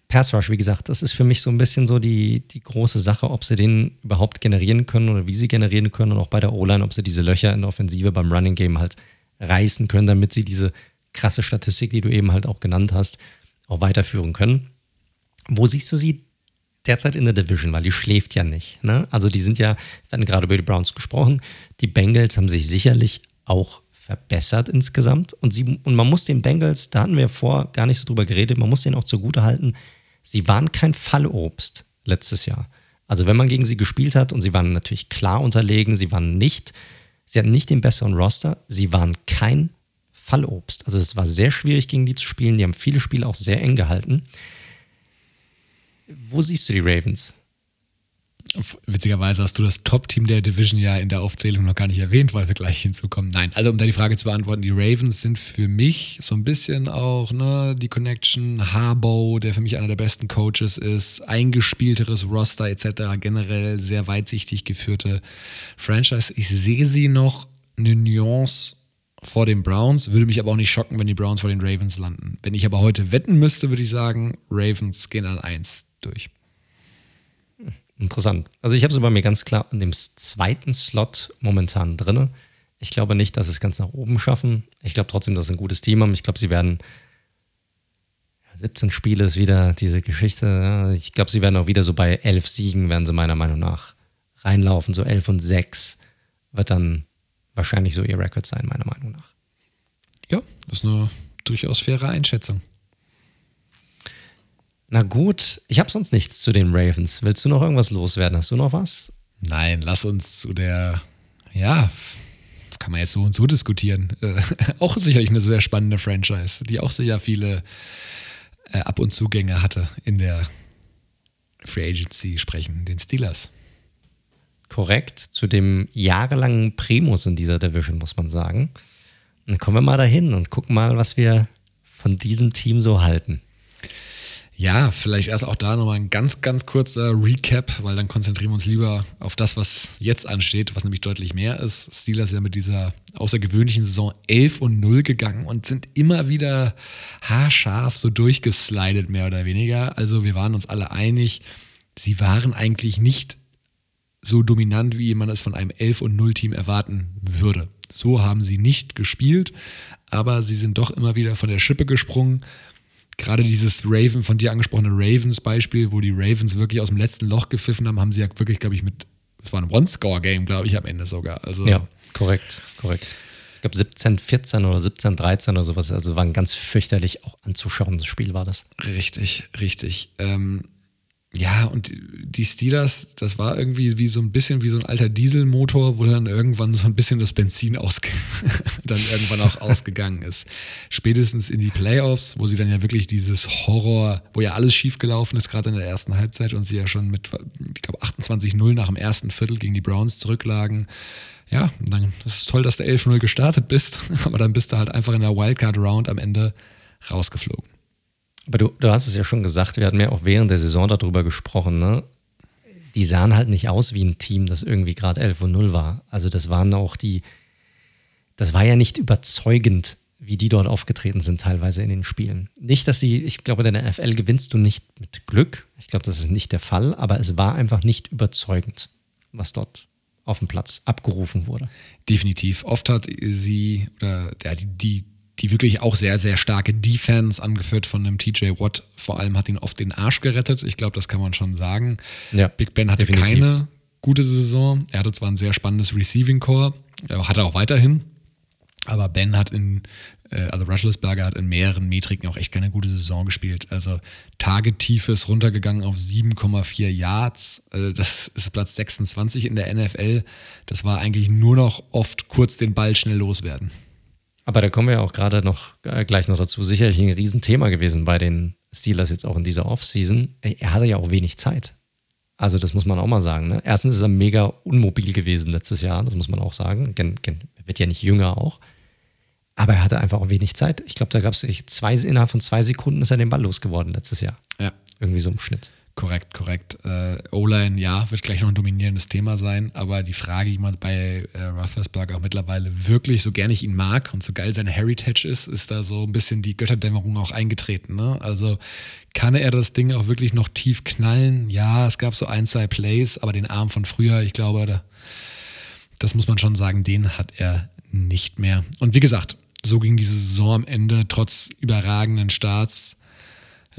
Pass Rush, wie gesagt, das ist für mich so ein bisschen so die, die große Sache, ob sie den überhaupt generieren können oder wie sie generieren können und auch bei der O-Line, ob sie diese Löcher in der Offensive beim Running Game halt reißen können, damit sie diese krasse Statistik, die du eben halt auch genannt hast, auch weiterführen können. Wo siehst du sie derzeit in der Division, weil die schläft ja nicht. Ne? Also die sind ja, wir hatten gerade über die Browns gesprochen, die Bengals haben sich sicherlich auch verbessert insgesamt. Und, sie, und man muss den Bengals, da hatten wir vor gar nicht so drüber geredet, man muss denen auch zugute halten, sie waren kein Fallobst letztes Jahr. Also wenn man gegen sie gespielt hat und sie waren natürlich klar unterlegen, sie waren nicht, sie hatten nicht den besseren Roster, sie waren kein Fallobst. Also es war sehr schwierig gegen die zu spielen, die haben viele Spiele auch sehr eng gehalten. Wo siehst du die Ravens? Witzigerweise hast du das Top-Team der Division ja in der Aufzählung noch gar nicht erwähnt, weil wir gleich hinzukommen. Nein, also um da die Frage zu beantworten, die Ravens sind für mich so ein bisschen auch ne, die Connection, Harbaugh, der für mich einer der besten Coaches ist, eingespielteres Roster etc., generell sehr weitsichtig geführte Franchise. Ich sehe sie noch eine Nuance vor den Browns, würde mich aber auch nicht schocken, wenn die Browns vor den Ravens landen. Wenn ich aber heute wetten müsste, würde ich sagen, Ravens gehen an 1 durch. Interessant. Also ich habe sie bei mir ganz klar in dem zweiten Slot momentan drin. Ich glaube nicht, dass sie es ganz nach oben schaffen. Ich glaube trotzdem, dass sie ein gutes Team haben. Ich glaube, sie werden 17 Spiele ist wieder diese Geschichte. Ich glaube, sie werden auch wieder so bei 11 Siegen, werden sie meiner Meinung nach reinlaufen. So 11 und 6 wird dann wahrscheinlich so ihr Rekord sein, meiner Meinung nach. Ja, das ist eine durchaus faire Einschätzung. Na gut, ich habe sonst nichts zu den Ravens. Willst du noch irgendwas loswerden? Hast du noch was? Nein, lass uns zu der, ja, kann man jetzt so und so diskutieren. Äh, auch sicherlich eine sehr spannende Franchise, die auch sicher viele äh, Ab- und Zugänge hatte in der Free Agency sprechen, den Steelers. Korrekt, zu dem jahrelangen Primus in dieser Division, muss man sagen. Dann kommen wir mal dahin und gucken mal, was wir von diesem Team so halten. Ja, vielleicht erst auch da nochmal ein ganz, ganz kurzer Recap, weil dann konzentrieren wir uns lieber auf das, was jetzt ansteht, was nämlich deutlich mehr ist. Steelers ja mit dieser außergewöhnlichen Saison 11 und 0 gegangen und sind immer wieder haarscharf so durchgeslidet, mehr oder weniger. Also wir waren uns alle einig, sie waren eigentlich nicht so dominant, wie man es von einem 11 und 0 Team erwarten würde. So haben sie nicht gespielt, aber sie sind doch immer wieder von der Schippe gesprungen gerade dieses Raven, von dir angesprochene Ravens-Beispiel, wo die Ravens wirklich aus dem letzten Loch gepfiffen haben, haben sie ja wirklich, glaube ich, mit, es war ein One-Score-Game, glaube ich, am Ende sogar. Also, ja, korrekt, korrekt. Ich glaube 17, 14 oder 17, 13 oder sowas. Also war ein ganz fürchterlich auch anzuschauendes Spiel war das. Richtig, richtig. Ähm, ja, und die Steelers, das war irgendwie wie so ein bisschen wie so ein alter Dieselmotor, wo dann irgendwann so ein bisschen das Benzin ausge dann irgendwann auch ausgegangen ist. Spätestens in die Playoffs, wo sie dann ja wirklich dieses Horror, wo ja alles schiefgelaufen ist, gerade in der ersten Halbzeit und sie ja schon mit, ich glaube, 28-0 nach dem ersten Viertel gegen die Browns zurücklagen. Ja, dann das ist toll, dass du 11-0 gestartet bist, aber dann bist du halt einfach in der Wildcard-Round am Ende rausgeflogen. Aber du, du hast es ja schon gesagt, wir hatten ja auch während der Saison darüber gesprochen, ne? Die sahen halt nicht aus wie ein Team, das irgendwie gerade 11 und 0 war. Also das waren auch die, das war ja nicht überzeugend, wie die dort aufgetreten sind, teilweise in den Spielen. Nicht, dass sie, ich glaube, in der NFL gewinnst du nicht mit Glück. Ich glaube, das ist nicht der Fall, aber es war einfach nicht überzeugend, was dort auf dem Platz abgerufen wurde. Definitiv. Oft hat sie, oder ja, die, die, die wirklich auch sehr, sehr starke Defense, angeführt von einem TJ Watt, vor allem hat ihn oft den Arsch gerettet. Ich glaube, das kann man schon sagen. Ja, Big Ben hatte definitiv. keine gute Saison. Er hatte zwar ein sehr spannendes Receiving Core, er hatte auch weiterhin, aber Ben hat in, äh, also Rushlisberger hat in mehreren Metriken auch echt keine gute Saison gespielt. Also Tagetiefe ist runtergegangen auf 7,4 Yards. Äh, Das ist Platz 26 in der NFL. Das war eigentlich nur noch oft kurz den Ball schnell loswerden. Aber da kommen wir ja auch gerade noch äh, gleich noch dazu. Sicherlich ein Riesenthema gewesen bei den Steelers jetzt auch in dieser Offseason. Er hatte ja auch wenig Zeit. Also das muss man auch mal sagen. Ne? Erstens ist er mega unmobil gewesen letztes Jahr, das muss man auch sagen. Gen, gen, er wird ja nicht jünger auch. Aber er hatte einfach auch wenig Zeit. Ich glaube, da gab es innerhalb von zwei Sekunden ist er den Ball losgeworden letztes Jahr. Ja, Irgendwie so im Schnitt. Korrekt, korrekt. Äh, O-Line, ja, wird gleich noch ein dominierendes Thema sein, aber die Frage, die man bei äh, Roethlisberger auch mittlerweile wirklich, so gerne ich ihn mag und so geil seine Heritage ist, ist da so ein bisschen die Götterdämmerung auch eingetreten. Ne? Also kann er das Ding auch wirklich noch tief knallen? Ja, es gab so ein, zwei Plays, aber den Arm von früher, ich glaube, da, das muss man schon sagen, den hat er nicht mehr. Und wie gesagt, so ging diese Saison am Ende trotz überragenden Starts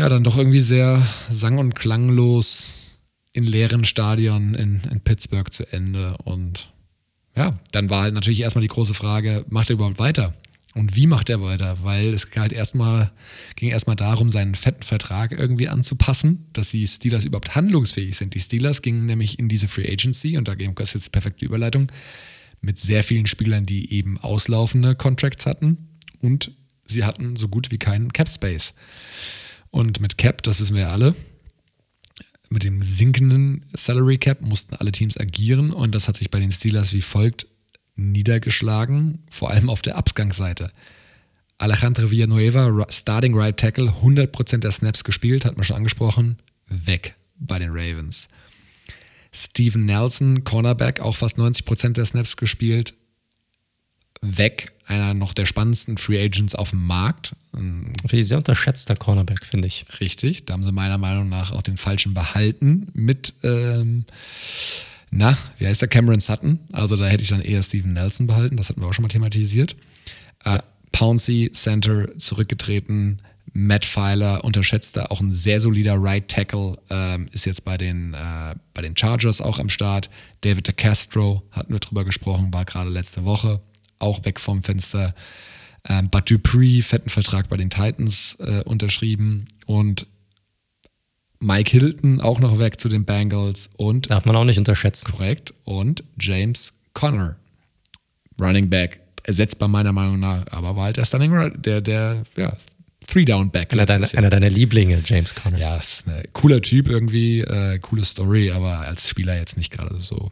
ja, dann doch irgendwie sehr sang- und klanglos in leeren Stadion in, in Pittsburgh zu Ende. Und ja, dann war halt natürlich erstmal die große Frage, macht er überhaupt weiter? Und wie macht er weiter? Weil es halt erstmal, ging erstmal darum, seinen fetten Vertrag irgendwie anzupassen, dass die Steelers überhaupt handlungsfähig sind. Die Steelers gingen nämlich in diese Free Agency, und da ist jetzt perfekte Überleitung, mit sehr vielen Spielern, die eben auslaufende Contracts hatten und sie hatten so gut wie keinen Cap Space. Und mit Cap, das wissen wir ja alle, mit dem sinkenden Salary Cap mussten alle Teams agieren und das hat sich bei den Steelers wie folgt niedergeschlagen, vor allem auf der Abgangsseite. Alejandro Villanueva, Starting Right Tackle, 100% der Snaps gespielt, hat man schon angesprochen, weg bei den Ravens. Steven Nelson, Cornerback, auch fast 90% der Snaps gespielt, weg. Einer noch der spannendsten Free Agents auf dem Markt. Ein sehr unterschätzter Cornerback, finde ich. Richtig, da haben sie meiner Meinung nach auch den falschen behalten mit, ähm, na, wie heißt der, Cameron Sutton. Also da hätte ich dann eher Steven Nelson behalten, das hatten wir auch schon mal thematisiert. Äh, Pouncey, Center, zurückgetreten. Matt Filer, unterschätzter, auch ein sehr solider Right Tackle, ähm, ist jetzt bei den, äh, bei den Chargers auch am Start. David DeCastro, hatten wir drüber gesprochen, war gerade letzte Woche auch weg vom Fenster. Ähm, But Dupree, fetten Vertrag bei den Titans äh, unterschrieben und Mike Hilton auch noch weg zu den Bengals und Darf man auch nicht unterschätzen. korrekt und James Conner, Running Back, ersetzbar meiner Meinung nach, aber war halt der Stunning, der, der, ja, Three-Down-Back. Einer deiner, einer deiner Lieblinge, James Conner. Ja, ist ein cooler Typ irgendwie, äh, coole Story, aber als Spieler jetzt nicht gerade so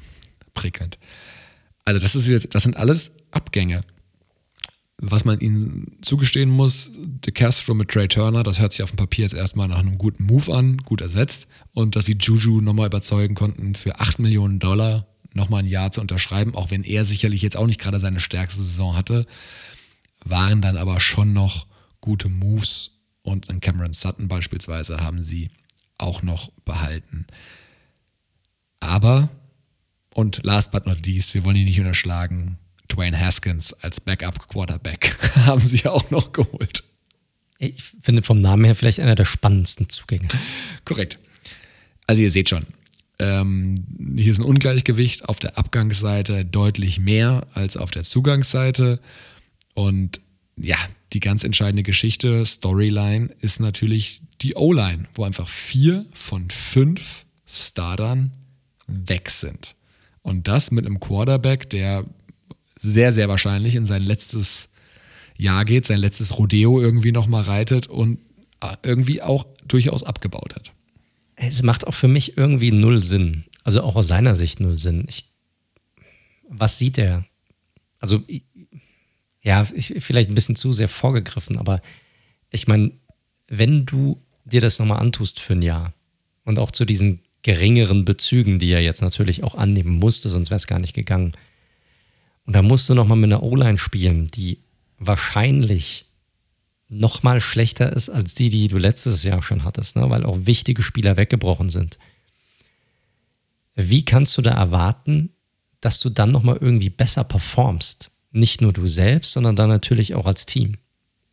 prickelnd. Also das ist jetzt, das sind alles Abgänge. Was man ihnen zugestehen muss, De Castro mit Trey Turner, das hört sich auf dem Papier jetzt erstmal nach einem guten Move an, gut ersetzt. Und dass sie Juju nochmal überzeugen konnten, für 8 Millionen Dollar nochmal ein Jahr zu unterschreiben, auch wenn er sicherlich jetzt auch nicht gerade seine stärkste Saison hatte, waren dann aber schon noch gute Moves und einen Cameron Sutton beispielsweise haben sie auch noch behalten. Aber, und last but not least, wir wollen ihn nicht unterschlagen, Dwayne Haskins als Backup-Quarterback haben sie auch noch geholt. Ich finde vom Namen her vielleicht einer der spannendsten Zugänge. Korrekt. Also ihr seht schon, ähm, hier ist ein Ungleichgewicht auf der Abgangsseite deutlich mehr als auf der Zugangsseite. Und ja, die ganz entscheidende Geschichte, Storyline, ist natürlich die O-Line, wo einfach vier von fünf Startern weg sind. Und das mit einem Quarterback, der sehr, sehr wahrscheinlich in sein letztes Jahr geht, sein letztes Rodeo irgendwie nochmal reitet und irgendwie auch durchaus abgebaut hat. Es macht auch für mich irgendwie null Sinn. Also auch aus seiner Sicht null Sinn. Ich, was sieht er? Also, ja, ich, vielleicht ein bisschen zu sehr vorgegriffen, aber ich meine, wenn du dir das nochmal antust für ein Jahr und auch zu diesen geringeren Bezügen, die er jetzt natürlich auch annehmen musste, sonst wäre es gar nicht gegangen. Und da musst du nochmal mit einer O-Line spielen, die wahrscheinlich noch mal schlechter ist als die, die du letztes Jahr schon hattest, ne? weil auch wichtige Spieler weggebrochen sind. Wie kannst du da erwarten, dass du dann nochmal irgendwie besser performst. Nicht nur du selbst, sondern dann natürlich auch als Team.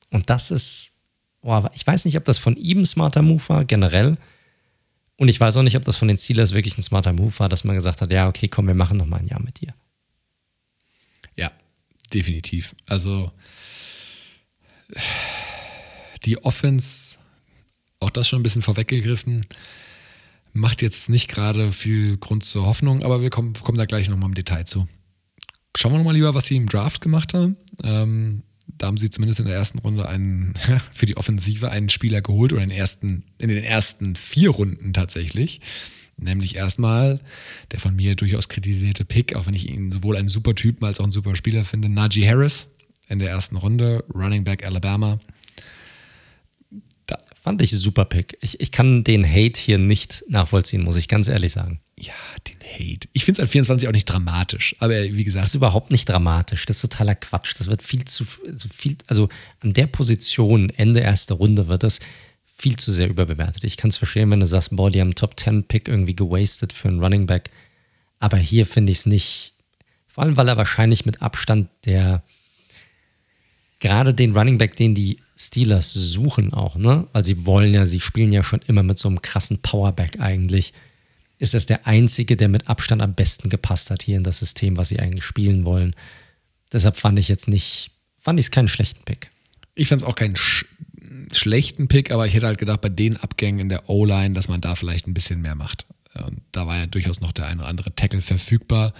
Und das ist, oh, ich weiß nicht, ob das von ihm ein smarter Move war, generell. Und ich weiß auch nicht, ob das von den Steelers wirklich ein smarter Move war, dass man gesagt hat, ja, okay, komm, wir machen noch mal ein Jahr mit dir. Definitiv. Also die Offense, auch das schon ein bisschen vorweggegriffen, macht jetzt nicht gerade viel Grund zur Hoffnung, aber wir kommen, kommen da gleich nochmal im Detail zu. Schauen wir nochmal lieber, was sie im Draft gemacht haben. Ähm, da haben sie zumindest in der ersten Runde einen, für die Offensive einen Spieler geholt oder in, ersten, in den ersten vier Runden tatsächlich. Nämlich erstmal der von mir durchaus kritisierte Pick, auch wenn ich ihn sowohl einen super Typen als auch einen super Spieler finde, Najee Harris in der ersten Runde, Running Back Alabama. Da fand ich super Pick. Ich, ich kann den Hate hier nicht nachvollziehen, muss ich ganz ehrlich sagen. Ja, den Hate. Ich finde es an 24 auch nicht dramatisch, aber wie gesagt. Das ist überhaupt nicht dramatisch. Das ist totaler Quatsch. Das wird viel zu, also viel, also an der Position, Ende erster Runde, wird das viel zu sehr überbewertet. Ich kann es verstehen, wenn du sagst, boah, die haben Top 10 Pick irgendwie gewastet für einen Running Back. Aber hier finde ich es nicht, vor allem, weil er wahrscheinlich mit Abstand der, gerade den Running Back, den die Steelers suchen auch, ne? Weil sie wollen ja, sie spielen ja schon immer mit so einem krassen Powerback eigentlich ist das der einzige, der mit Abstand am besten gepasst hat hier in das System, was sie eigentlich spielen wollen. Deshalb fand ich jetzt nicht, fand ich es keinen schlechten Pick. Ich fand es auch keinen sch schlechten Pick, aber ich hätte halt gedacht, bei den Abgängen in der O-Line, dass man da vielleicht ein bisschen mehr macht. Und da war ja durchaus noch der eine oder andere Tackle verfügbar.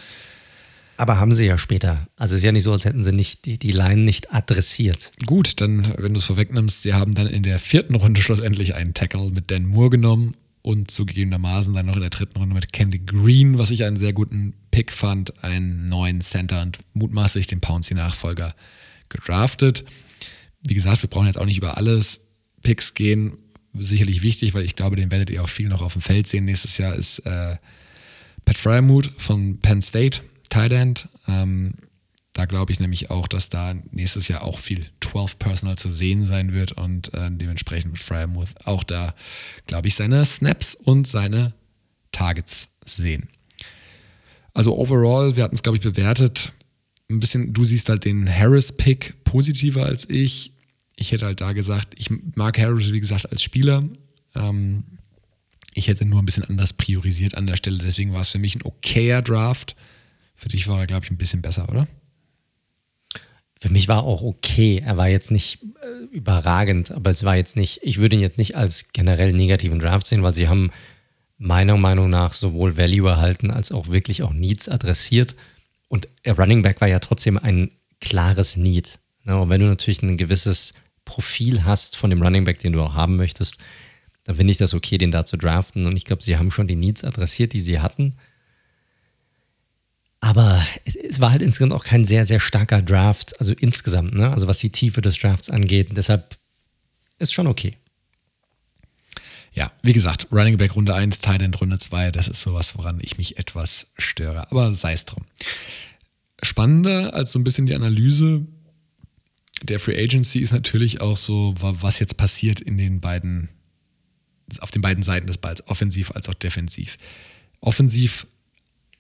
Aber haben sie ja später. Also es ist ja nicht so, als hätten sie nicht die, die Line nicht adressiert. Gut, dann, wenn du es vorwegnimmst, sie haben dann in der vierten Runde schlussendlich einen Tackle mit Dan Moore genommen und zugegebenermaßen dann noch in der dritten Runde mit Candy Green, was ich einen sehr guten Pick fand, einen neuen Center und mutmaßlich den Pouncy-Nachfolger gedraftet. Wie gesagt, wir brauchen jetzt auch nicht über alles Picks gehen. Sicherlich wichtig, weil ich glaube, den werdet ihr auch viel noch auf dem Feld sehen. Nächstes Jahr ist äh, Pat Fryermuth von Penn State, Tight End. Ähm, da glaube ich nämlich auch, dass da nächstes Jahr auch viel 12 Personal zu sehen sein wird und äh, dementsprechend wird Fryermuth auch da, glaube ich, seine Snaps und seine Targets sehen. Also overall, wir hatten es, glaube ich, bewertet. Ein bisschen, du siehst halt den Harris-Pick positiver als ich. Ich hätte halt da gesagt, ich mag Harris, wie gesagt, als Spieler. Ähm, ich hätte nur ein bisschen anders priorisiert an der Stelle. Deswegen war es für mich ein okayer Draft. Für dich war er, glaube ich, ein bisschen besser, oder? für mich war auch okay. Er war jetzt nicht äh, überragend, aber es war jetzt nicht, ich würde ihn jetzt nicht als generell negativen Draft sehen, weil sie haben meiner Meinung nach sowohl Value erhalten als auch wirklich auch Needs adressiert. Und Running Back war ja trotzdem ein klares Need. Ne? Und wenn du natürlich ein gewisses Profil hast von dem Running Back, den du auch haben möchtest, dann finde ich das okay, den da zu draften. Und ich glaube, sie haben schon die Needs adressiert, die sie hatten. Aber es war halt insgesamt auch kein sehr, sehr starker Draft, also insgesamt, ne? also was die Tiefe des Drafts angeht. Deshalb ist schon okay. Ja, wie gesagt, Running Back Runde 1, Tight End Runde 2, das ist sowas, woran ich mich etwas störe. Aber sei es drum. Spannender als so ein bisschen die Analyse der Free Agency ist natürlich auch so, was jetzt passiert in den beiden, auf den beiden Seiten des Balls, offensiv als auch defensiv. Offensiv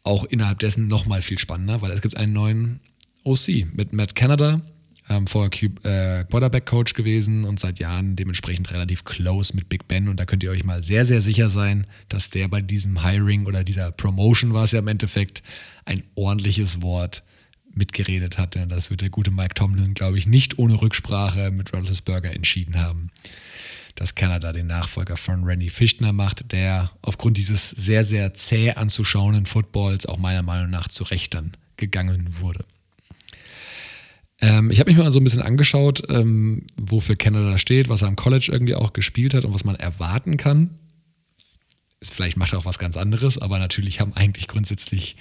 auch innerhalb dessen nochmal viel spannender, weil es gibt einen neuen OC mit Matt Canada, ähm, vorher äh, Quarterback-Coach gewesen und seit Jahren dementsprechend relativ close mit Big Ben. Und da könnt ihr euch mal sehr, sehr sicher sein, dass der bei diesem Hiring oder dieser Promotion war es ja im Endeffekt ein ordentliches Wort mitgeredet hat. Denn das wird der gute Mike Tomlin, glaube ich, nicht ohne Rücksprache mit Burger entschieden haben dass Kanada den Nachfolger von Randy Fichtner macht, der aufgrund dieses sehr, sehr zäh anzuschauenden Footballs auch meiner Meinung nach zu Recht dann gegangen wurde. Ähm, ich habe mich mal so ein bisschen angeschaut, ähm, wofür Kanada steht, was er am College irgendwie auch gespielt hat und was man erwarten kann. Ist, vielleicht macht er auch was ganz anderes, aber natürlich haben eigentlich grundsätzlich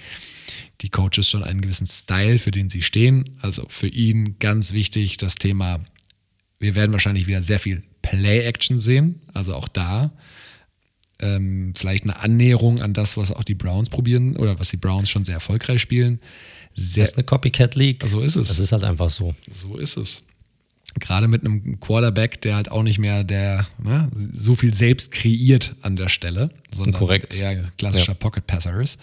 die Coaches schon einen gewissen Style, für den sie stehen. Also für ihn ganz wichtig das Thema, wir werden wahrscheinlich wieder sehr viel Play-Action sehen. Also auch da ähm, vielleicht eine Annäherung an das, was auch die Browns probieren oder was die Browns schon sehr erfolgreich spielen. Sehr, das ist eine Copycat League. So ist es. Das ist halt einfach so. So ist es. Gerade mit einem Quarterback, der halt auch nicht mehr der ne, so viel selbst kreiert an der Stelle, sondern Korrekt. eher klassischer ja. Pocket Passer ist.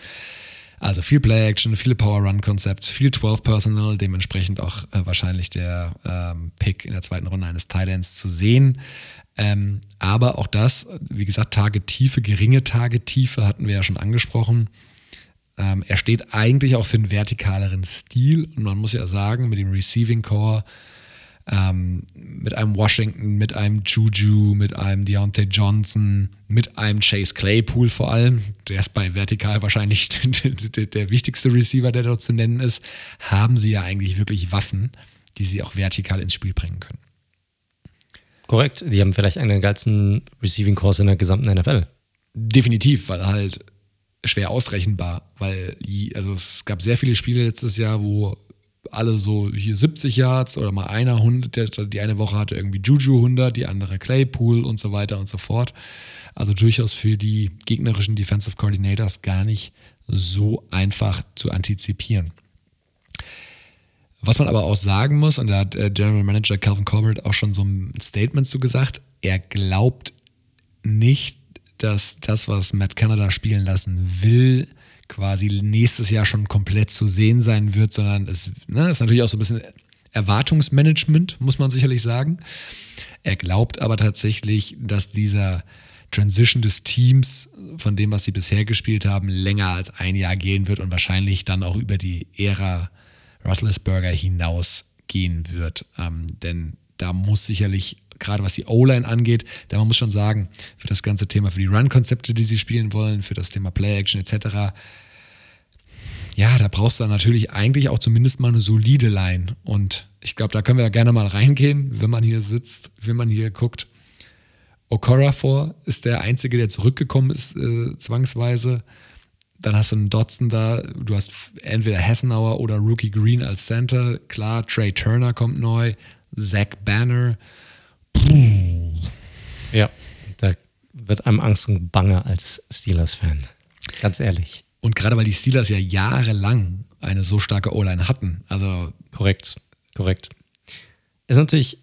Also viel Play-Action, viele Power-Run-Concepts, viel 12-Personal, dementsprechend auch äh, wahrscheinlich der ähm, Pick in der zweiten Runde eines Titans zu sehen. Ähm, aber auch das, wie gesagt, Tagetiefe, geringe Tagetiefe hatten wir ja schon angesprochen. Ähm, er steht eigentlich auch für einen vertikaleren Stil und man muss ja sagen, mit dem Receiving Core, ähm, mit einem Washington, mit einem Juju, mit einem Deontay Johnson, mit einem Chase Claypool vor allem, der ist bei vertikal wahrscheinlich der, wichtigste Receiver, der dort zu nennen ist, haben sie ja eigentlich wirklich Waffen, die sie auch vertikal ins Spiel bringen können. Korrekt, die haben vielleicht einen der geilsten Receiving Course in der gesamten NFL. Definitiv, weil halt schwer ausrechenbar, weil also es gab sehr viele Spiele letztes Jahr, wo alle so hier 70 Yards oder mal einer 100, die eine Woche hatte irgendwie Juju 100, die andere Claypool und so weiter und so fort. Also durchaus für die gegnerischen Defensive Coordinators gar nicht so einfach zu antizipieren. Was man aber auch sagen muss, und da hat äh, General Manager Calvin Colbert auch schon so ein Statement zu gesagt, er glaubt nicht, dass das, was Matt Canada spielen lassen will, quasi nächstes Jahr schon komplett zu sehen sein wird, sondern es ne, ist natürlich auch so ein bisschen Erwartungsmanagement, muss man sicherlich sagen. Er glaubt aber tatsächlich, dass dieser Transition des Teams von dem, was sie bisher gespielt haben, länger als ein Jahr gehen wird und wahrscheinlich dann auch über die Ära Roethlisberger hinausgehen wird. Ähm, denn da muss sicherlich gerade was die O-Line angeht, da man muss schon sagen, für das ganze Thema, für die Run-Konzepte, die sie spielen wollen, für das Thema Play-Action etc., ja, da brauchst du natürlich eigentlich auch zumindest mal eine solide Line. Und ich glaube, da können wir ja gerne mal reingehen, wenn man hier sitzt, wenn man hier guckt. Okora ist der Einzige, der zurückgekommen ist, äh, zwangsweise. Dann hast du einen Dotson da, du hast entweder Hessenauer oder Rookie Green als Center. Klar, Trey Turner kommt neu, Zach Banner. Puh. Ja, da wird einem Angst und Bange als Steelers-Fan. Ganz ehrlich. Und gerade weil die Steelers ja jahrelang eine so starke O-Line hatten. Also korrekt, korrekt. Ist natürlich,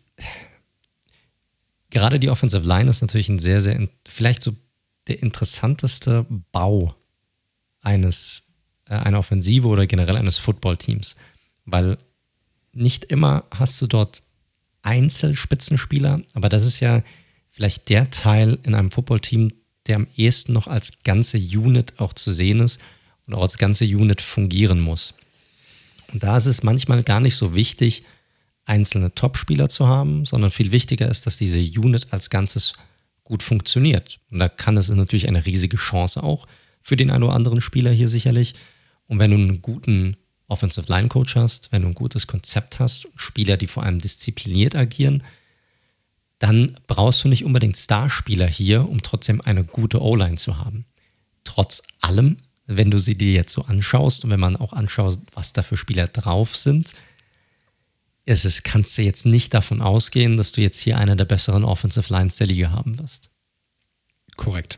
gerade die Offensive Line ist natürlich ein sehr, sehr, vielleicht so der interessanteste Bau eines, äh, einer Offensive oder generell eines Footballteams. Weil nicht immer hast du dort Einzelspitzenspieler, aber das ist ja vielleicht der Teil in einem Footballteam, der am ehesten noch als ganze Unit auch zu sehen ist und auch als ganze Unit fungieren muss. Und da ist es manchmal gar nicht so wichtig, einzelne Topspieler zu haben, sondern viel wichtiger ist, dass diese Unit als Ganzes gut funktioniert. Und da kann es natürlich eine riesige Chance auch für den einen oder anderen Spieler hier sicherlich. Und wenn du einen guten Offensive Line Coach hast, wenn du ein gutes Konzept hast, Spieler, die vor allem diszipliniert agieren, dann brauchst du nicht unbedingt Starspieler hier, um trotzdem eine gute O-Line zu haben. Trotz allem, wenn du sie dir jetzt so anschaust und wenn man auch anschaut, was da für Spieler drauf sind, ist es, kannst du jetzt nicht davon ausgehen, dass du jetzt hier eine der besseren Offensive Lines der Liga haben wirst. Korrekt.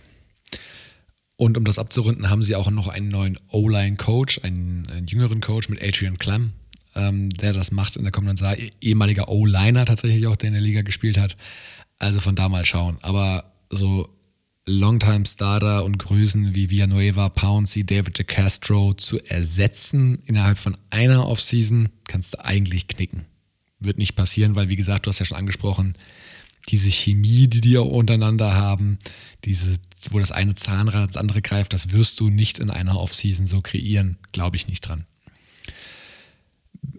Und um das abzurunden, haben sie auch noch einen neuen O-Line-Coach, einen, einen, jüngeren Coach mit Adrian Clem, ähm, der das macht in der kommenden Saison. Eh, ehemaliger O-Liner tatsächlich auch, der in der Liga gespielt hat. Also von da mal schauen. Aber so Longtime-Starter und Größen wie Villanueva, Pouncy, David DeCastro zu ersetzen innerhalb von einer Offseason, kannst du eigentlich knicken. Wird nicht passieren, weil, wie gesagt, du hast ja schon angesprochen, diese Chemie, die die auch untereinander haben, diese, wo das eine Zahnrad das andere greift, das wirst du nicht in einer Offseason so kreieren, glaube ich nicht dran.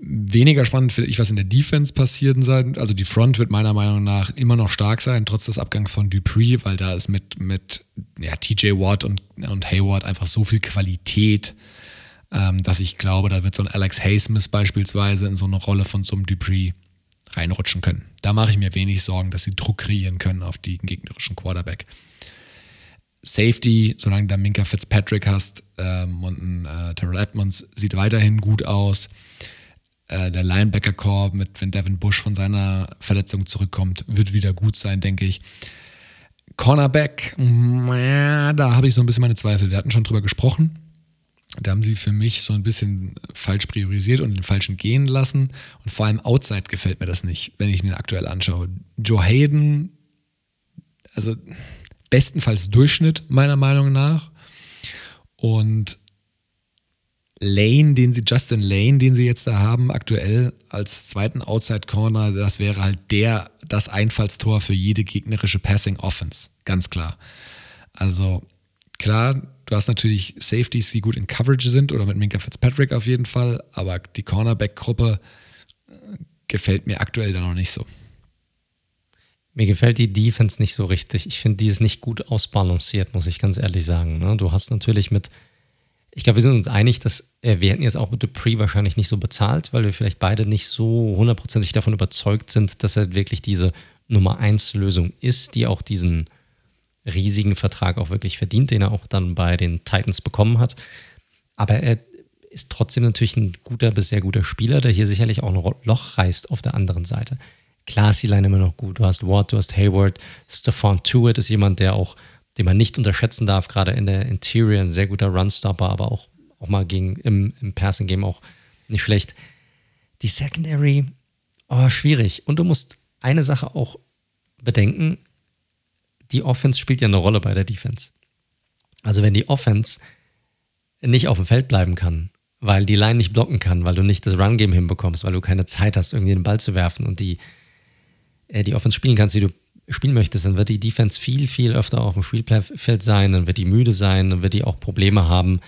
Weniger spannend finde ich, was in der Defense passiert sein. Also die Front wird meiner Meinung nach immer noch stark sein, trotz des Abgangs von Dupree, weil da ist mit, mit ja, TJ Watt und, und Hayward einfach so viel Qualität, ähm, dass ich glaube, da wird so ein Alex Haysmith beispielsweise in so eine Rolle von so einem Dupree reinrutschen können. Da mache ich mir wenig Sorgen, dass sie Druck kreieren können auf den gegnerischen Quarterback. Safety, solange du da Minka Fitzpatrick hast ähm, und ein äh, Terrell Edmonds, sieht weiterhin gut aus. Äh, der Linebacker-Core, mit, wenn Devin Bush von seiner Verletzung zurückkommt, wird wieder gut sein, denke ich. Cornerback, da habe ich so ein bisschen meine Zweifel. Wir hatten schon drüber gesprochen. Da haben sie für mich so ein bisschen falsch priorisiert und den falschen gehen lassen. Und vor allem Outside gefällt mir das nicht, wenn ich mir aktuell anschaue. Joe Hayden, also bestenfalls Durchschnitt meiner Meinung nach. Und Lane, den sie, Justin Lane, den sie jetzt da haben, aktuell als zweiten Outside Corner, das wäre halt der, das Einfallstor für jede gegnerische Passing Offense. Ganz klar. Also, klar, du hast natürlich Safeties, die gut in Coverage sind oder mit Minka Fitzpatrick auf jeden Fall, aber die Cornerback-Gruppe äh, gefällt mir aktuell da noch nicht so. Mir gefällt die Defense nicht so richtig. Ich finde, die ist nicht gut ausbalanciert, muss ich ganz ehrlich sagen. Ne? Du hast natürlich mit ich glaube, wir sind uns einig, dass wir hätten jetzt auch mit Dupree wahrscheinlich nicht so bezahlt, weil wir vielleicht beide nicht so hundertprozentig davon überzeugt sind, dass er wirklich diese Nummer 1 Lösung ist, die auch diesen riesigen Vertrag auch wirklich verdient, den er auch dann bei den Titans bekommen hat. Aber er ist trotzdem natürlich ein guter bis sehr guter Spieler, der hier sicherlich auch ein Loch reißt auf der anderen Seite. Klar ist die Line immer noch gut. Du hast Ward, du hast Hayward, Stefan Tuitt ist jemand, der auch den man nicht unterschätzen darf, gerade in der Interior, ein sehr guter Runstopper, aber auch, auch mal gegen, im, im Passing-Game auch nicht schlecht. Die Secondary, oh, schwierig. Und du musst eine Sache auch bedenken, die Offense spielt ja eine Rolle bei der Defense. Also wenn die Offense nicht auf dem Feld bleiben kann, weil die Line nicht blocken kann, weil du nicht das Run-Game hinbekommst, weil du keine Zeit hast, irgendwie den Ball zu werfen und die, äh, die Offense spielen kannst, die du spielen möchtest, dann wird die Defense viel, viel öfter auf dem Spielfeld sein, dann wird die müde sein, dann wird die auch Probleme haben.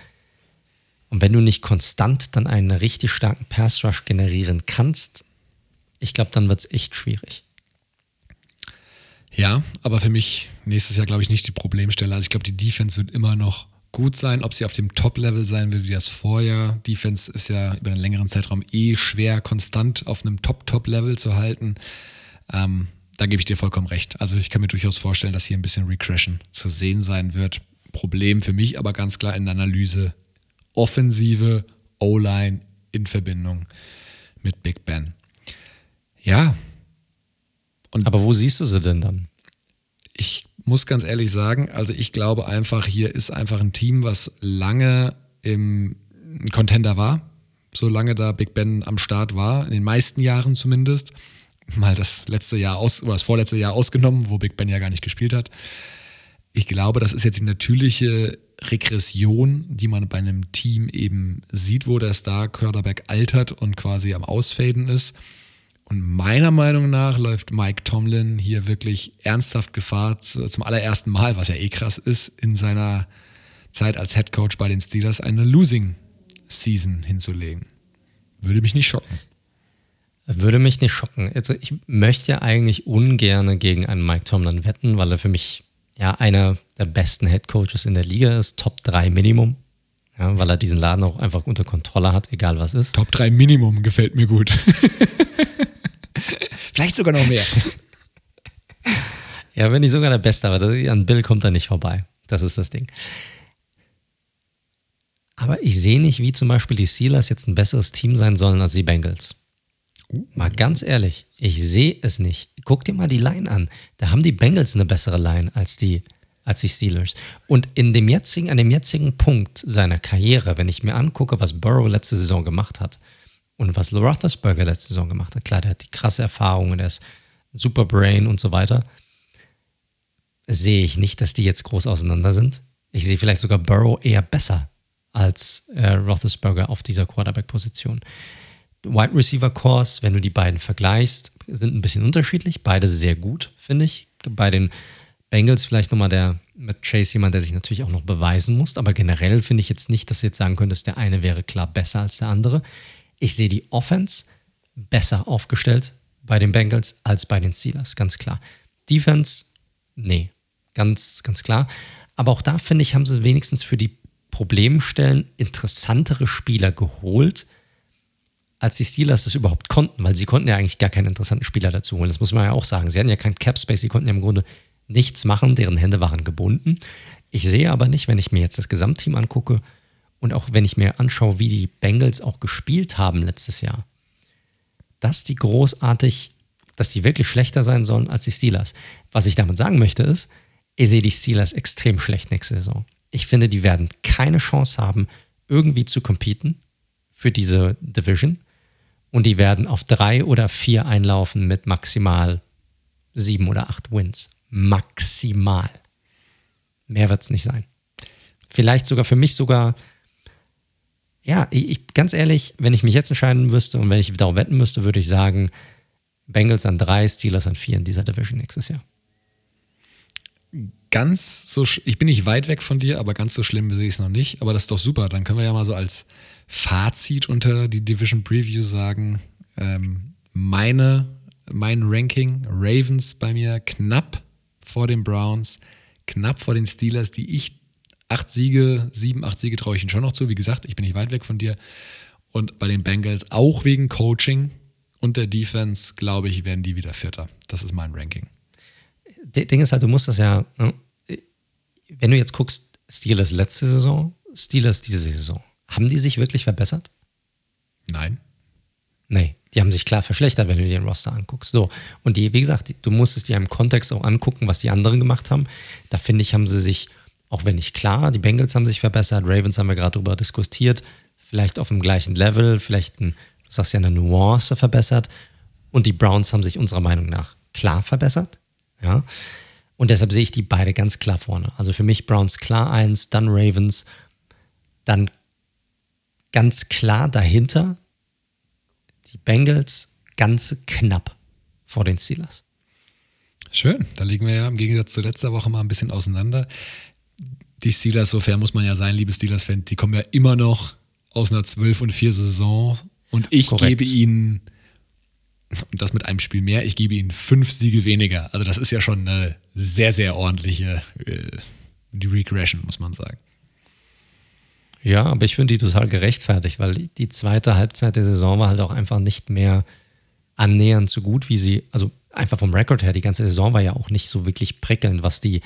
Und wenn du nicht konstant dann einen richtig starken Pass Rush generieren kannst, ich glaube, dann wird es echt schwierig. Ja, aber für mich nächstes Jahr, glaube ich, nicht die Problemstelle. Also ich glaube, die Defense wird immer noch gut sein. Ob sie auf dem Top-Level sein wird wie das Vorjahr. Defense ist ja über einen längeren Zeitraum eh schwer, konstant auf einem Top-Top-Level zu halten. Ähm, da gebe ich dir vollkommen recht. Also ich kann mir durchaus vorstellen, dass hier ein bisschen Regression zu sehen sein wird. Problem für mich aber ganz klar in der Analyse Offensive, O-Line in Verbindung mit Big Ben. Ja. Und aber wo siehst du sie denn dann? Ich muss ganz ehrlich sagen, also ich glaube einfach, hier ist einfach ein Team, was lange im Contender war, solange da Big Ben am Start war, in den meisten Jahren zumindest mal das letzte Jahr aus oder das vorletzte Jahr ausgenommen, wo Big Ben ja gar nicht gespielt hat. Ich glaube, das ist jetzt die natürliche Regression, die man bei einem Team eben sieht, wo der Star Quarterback altert und quasi am Ausfaden ist. Und meiner Meinung nach läuft Mike Tomlin hier wirklich ernsthaft Gefahr, zum allerersten Mal, was ja eh krass ist, in seiner Zeit als Head Coach bei den Steelers eine Losing Season hinzulegen. Würde mich nicht schocken. Würde mich nicht schocken. Also ich möchte ja eigentlich ungern gegen einen Mike Tomlin wetten, weil er für mich ja einer der besten Head Coaches in der Liga ist, Top 3 Minimum. Ja, weil er diesen Laden auch einfach unter Kontrolle hat, egal was ist. Top 3 Minimum gefällt mir gut. Vielleicht sogar noch mehr. ja, wenn nicht sogar der Beste, aber an Bill kommt er nicht vorbei. Das ist das Ding. Aber ich sehe nicht, wie zum Beispiel die Steelers jetzt ein besseres Team sein sollen als die Bengals. Mal ganz ehrlich, ich sehe es nicht. Guck dir mal die Line an. Da haben die Bengals eine bessere Line als die, als die Steelers. Und in dem jetzigen, an dem jetzigen Punkt seiner Karriere, wenn ich mir angucke, was Burrow letzte Saison gemacht hat und was Roethlisberger letzte Saison gemacht hat, klar, der hat die krasse Erfahrung, der ist super Brain und so weiter, sehe ich nicht, dass die jetzt groß auseinander sind. Ich sehe vielleicht sogar Burrow eher besser als äh, Roethlisberger auf dieser Quarterback-Position. Wide Receiver Cores, wenn du die beiden vergleichst, sind ein bisschen unterschiedlich. Beide sehr gut, finde ich. Bei den Bengals vielleicht nochmal der mit Chase jemand, der sich natürlich auch noch beweisen muss. Aber generell finde ich jetzt nicht, dass du jetzt sagen könntest, der eine wäre klar besser als der andere. Ich sehe die Offense besser aufgestellt bei den Bengals als bei den Steelers, ganz klar. Defense, nee, ganz, ganz klar. Aber auch da finde ich, haben sie wenigstens für die Problemstellen interessantere Spieler geholt, als die Steelers das überhaupt konnten, weil sie konnten ja eigentlich gar keinen interessanten Spieler dazu holen. Das muss man ja auch sagen. Sie hatten ja keinen Cap Space, sie konnten ja im Grunde nichts machen, deren Hände waren gebunden. Ich sehe aber nicht, wenn ich mir jetzt das Gesamtteam angucke und auch wenn ich mir anschaue, wie die Bengals auch gespielt haben letztes Jahr, dass die großartig, dass die wirklich schlechter sein sollen als die Steelers. Was ich damit sagen möchte ist, ich sehe die Steelers extrem schlecht nächste Saison. Ich finde, die werden keine Chance haben, irgendwie zu competen für diese Division und die werden auf drei oder vier einlaufen mit maximal sieben oder acht Wins. Maximal. Mehr wird es nicht sein. Vielleicht sogar für mich sogar, ja, ich, ganz ehrlich, wenn ich mich jetzt entscheiden müsste und wenn ich darauf wetten müsste, würde ich sagen, Bengals an drei, Steelers an vier in dieser Division nächstes Jahr. Ganz so, ich bin nicht weit weg von dir, aber ganz so schlimm sehe ich es noch nicht. Aber das ist doch super. Dann können wir ja mal so als Fazit unter die Division Preview sagen, ähm, meine, mein Ranking, Ravens bei mir knapp vor den Browns, knapp vor den Steelers, die ich acht Siege, sieben, acht Siege traue ich ihnen schon noch zu. Wie gesagt, ich bin nicht weit weg von dir. Und bei den Bengals auch wegen Coaching und der Defense, glaube ich, werden die wieder Vierter. Das ist mein Ranking. Das Ding ist halt, du musst das ja, ne, wenn du jetzt guckst, Steelers letzte Saison, Steelers diese Saison, haben die sich wirklich verbessert? Nein. Nee, die haben sich klar verschlechtert, wenn du dir den Roster anguckst. So, und die, wie gesagt, du musst es dir im Kontext auch angucken, was die anderen gemacht haben. Da finde ich, haben sie sich auch wenn nicht klar, die Bengals haben sich verbessert, Ravens haben wir gerade darüber diskutiert, vielleicht auf dem gleichen Level, vielleicht, ein, du sagst ja, eine Nuance verbessert. Und die Browns haben sich unserer Meinung nach klar verbessert. Ja. Und deshalb sehe ich die beide ganz klar vorne. Also für mich Browns klar eins, dann Ravens, dann ganz klar dahinter die Bengals ganz knapp vor den Steelers. Schön, da liegen wir ja im Gegensatz zu letzter Woche mal ein bisschen auseinander die Steelers, so fair muss man ja sein, liebe Steelers-Fans, die kommen ja immer noch aus einer 12 und 4 Saison und ich Korrekt. gebe ihnen, und das mit einem Spiel mehr, ich gebe ihnen fünf Siege weniger. Also das ist ja schon eine sehr, sehr ordentliche äh, die Regression, muss man sagen. Ja, aber ich finde die total gerechtfertigt, weil die zweite Halbzeit der Saison war halt auch einfach nicht mehr annähernd so gut, wie sie, also einfach vom Rekord her, die ganze Saison war ja auch nicht so wirklich prickelnd, was die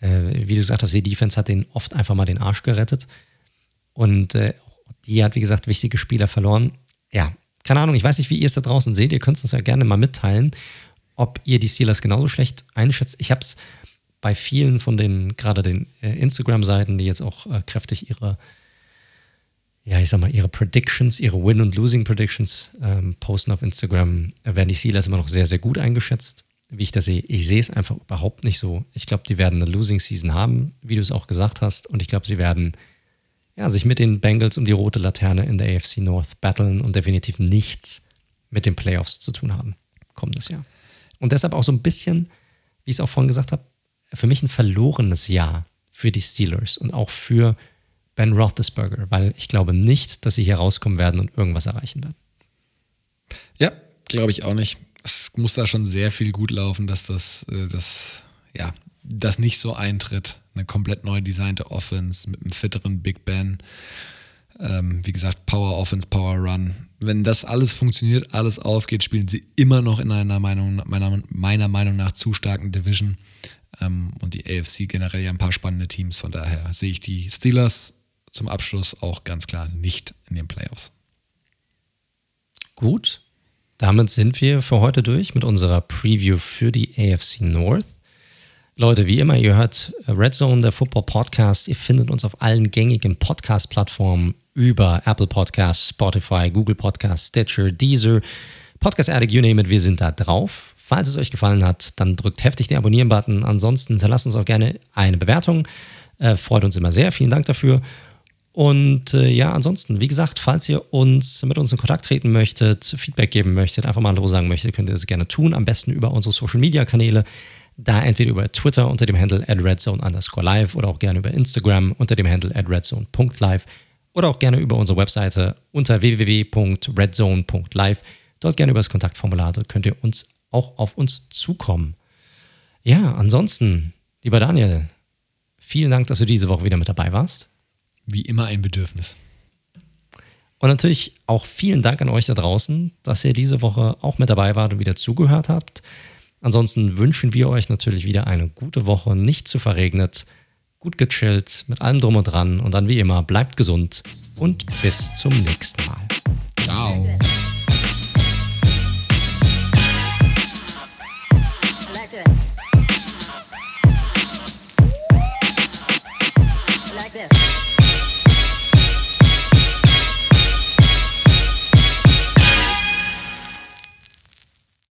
äh, wie du gesagt hast, die Defense hat den oft einfach mal den Arsch gerettet. Und äh, die hat, wie gesagt, wichtige Spieler verloren. Ja, keine Ahnung, ich weiß nicht, wie ihr es da draußen seht. Ihr könnt es uns ja gerne mal mitteilen, ob ihr die Steelers genauso schlecht einschätzt. Ich habe es bei vielen von den, gerade den äh, Instagram-Seiten, die jetzt auch äh, kräftig ihre, ja, ich sag mal, ihre Predictions, ihre Win- und Losing-Predictions ähm, posten auf Instagram, werden die Steelers immer noch sehr, sehr gut eingeschätzt wie ich das sehe. Ich sehe es einfach überhaupt nicht so. Ich glaube, die werden eine Losing Season haben, wie du es auch gesagt hast. Und ich glaube, sie werden ja, sich mit den Bengals um die rote Laterne in der AFC North battlen und definitiv nichts mit den Playoffs zu tun haben kommendes Jahr. Und deshalb auch so ein bisschen, wie ich es auch vorhin gesagt habe, für mich ein verlorenes Jahr für die Steelers und auch für Ben Roethlisberger, weil ich glaube nicht, dass sie hier rauskommen werden und irgendwas erreichen werden. Ja, glaube ich auch nicht es muss da schon sehr viel gut laufen, dass das, äh, das, ja, das nicht so eintritt. Eine komplett neu designte Offense mit einem fitteren Big Ben. Ähm, wie gesagt, Power Offense, Power Run. Wenn das alles funktioniert, alles aufgeht, spielen sie immer noch in einer Meinung, meiner, meiner Meinung nach zu starken Division. Ähm, und die AFC generell ja ein paar spannende Teams. Von daher sehe ich die Steelers zum Abschluss auch ganz klar nicht in den Playoffs. Gut, damit sind wir für heute durch mit unserer Preview für die AFC North. Leute, wie immer, ihr hört Red Zone, der Football Podcast. Ihr findet uns auf allen gängigen Podcast-Plattformen über Apple Podcasts, Spotify, Google Podcasts, Stitcher, Deezer, Podcast Addict, you name it, wir sind da drauf. Falls es euch gefallen hat, dann drückt heftig den Abonnieren-Button. Ansonsten hinterlasst uns auch gerne eine Bewertung. Äh, freut uns immer sehr. Vielen Dank dafür. Und äh, ja, ansonsten, wie gesagt, falls ihr uns mit uns in Kontakt treten möchtet, Feedback geben möchtet, einfach mal Hallo sagen möchtet, könnt ihr das gerne tun. Am besten über unsere Social Media Kanäle. Da entweder über Twitter unter dem Handle at redzone underscore live oder auch gerne über Instagram unter dem Handle at redzone.live oder auch gerne über unsere Webseite unter www.redzone.live. Dort gerne über das Kontaktformular, dort könnt ihr uns auch auf uns zukommen. Ja, ansonsten, lieber Daniel, vielen Dank, dass du diese Woche wieder mit dabei warst. Wie immer ein Bedürfnis. Und natürlich auch vielen Dank an euch da draußen, dass ihr diese Woche auch mit dabei wart und wieder zugehört habt. Ansonsten wünschen wir euch natürlich wieder eine gute Woche, nicht zu verregnet, gut gechillt, mit allem drum und dran. Und dann wie immer, bleibt gesund und bis zum nächsten Mal.